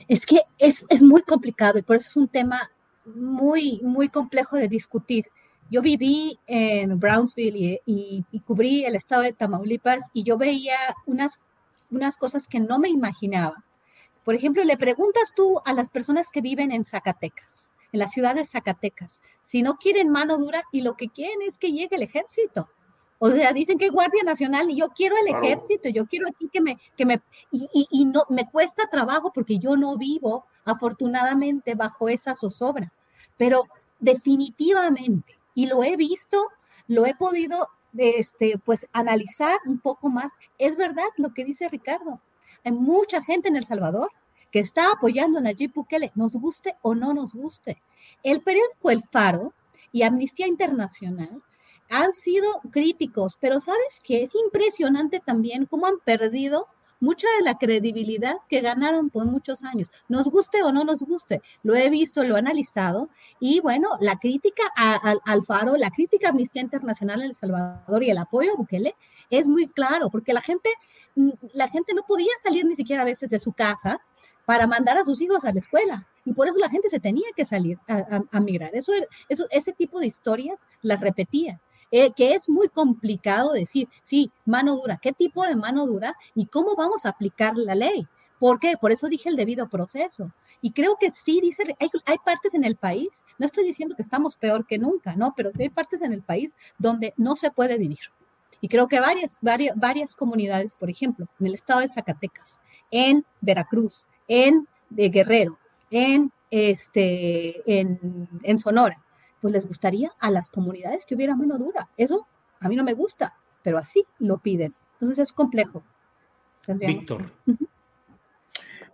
Es que es, es muy complicado y por eso es un tema muy, muy complejo de discutir. Yo viví en Brownsville y, cubrí el estado de Tamaulipas y yo veía unas, unas cosas que no me imaginaba. Por ejemplo, le preguntas tú a las personas que viven en Zacatecas, en la ciudad de Zacatecas, si no quieren mano dura y lo que quieren es que llegue el ejército. O sea, dicen que Guardia Nacional y yo quiero el ejército, yo quiero aquí que me, que me, y, y, no, me cuesta trabajo porque yo no vivo afortunadamente bajo esa zozobra, pero definitivamente, y lo he visto, lo he podido, este, pues, analizar un poco más, es verdad lo que dice Ricardo. Hay mucha gente en El Salvador que está apoyando a Nayib Bukele, nos guste o no nos guste. El periódico El Faro y Amnistía Internacional han sido críticos, pero sabes que es impresionante también cómo han perdido mucha de la credibilidad que ganaron por muchos años. Nos guste o no nos guste, lo he visto, lo he analizado y bueno, la crítica al Faro, la crítica a Amnistía Internacional en El Salvador y el apoyo a Bukele es muy claro, porque la gente, mm, la gente no podía salir ni siquiera a veces de su casa para mandar a sus hijos a la escuela. Y por eso la gente se tenía que salir a, migrar. Eso, eso, ese tipo de historias las repetía. Eh, que es muy complicado decir, sí, mano dura, ¿qué tipo de mano dura y cómo vamos a aplicar la ley? ¿Por qué? Por eso dije el debido proceso. Y creo que sí, dice, hay, hay, partes en el país, no estoy diciendo que estamos peor que nunca, ¿no? Pero hay partes en el país donde no se puede vivir. Y creo que varias, varias, varias comunidades, por ejemplo, en el estado de Zacatecas, en Veracruz, en de Guerrero, en, este, en, en Sonora, pues les gustaría a las comunidades que hubiera mano dura. Eso a mí no me gusta, pero así lo piden. Entonces es complejo. Víctor.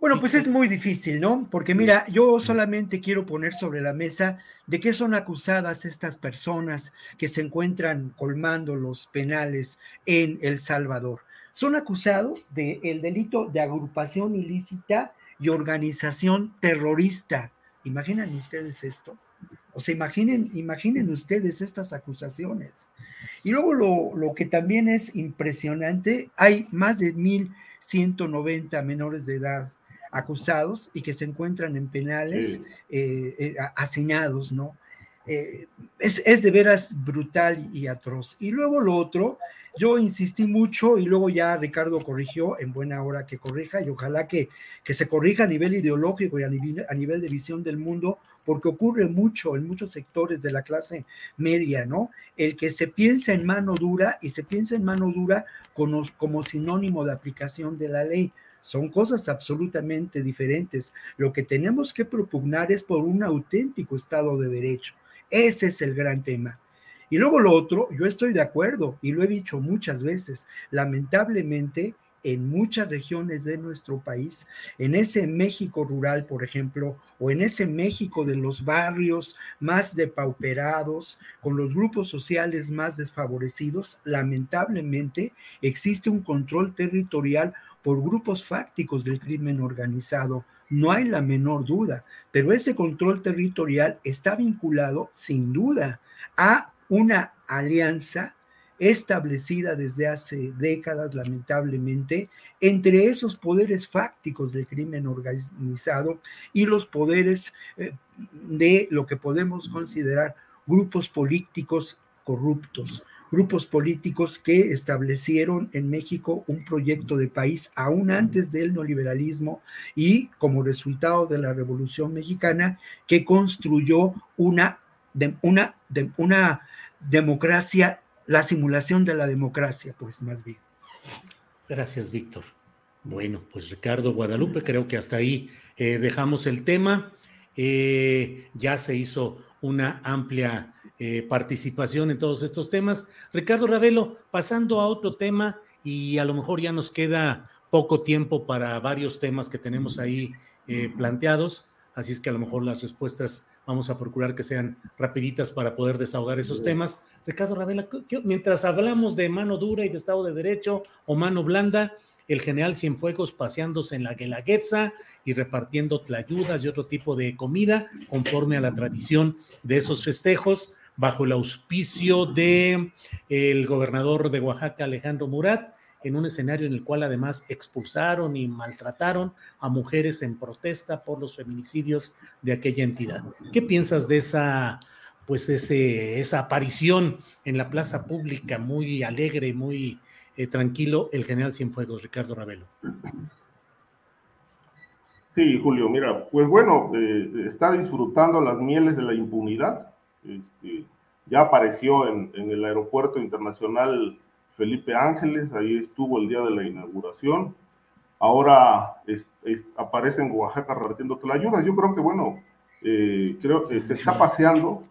Bueno, pues es muy difícil, ¿no? Porque mira, yo solamente quiero poner sobre la mesa de qué son acusadas estas personas que se encuentran colmando los penales en El Salvador. Son acusados del delito de agrupación ilícita y organización terrorista. ¿Imaginan ustedes esto? O sea, imaginen, imaginen ustedes estas acusaciones. Y luego lo, lo que también es impresionante, hay más de 1.190 menores de edad acusados y que se encuentran en penales eh, eh, hacinados, ¿no? Eh, es, es, de veras brutal y atroz. Y luego lo otro, yo insistí mucho y luego ya Ricardo corrigió, en buena hora que corrija, y ojalá que, que se corrija a nivel ideológico y a nivel, a nivel de visión del mundo, porque ocurre mucho en muchos sectores de la clase media, ¿no? El que se piensa en mano dura y se piensa en mano dura como, como sinónimo de aplicación de la ley. Son cosas absolutamente diferentes. Lo que tenemos que propugnar es por un auténtico Estado de Derecho. Ese es el gran tema. Y luego lo otro, yo estoy de acuerdo y lo he dicho muchas veces, lamentablemente en muchas regiones de nuestro país, en ese México rural, por ejemplo, o en ese México de los barrios más depauperados, con los grupos sociales más desfavorecidos, lamentablemente existe un control territorial por grupos fácticos del crimen organizado. No hay la menor duda, pero ese control territorial está vinculado sin duda a una alianza establecida desde hace décadas, lamentablemente, entre esos poderes fácticos del crimen organizado y los poderes eh, de lo que podemos considerar grupos políticos corruptos, grupos políticos que establecieron en México un proyecto de país aún antes del neoliberalismo y como resultado de la Revolución Mexicana que construyó una, una, una democracia la simulación de la democracia, pues más bien. Gracias, Víctor. Bueno, pues Ricardo Guadalupe, creo que hasta ahí eh, dejamos el tema. Eh, ya se hizo una amplia eh, participación en todos estos temas. Ricardo Ravelo, pasando a otro tema y a lo mejor ya nos queda poco tiempo para varios temas que tenemos ahí planteados, así es que a lo mejor las respuestas vamos a procurar que sean rapiditas para poder desahogar esos temas. Ricardo Ravela, mientras hablamos de mano dura y de Estado de Derecho o mano blanda, el general Cienfuegos paseándose en la Guelaguetza y repartiendo tlayudas y otro tipo de comida conforme a la tradición de esos festejos bajo el auspicio de el gobernador de Oaxaca Alejandro Murat en un escenario en el cual además expulsaron y maltrataron a mujeres en protesta por los feminicidios de aquella entidad. ¿Qué piensas de esa pues ese, esa aparición en la plaza pública muy alegre muy eh, tranquilo el general Cienfuegos, Ricardo Ravelo. Sí, Julio, mira, pues bueno, eh, está disfrutando las mieles de la impunidad. Este, ya apareció en, el aeropuerto internacional Felipe Ángeles, ahí estuvo el día de la inauguración. Ahora aparece en Oaxaca repartiendo ayuda. Yo creo que, bueno, eh, creo que se está paseando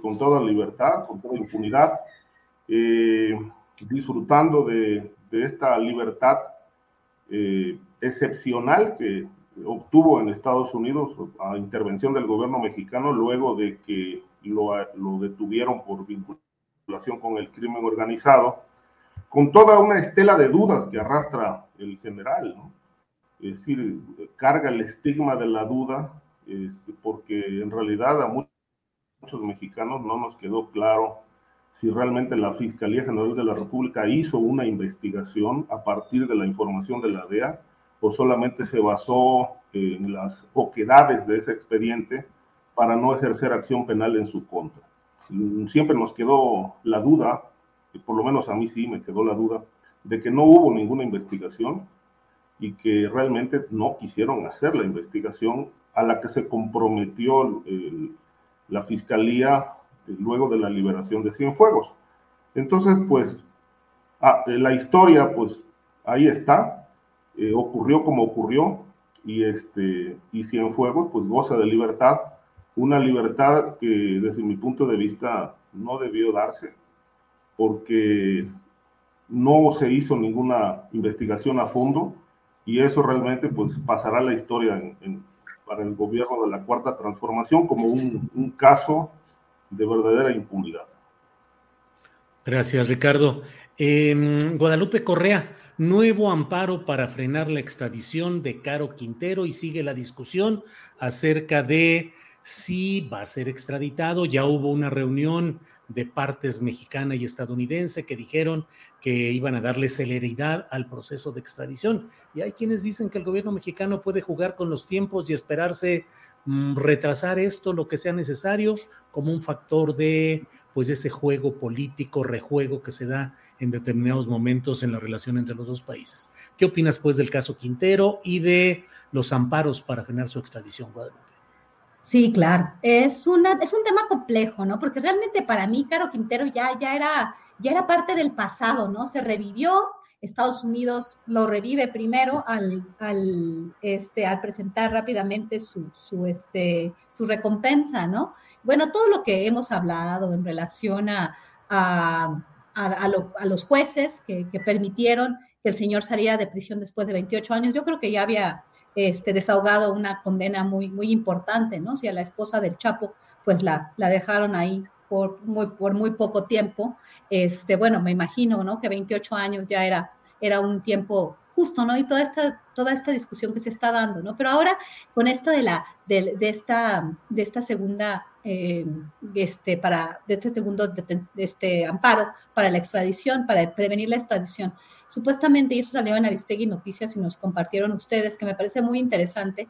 con toda libertad, con toda impunidad, eh, disfrutando de, esta libertad eh, excepcional que obtuvo en Estados Unidos a intervención del gobierno mexicano luego de que lo, detuvieron por vinculación con el crimen organizado, con toda una estela de dudas que arrastra el general, Es decir, carga el estigma de la duda, este, porque en realidad a muchos muchos mexicanos no nos quedó claro si realmente la Fiscalía General de la República hizo una investigación a partir de la información de la DEA o solamente se basó en las oquedades de ese expediente para no ejercer acción penal en su contra. Siempre nos quedó la duda, y por lo menos a mí sí me quedó la duda, de que no hubo ninguna investigación y que realmente no quisieron hacer la investigación a la que se comprometió el, la fiscalía eh, luego de la liberación de Cienfuegos. Entonces, pues, ah, la historia, pues, ahí está, eh, ocurrió como ocurrió, y, este, y Cienfuegos, pues, goza de libertad, una libertad que desde mi punto de vista no debió darse, porque no se hizo ninguna investigación a fondo, y eso realmente, pues, pasará la historia en, para el gobierno de la Cuarta Transformación como un, caso de verdadera impunidad. Gracias, Ricardo. Guadalupe Correa, nuevo amparo para frenar la extradición de Caro Quintero y sigue la discusión acerca de si va a ser extraditado. Ya hubo una reunión de partes mexicana y estadounidense que dijeron que iban a darle celeridad al proceso de extradición. Y hay quienes dicen que el gobierno mexicano puede jugar con los tiempos y esperarse mm, retrasar esto lo que sea necesario como un factor de pues ese juego político, rejuego que se da en determinados momentos en la relación entre los dos países. ¿Qué opinas pues del caso Quintero y de los amparos para frenar su extradición, Guadalupe? Sí, claro. Es, una, es un tema complejo, ¿no? Porque realmente para mí, Caro Quintero ya, ya, era, ya era parte del pasado, ¿no? Se revivió, Estados Unidos lo revive primero al, al, este, al presentar rápidamente su, su, este, su recompensa, ¿no? Bueno, todo lo que hemos hablado en relación a, a, a, los jueces que, que permitieron que el señor saliera de prisión después de 28 años, yo creo que ya había este, desahogado una condena muy, muy importante, ¿no? Si a la esposa del Chapo, pues la, la dejaron ahí por muy, por muy poco tiempo, este, bueno, me imagino, ¿no? Que 28 años ya era, era un tiempo justo, ¿no? Y toda esta, toda esta discusión que se está dando, ¿no? Pero ahora, con esto de la, de, de esta, de esta segunda, eh, este, para, de este segundo de, este amparo para la extradición, para prevenir la extradición, Supuestamente, y eso salió en Aristegui Noticias y nos compartieron ustedes, que me parece muy interesante,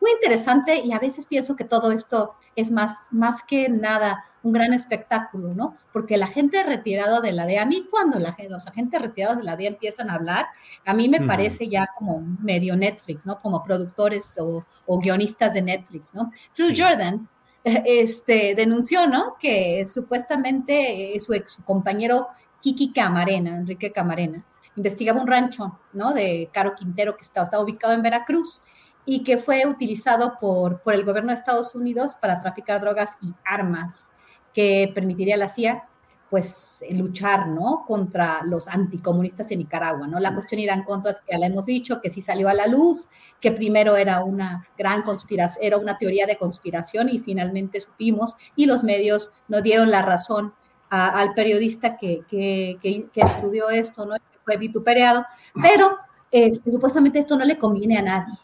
muy interesante y a veces pienso que todo esto es más, más que nada un gran espectáculo, ¿no? Porque la gente retirada de la DEA, a mí cuando la, los agentes retirados de la DEA empiezan a hablar, a mí me parece ya como medio Netflix, ¿no? Como productores o, guionistas de Netflix, ¿no? Drew Jordan este, denunció, ¿no? Que supuestamente su ex compañero Kiki Camarena, Enrique Camarena, investigaba un rancho, ¿no? De Caro Quintero que estaba, ubicado en Veracruz y que fue utilizado por, por el gobierno de Estados Unidos para traficar drogas y armas, que permitiría la CIA pues luchar, ¿no? Contra los anticomunistas en Nicaragua, ¿no? La cuestión irá en contra, es que ya la hemos dicho, que sí salió a la luz, que primero era una gran conspiración, era una teoría de conspiración y finalmente supimos y los medios nos dieron la razón al periodista que, que, que, que, estudió esto, ¿no? fue vituperado, pero este, supuestamente esto no le conviene a nadie,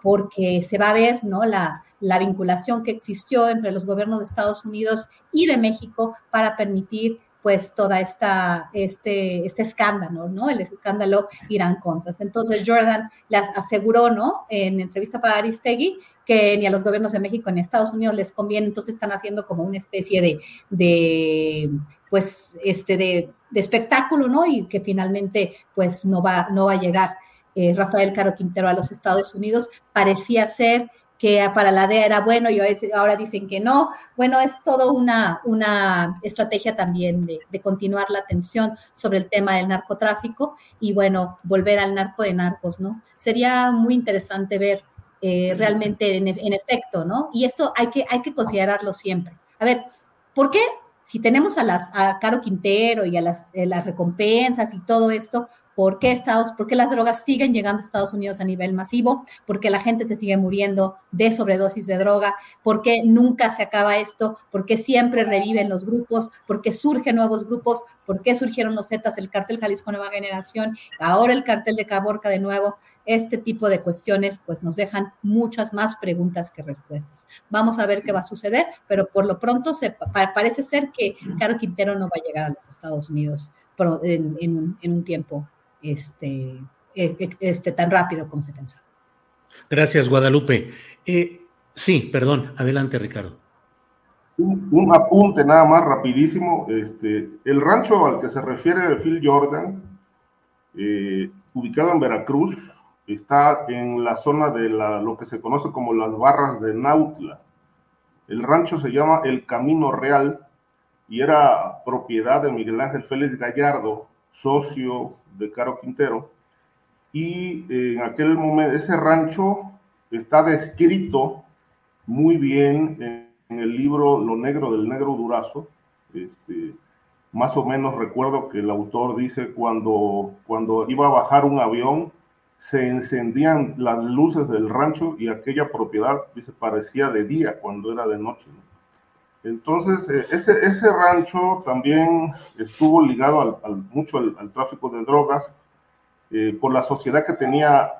porque se va a ver ¿no? la, la vinculación que existió entre los gobiernos de Estados Unidos y de México para permitir pues toda esta, este, este escándalo, ¿no? El escándalo Irán Contras. Entonces Jordan les aseguró, ¿no? En entrevista para Aristegui, que ni a los gobiernos de México ni a Estados Unidos les conviene, entonces están haciendo como una especie de, de pues, este, de, de, espectáculo, ¿no? Y que finalmente, pues, no va, no va a llegar eh, Rafael Caro Quintero a los Estados Unidos. Parecía ser que para la DEA era bueno y ahora dicen que no. Bueno, es todo una, una estrategia también de, de, continuar la atención sobre el tema del narcotráfico y bueno, volver al narco de narcos, ¿no? Sería muy interesante ver eh, realmente en, en, efecto, ¿no? Y esto hay que, hay que considerarlo siempre. A ver, ¿por qué si tenemos a, las, a Caro Quintero y a las, eh, las recompensas y todo esto, ¿por qué, Estados, ¿por qué las drogas siguen llegando a Estados Unidos a nivel masivo? ¿Por qué la gente se sigue muriendo de sobredosis de droga? ¿Por qué nunca se acaba esto? ¿Por qué siempre reviven los grupos? ¿Por qué surgen nuevos grupos? ¿Por qué surgieron los Zetas, el cartel Jalisco Nueva Generación, ahora el cartel de Caborca de nuevo? este tipo de cuestiones pues nos dejan muchas más preguntas que respuestas. Vamos a ver qué va a suceder, pero por lo pronto se, parece ser que Caro Quintero no va a llegar a los Estados Unidos en, en, un, tiempo este, e, e, este, tan rápido como se pensaba. Gracias, Guadalupe. Eh, sí, perdón, adelante, Ricardo. Un, apunte nada más rapidísimo. Este, el rancho al que se refiere Phil Jordan, eh, ubicado en Veracruz, está en la zona de la, lo que se conoce como las barras de Nautla. El rancho se llama El Camino Real y era propiedad de Miguel Ángel Félix Gallardo, socio de Caro Quintero. Y en aquel momento, ese rancho está descrito muy bien en, el libro Lo Negro del Negro Durazo. Este, más o menos recuerdo que el autor dice cuando, cuando iba a bajar un avión, se encendían las luces del rancho y aquella propiedad se parecía de día cuando era de noche. Entonces, eh, ese, ese rancho también estuvo ligado al, mucho al, tráfico de drogas eh, por la sociedad que tenía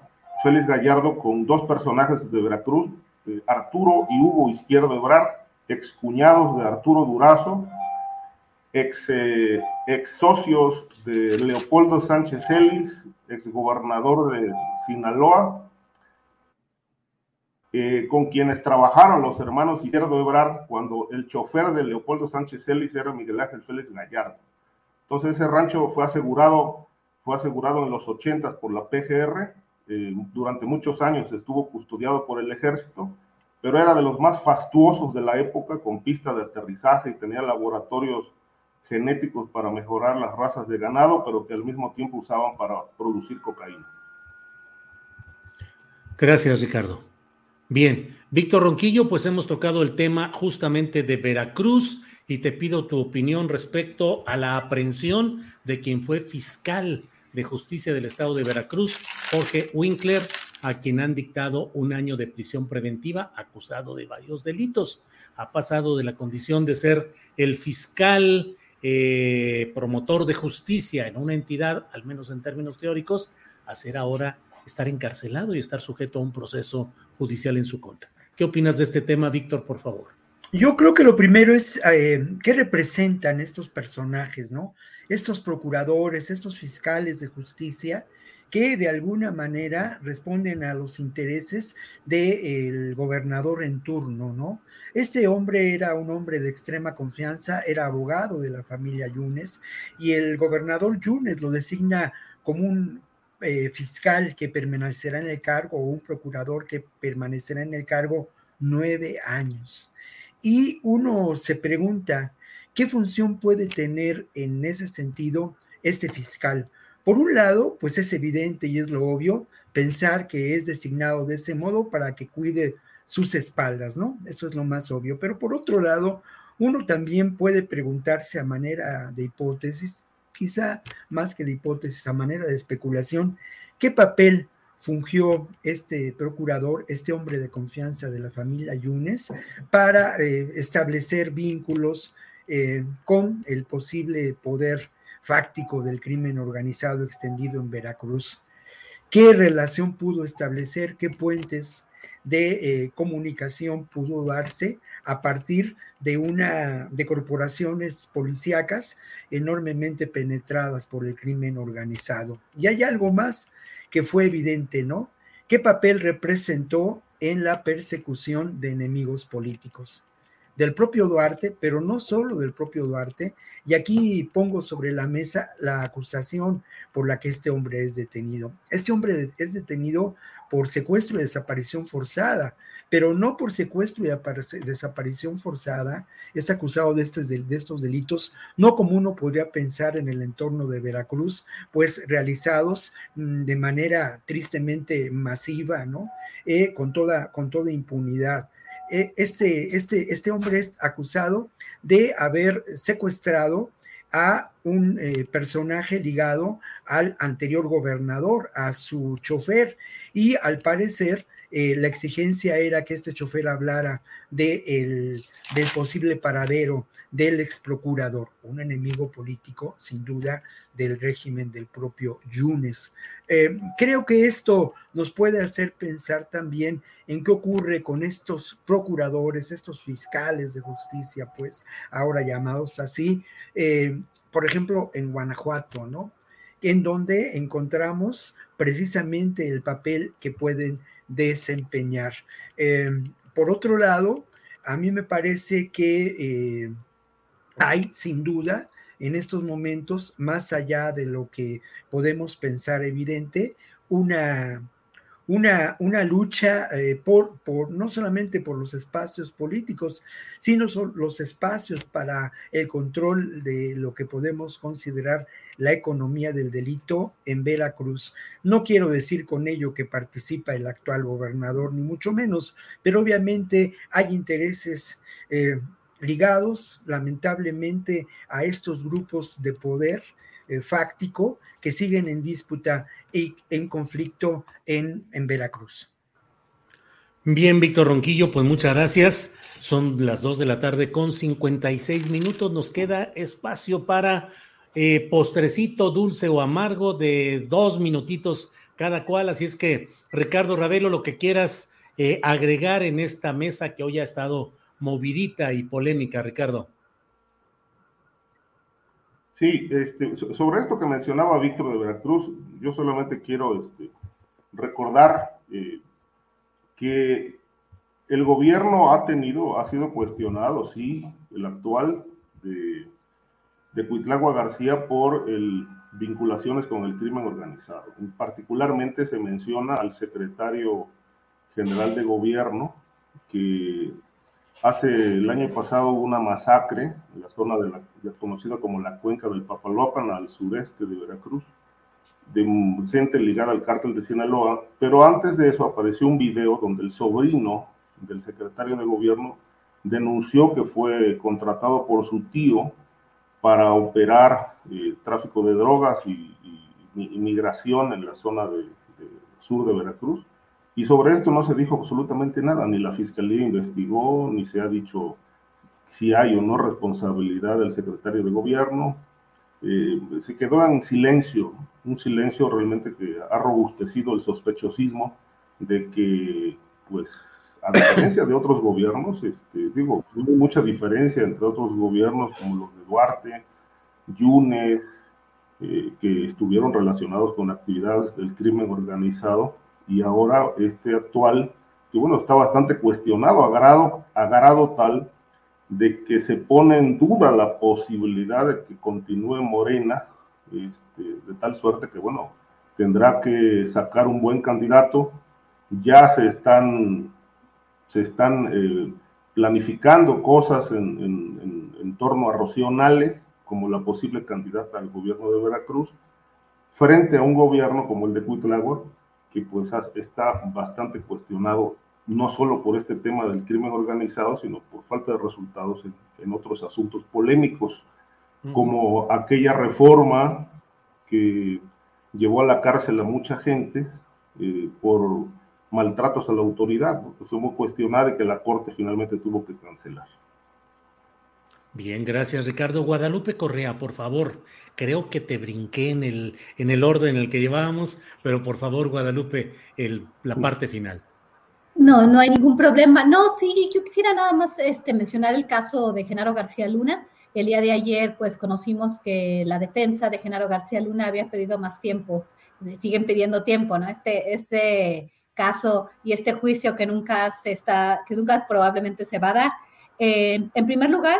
Félix Gallardo con dos personajes de Veracruz, eh, Arturo y Hugo Izquierdo Ebrar, excuñados de Arturo Durazo, ex, ex socios de Leopoldo Sánchez Ellis, ex gobernador de Sinaloa, eh, con quienes trabajaron los hermanos Izquierdo Ebrar cuando el chofer de Leopoldo Sánchez Ellis era Miguel Ángel Félix Gallardo. Entonces ese rancho fue asegurado, fue asegurado en los 80 por la PGR, eh, durante muchos años estuvo custodiado por el ejército, pero era de los más fastuosos de la época, con pista de aterrizaje y tenía laboratorios genéticos para mejorar las razas de ganado, pero que al mismo tiempo usaban para producir cocaína. Gracias, Ricardo. Bien, Víctor Ronquillo, pues hemos tocado el tema justamente de Veracruz y te pido tu opinión respecto a la aprehensión de quien fue fiscal de justicia del estado de Veracruz, Jorge Winkler, a quien han dictado un año de prisión preventiva acusado de varios delitos. Ha pasado de la condición de ser el fiscal eh, promotor de justicia en una entidad, al menos en términos teóricos, a ser ahora estar encarcelado y estar sujeto a un proceso judicial en su contra. ¿Qué opinas de este tema, Víctor, por favor? Yo creo que lo primero es eh, qué representan estos personajes, ¿no? Estos procuradores, estos fiscales de justicia que de alguna manera responden a los intereses del gobernador en turno, ¿no? Este hombre era un hombre de extrema confianza, era abogado de la familia Yunes y el gobernador Yunes lo designa como un eh, fiscal que permanecerá en el cargo o un procurador que permanecerá en el cargo nueve años. Y uno se pregunta, ¿qué función puede tener en ese sentido este fiscal? Por un lado, pues es evidente y es lo obvio pensar que es designado de ese modo para que cuide sus espaldas, ¿no? Eso es lo más obvio. Pero por otro lado, uno también puede preguntarse a manera de hipótesis, quizá más que de hipótesis, a manera de especulación, ¿qué papel fungió este procurador, este hombre de confianza de la familia Yunes, para eh, establecer vínculos eh, con el posible poder fáctico del crimen organizado extendido en Veracruz? ¿Qué relación pudo establecer? ¿Qué puentes de eh, comunicación pudo darse a partir de una de corporaciones policíacas enormemente penetradas por el crimen organizado. Y hay algo más que fue evidente, ¿no? ¿Qué papel representó en la persecución de enemigos políticos? Del propio Duarte, pero no solo del propio Duarte, y aquí pongo sobre la mesa la acusación por la que este hombre es detenido. Este hombre es detenido por secuestro y desaparición forzada, pero no por secuestro y desaparición forzada, es acusado de estos, de estos delitos, no como uno podría pensar en el entorno de Veracruz, pues realizados mm, de manera tristemente masiva, ¿no? Eh, con, toda, con toda impunidad. Eh, este, este, este hombre es acusado de haber secuestrado a un eh, personaje ligado al anterior gobernador, a su chofer, y al parecer eh, la exigencia era que este chofer hablara de del posible paradero del ex procurador, un enemigo político sin duda del régimen del propio Yunes. Eh, creo que esto nos puede hacer pensar también en qué ocurre con estos procuradores, estos fiscales de justicia, pues ahora llamados así, eh, por ejemplo, en Guanajuato, ¿no? En donde encontramos precisamente el papel que pueden desempeñar. Eh, por otro lado, a mí me parece que eh, hay sin duda en estos momentos, más allá de lo que podemos pensar evidente, una una, una lucha eh, por, por, no solamente por los espacios políticos, sino los espacios para el control de lo que podemos considerar la economía del delito en Veracruz. No quiero decir con ello que participa el actual gobernador, ni mucho menos, pero obviamente hay intereses. Eh, ligados lamentablemente a estos grupos de poder eh, fáctico que siguen en disputa y en conflicto en, en Veracruz. Bien, Víctor Ronquillo, pues muchas gracias. Son las 2 de la tarde con 56 minutos. Nos queda espacio para eh, postrecito dulce o amargo de dos minutitos cada cual. Así es que, Ricardo Ravelo, lo que quieras eh, agregar en esta mesa que hoy ha estado movidita y polémica, Ricardo. Sí, este, sobre esto que mencionaba Víctor de Veracruz, yo solamente quiero este, recordar eh, que el gobierno ha tenido, ha sido cuestionado, sí, el actual de, de Cuitlagua García por vinculaciones con el crimen organizado. Particularmente se menciona al secretario general de gobierno que hace el año pasado una masacre en la zona conocida como la cuenca del Papaloapan al sureste de Veracruz de gente ligada al cártel de Sinaloa, pero antes de eso apareció un video donde el sobrino del secretario de gobierno denunció que fue contratado por su tío para operar eh, tráfico de drogas y, inmigración en la zona de, sur de Veracruz. Y sobre esto no se dijo absolutamente nada, ni la fiscalía investigó, ni se ha dicho si hay o no responsabilidad del secretario de gobierno. Eh, se quedó en silencio, un silencio realmente que ha robustecido el sospechosismo de que, pues, a diferencia de otros gobiernos, este, digo, hay mucha diferencia entre otros gobiernos como los de Duarte, Yunes, eh, que estuvieron relacionados con actividades del crimen organizado, y ahora este actual, que bueno, está bastante cuestionado, agarrado, agarrado tal de que se pone en duda la posibilidad de que continúe Morena, este, de tal suerte que, bueno, tendrá que sacar un buen candidato. Ya se están, se están eh, planificando cosas en, en, torno a Rocío Nale como la posible candidata al gobierno de Veracruz, frente a un gobierno como el de Cuitlagua, que pues está bastante cuestionado no solo por este tema del crimen organizado, sino por falta de resultados en, otros asuntos polémicos, como aquella reforma que llevó a la cárcel a mucha gente eh, por maltratos a la autoridad, porque fue muy cuestionada y que la Corte finalmente tuvo que cancelar. Bien, gracias Ricardo. Guadalupe Correa, por favor, creo que te brinqué en el, en el orden en el que llevábamos, pero por favor, Guadalupe, el, la parte final. No, no hay ningún problema. No, sí, yo quisiera nada más este, mencionar el caso de Genaro García Luna. El día de ayer, pues conocimos que la defensa de Genaro García Luna había pedido más tiempo, siguen pidiendo tiempo, ¿no? Este, este y este juicio que nunca se está, que nunca probablemente se va a dar. Eh, en primer lugar,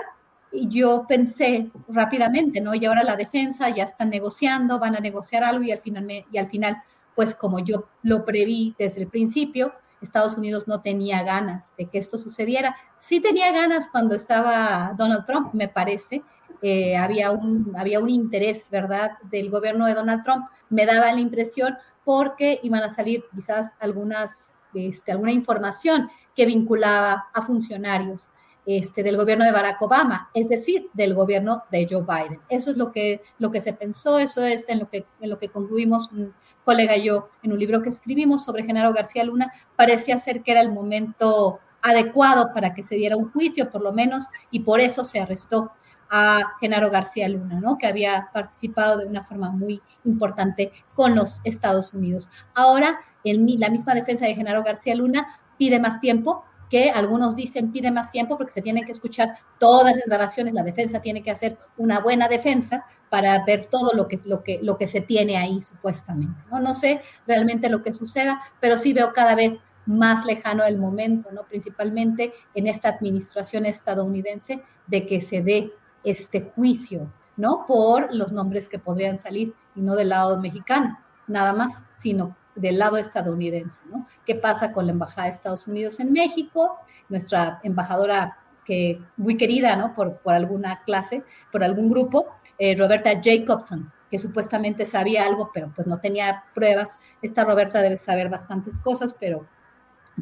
yo pensé rápidamente, ¿no? Y ahora la defensa ya están negociando, van a negociar algo y al final, y al final pues como yo lo preví desde el principio, Estados Unidos no tenía ganas de que esto sucediera. Sí tenía ganas cuando estaba Donald Trump, me parece. Eh, había, un, había un interés, ¿verdad?, del gobierno de Donald Trump. Me daba la impresión porque iban a salir quizás algunas, este, alguna información que vinculaba a funcionarios este, del gobierno de Barack Obama, es decir, del gobierno de Joe Biden. Eso es lo que, lo que se pensó, eso es en lo que, en lo que concluimos un colega y yo en un libro que escribimos sobre Genaro García Luna. Parecía ser que era el momento adecuado para que se diera un juicio, por lo menos, y por eso se arrestó a Genaro García Luna, ¿no? que había participado de una forma muy importante con los Estados Unidos. Ahora, el, la misma defensa de Genaro García Luna pide más tiempo que algunos dicen pide más tiempo porque se tienen que escuchar todas las grabaciones, la defensa tiene que hacer una buena defensa para ver todo lo que, lo que, lo que se tiene ahí supuestamente. ¿no? no sé realmente lo que suceda, pero sí veo cada vez más lejano el momento, ¿no? principalmente en esta administración estadounidense, de que se dé este juicio, ¿no? Por los nombres que podrían salir y no del lado mexicano, nada más, sino del lado estadounidense, ¿no? ¿Qué pasa con la Embajada de Estados Unidos en México? Nuestra embajadora que muy querida, ¿no? Por, alguna clase, por algún grupo, eh, Roberta Jacobson, que supuestamente sabía algo, pero pues no tenía pruebas. Esta Roberta debe saber bastantes cosas, pero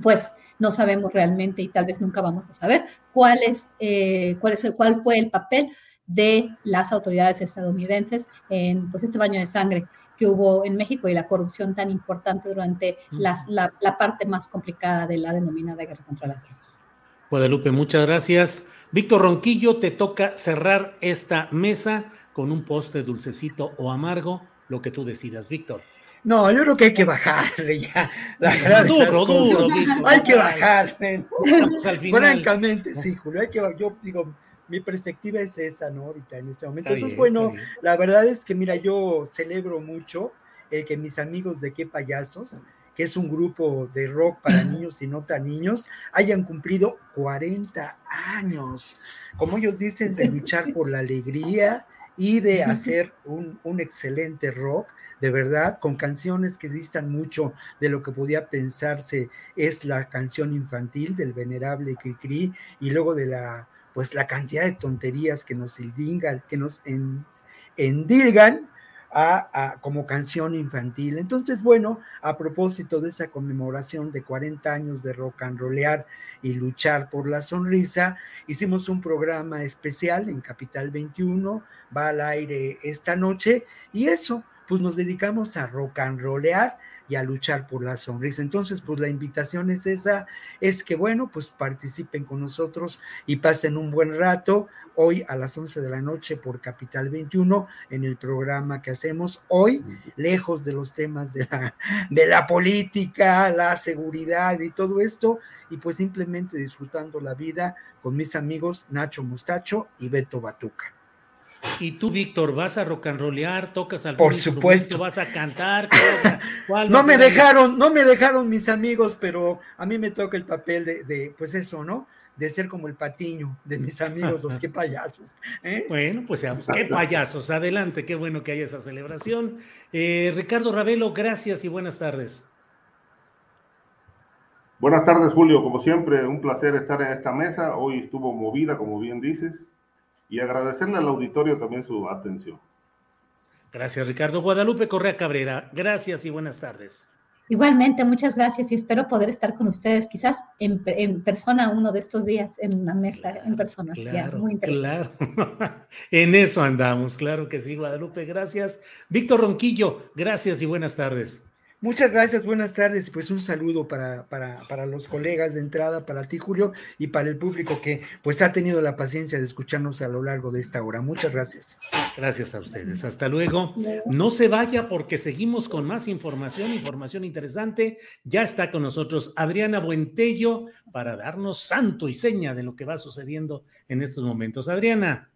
pues no sabemos realmente y tal vez nunca vamos a saber cuál es, eh, cuál, es cuál fue el papel de las autoridades estadounidenses en pues, este baño de sangre que hubo en México y la corrupción tan importante durante la, la, parte más complicada de la denominada guerra contra las drogas. Guadalupe, muchas gracias. Víctor Ronquillo, te toca cerrar esta mesa con un postre dulcecito o amargo, lo que tú decidas, Víctor. No, yo creo que hay que bajarle ya. La duro, duro, Hay que bajarle. Francamente, sí, Julio. Hay que, yo digo, mi perspectiva es esa, ¿no? Ahorita en este momento. Entonces, bueno, la verdad es que, mira, yo celebro mucho el que mis amigos de Qué Payasos, que es un grupo de rock para <laughs> niños y no tan niños, hayan cumplido 40 años. Como ellos dicen, de luchar por la alegría y de <laughs> hacer un, un excelente rock de verdad, con canciones que distan mucho de lo que podía pensarse es la canción infantil del venerable Cricri y luego de la, pues la cantidad de tonterías que nos endilgan, que nos endilgan a, como canción infantil. Entonces, bueno, a propósito de esa conmemoración de 40 años de rock and rollear y luchar por la sonrisa, hicimos un programa especial en Capital 21, va al aire esta noche y eso, pues nos dedicamos a rock and rollear y a luchar por la sonrisa. Entonces, pues la invitación es esa, es que bueno, pues participen con nosotros y pasen un buen rato hoy a las 11 de la noche por Capital 21 en el programa que hacemos hoy, lejos de los temas de la, de la política, la seguridad y todo esto, y pues simplemente disfrutando la vida con mis amigos Nacho Mustacho y Beto Batuca. Y tú, Víctor, vas a rock and rollear, tocas al Por supuesto. vas a cantar. no me dejaron, no me dejaron mis amigos, pero a mí me toca el papel de, pues eso, ¿no? De ser como el patiño de mis amigos, los que <laughs> payasos. ¿eh? Bueno, pues seamos, qué payasos. Adelante, qué bueno que haya esa celebración. Eh, Ricardo Ravelo, gracias y buenas tardes. Buenas tardes, Julio. Como siempre, un placer estar en esta mesa. Hoy estuvo movida, como bien dices y agradecerle al auditorio también su atención. Gracias, Ricardo. Guadalupe Correa Cabrera, gracias y buenas tardes. Igualmente, muchas gracias y espero poder estar con ustedes, quizás en, persona uno de estos días, en una mesa, en persona. Claro, muy interesante. Claro, <laughs> en eso andamos, claro que sí, Guadalupe, gracias. Víctor Ronquillo, gracias y buenas tardes. Muchas gracias, buenas tardes. Pues un saludo para, para, para, los colegas de entrada, para ti, Julio, y para el público que pues ha tenido la paciencia de escucharnos a lo largo de esta hora. Muchas gracias. Gracias a ustedes. Hasta luego. No se vaya porque seguimos con más información, información interesante. Ya está con nosotros Adriana Buentello para darnos santo y seña de lo que va sucediendo en estos momentos. Adriana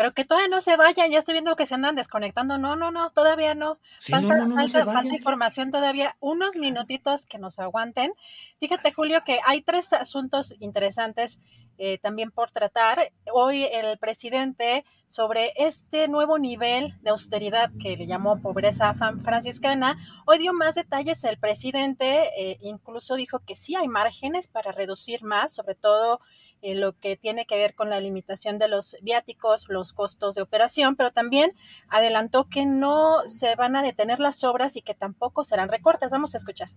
pero que todavía no se vayan, ya estoy viendo que se andan desconectando. No, no, no, todavía no. falta, información todavía, unos minutitos que nos aguanten. Fíjate, Julio, que hay tres asuntos interesantes eh, también por tratar. Hoy el presidente sobre este nuevo nivel de austeridad que le llamó pobreza franciscana, hoy dio más detalles el presidente, eh, incluso dijo que sí hay márgenes para reducir más, sobre todo en lo que tiene que ver con la limitación de los viáticos, los costos de operación, pero también adelantó que no se van a detener las obras y que tampoco serán recortes. Vamos a escuchar.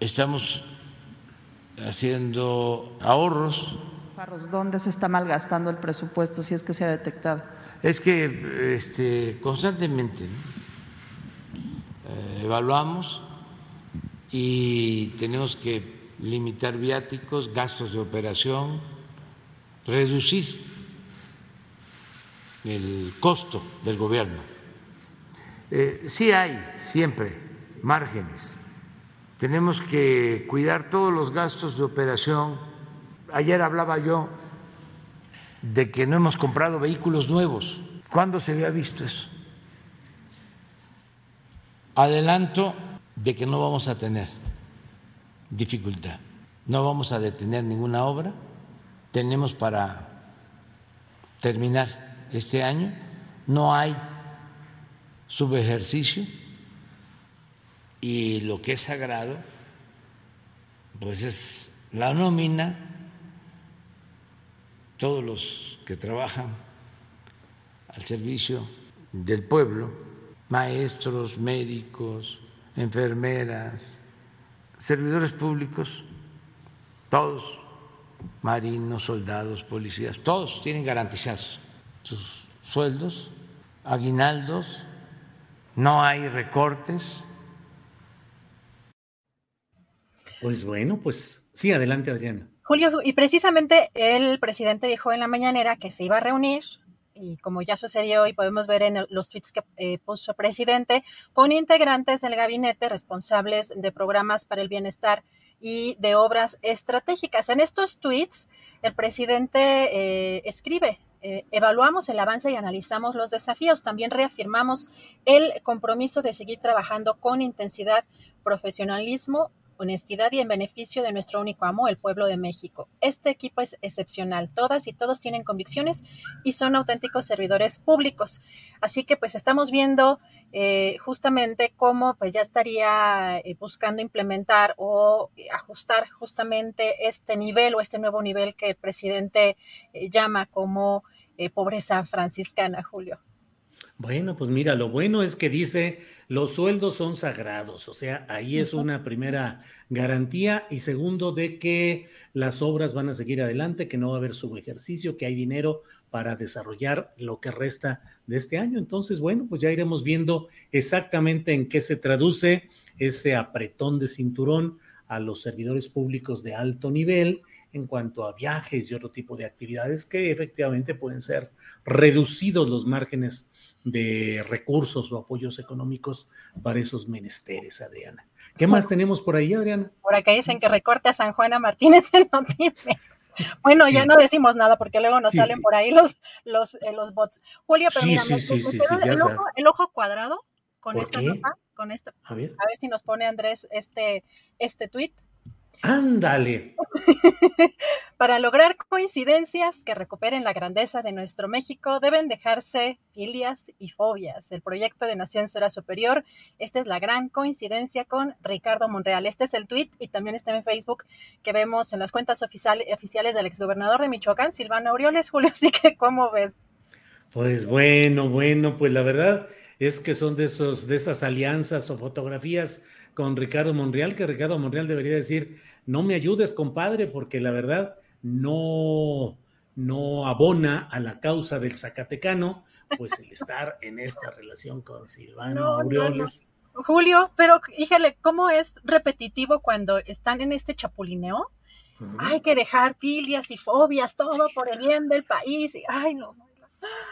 Estamos haciendo ahorros. ¿Dónde se está malgastando el presupuesto si es que se ha detectado? Es que este, constantemente eh, evaluamos y tenemos que limitar viáticos, gastos de operación, reducir el costo del gobierno. Eh, sí hay siempre márgenes. Tenemos que cuidar todos los gastos de operación. Ayer hablaba yo de que no hemos comprado vehículos nuevos. ¿Cuándo se había visto eso? Adelanto de que no vamos a tener dificultad. No vamos a detener ninguna obra. Tenemos para terminar este año. No hay subejercicio y lo que es sagrado, pues es la nómina, todos los que trabajan al servicio del pueblo, maestros, médicos, enfermeras, servidores públicos, todos, marinos, soldados, policías, todos tienen garantizados sus sueldos, aguinaldos, no hay recortes. Pues bueno, pues sí, adelante Adriana. Julio, y precisamente el presidente dijo en la mañanera que se iba a reunir y como ya sucedió y podemos ver en los tweets que eh, puso el presidente, con integrantes del gabinete responsables de programas para el bienestar y de obras estratégicas. En estos tweets, el presidente eh, escribe, eh, evaluamos el avance y analizamos los desafíos. También reafirmamos el compromiso de seguir trabajando con intensidad, profesionalismo honestidad y en beneficio de nuestro único amo, el pueblo de México. Este equipo es excepcional. Todas y todos tienen convicciones y son auténticos servidores públicos. Así que pues estamos viendo eh, justamente cómo pues ya estaría eh, buscando implementar o ajustar justamente este nivel o este nuevo nivel que el presidente eh, llama como pobreza franciscana, Julio. Bueno, pues mira, lo bueno es que dice los sueldos son sagrados, o sea, ahí es una primera garantía y segundo de que las obras van a seguir adelante, que no va a haber subejercicio, que hay dinero para desarrollar lo que resta de este año. Entonces, bueno, pues ya iremos viendo exactamente en qué se traduce ese apretón de cinturón a los servidores públicos de alto nivel en cuanto a viajes y otro tipo de actividades que efectivamente pueden ser reducidos los márgenes de recursos o apoyos económicos para esos menesteres, Adriana. ¿Qué más tenemos por ahí, Adriana? Por acá dicen que recorte a San Juana Martínez en Notimex. Bueno, ya no decimos nada porque luego nos salen por ahí los, los, eh, los bots. Julio, pero mira, el, ojo, el, ojo, cuadrado con esta nota, con esta. A ver. a ver si nos pone Andrés este, este tweet. Ándale. <laughs> Para lograr coincidencias que recuperen la grandeza de nuestro México, deben dejarse filias y fobias. El proyecto de Nación será superior. Esta es la gran coincidencia con Ricardo Monreal. Este es el tweet y también está en Facebook que vemos en las cuentas oficiales del exgobernador de Michoacán, Silvano Aureoles. <laughs> Julio, así que, ¿cómo ves? Pues bueno, bueno, pues la verdad es que son de, esos, de esas alianzas o fotografías con Ricardo Monreal, que Ricardo Monreal debería decir, no me ayudes, compadre, porque la verdad no, no abona a la causa del Zacatecano, pues el estar en esta relación con Silvano Aureoles. Julio, pero híjale, ¿cómo es repetitivo cuando están en este chapulineo? Hay que dejar filias y fobias, todo por el bien del país. Y, ay, no.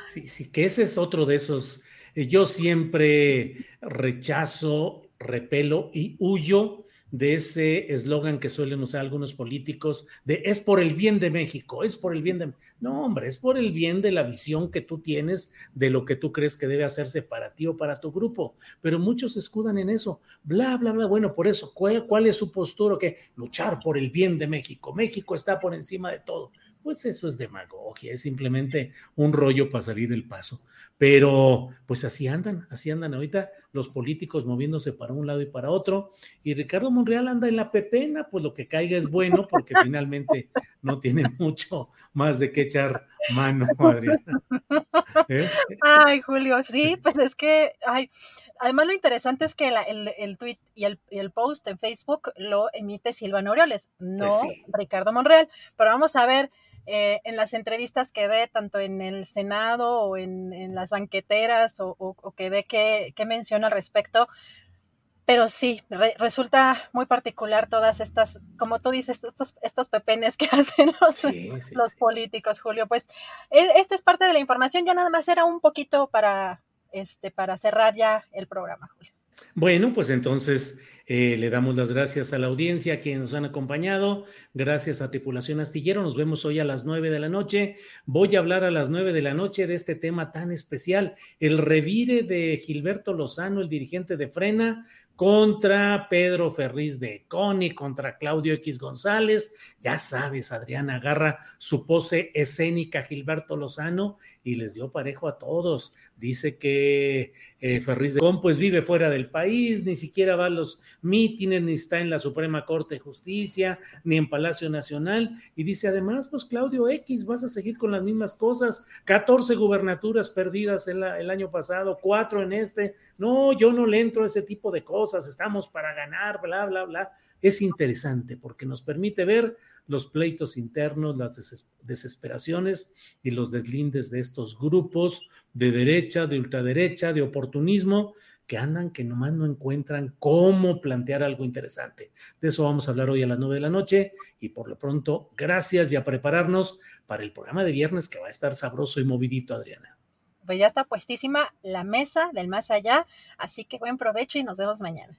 Sí, sí, que ese es otro de esos. Yo siempre rechazo repelo y huyo de ese eslogan que suelen usar algunos políticos de es por el bien de México, es por el bien de... No, hombre, es por el bien de la visión que tú tienes de lo que tú crees que debe hacerse para ti o para tu grupo. Pero muchos escudan en eso, bla, bla, bla. Bueno, por eso, ¿cuál, cuál es su postura? Que luchar por el bien de México. México está por encima de todo pues eso es demagogia, es simplemente un rollo para salir del paso. Pero pues así andan, así andan ahorita los políticos moviéndose para un lado y para otro. Y Ricardo Monreal anda en la pepena, pues lo que caiga es bueno porque <laughs> finalmente no tiene mucho más de qué echar mano, <laughs> Adriana. ¿Eh? Ay, Julio, sí, pues es que, ay, además lo interesante es que el, el, tweet y el, el, post en Facebook lo emite Silvano Aureoles, no pues Ricardo Monreal. Pero vamos a ver eh, en las entrevistas que dé, tanto en el Senado o en, las banqueteras, o, que dé que, menciona al respecto. Pero sí, resulta muy particular todas estas, como tú dices, estos, estos pepenes que <laughs> hacen los, los políticos, Julio. Pues e, esto es parte de la información, ya nada más era un poquito para, este, para cerrar ya el programa, Julio. Bueno, pues entonces eh, le damos las gracias a la audiencia que nos han acompañado. Gracias a Tripulación Astillero. Nos vemos hoy a las nueve de la noche. Voy a hablar a las nueve de la noche de este tema tan especial, el revire de Gilberto Lozano, el dirigente de Frena, contra Pedro Ferriz de Coni, contra Claudio X González. Ya sabes, Adriana agarra su pose escénica Gilberto Lozano y les dio parejo a todos. Dice que eh, Ferriz de Con pues vive fuera del país, ni siquiera va a los mítines, ni está en la Suprema Corte de Justicia, ni en Palacio Nacional. Y dice además, pues Claudio X, vas a seguir con las mismas cosas. 14 gubernaturas perdidas el año pasado, cuatro en este. No, yo no le entro a ese tipo de cosas, estamos para ganar, bla, bla, bla. Es interesante porque nos permite ver los pleitos internos, las desesperaciones y los deslindes de estos grupos de derecha, de ultraderecha, de oportunismo, que andan que nomás no encuentran cómo plantear algo interesante. De eso vamos a hablar hoy a las nueve de la noche y por lo pronto, gracias y a prepararnos para el programa de viernes que va a estar sabroso y movidito, Adriana. Pues ya está puestísima la mesa del más allá, así que buen provecho y nos vemos mañana.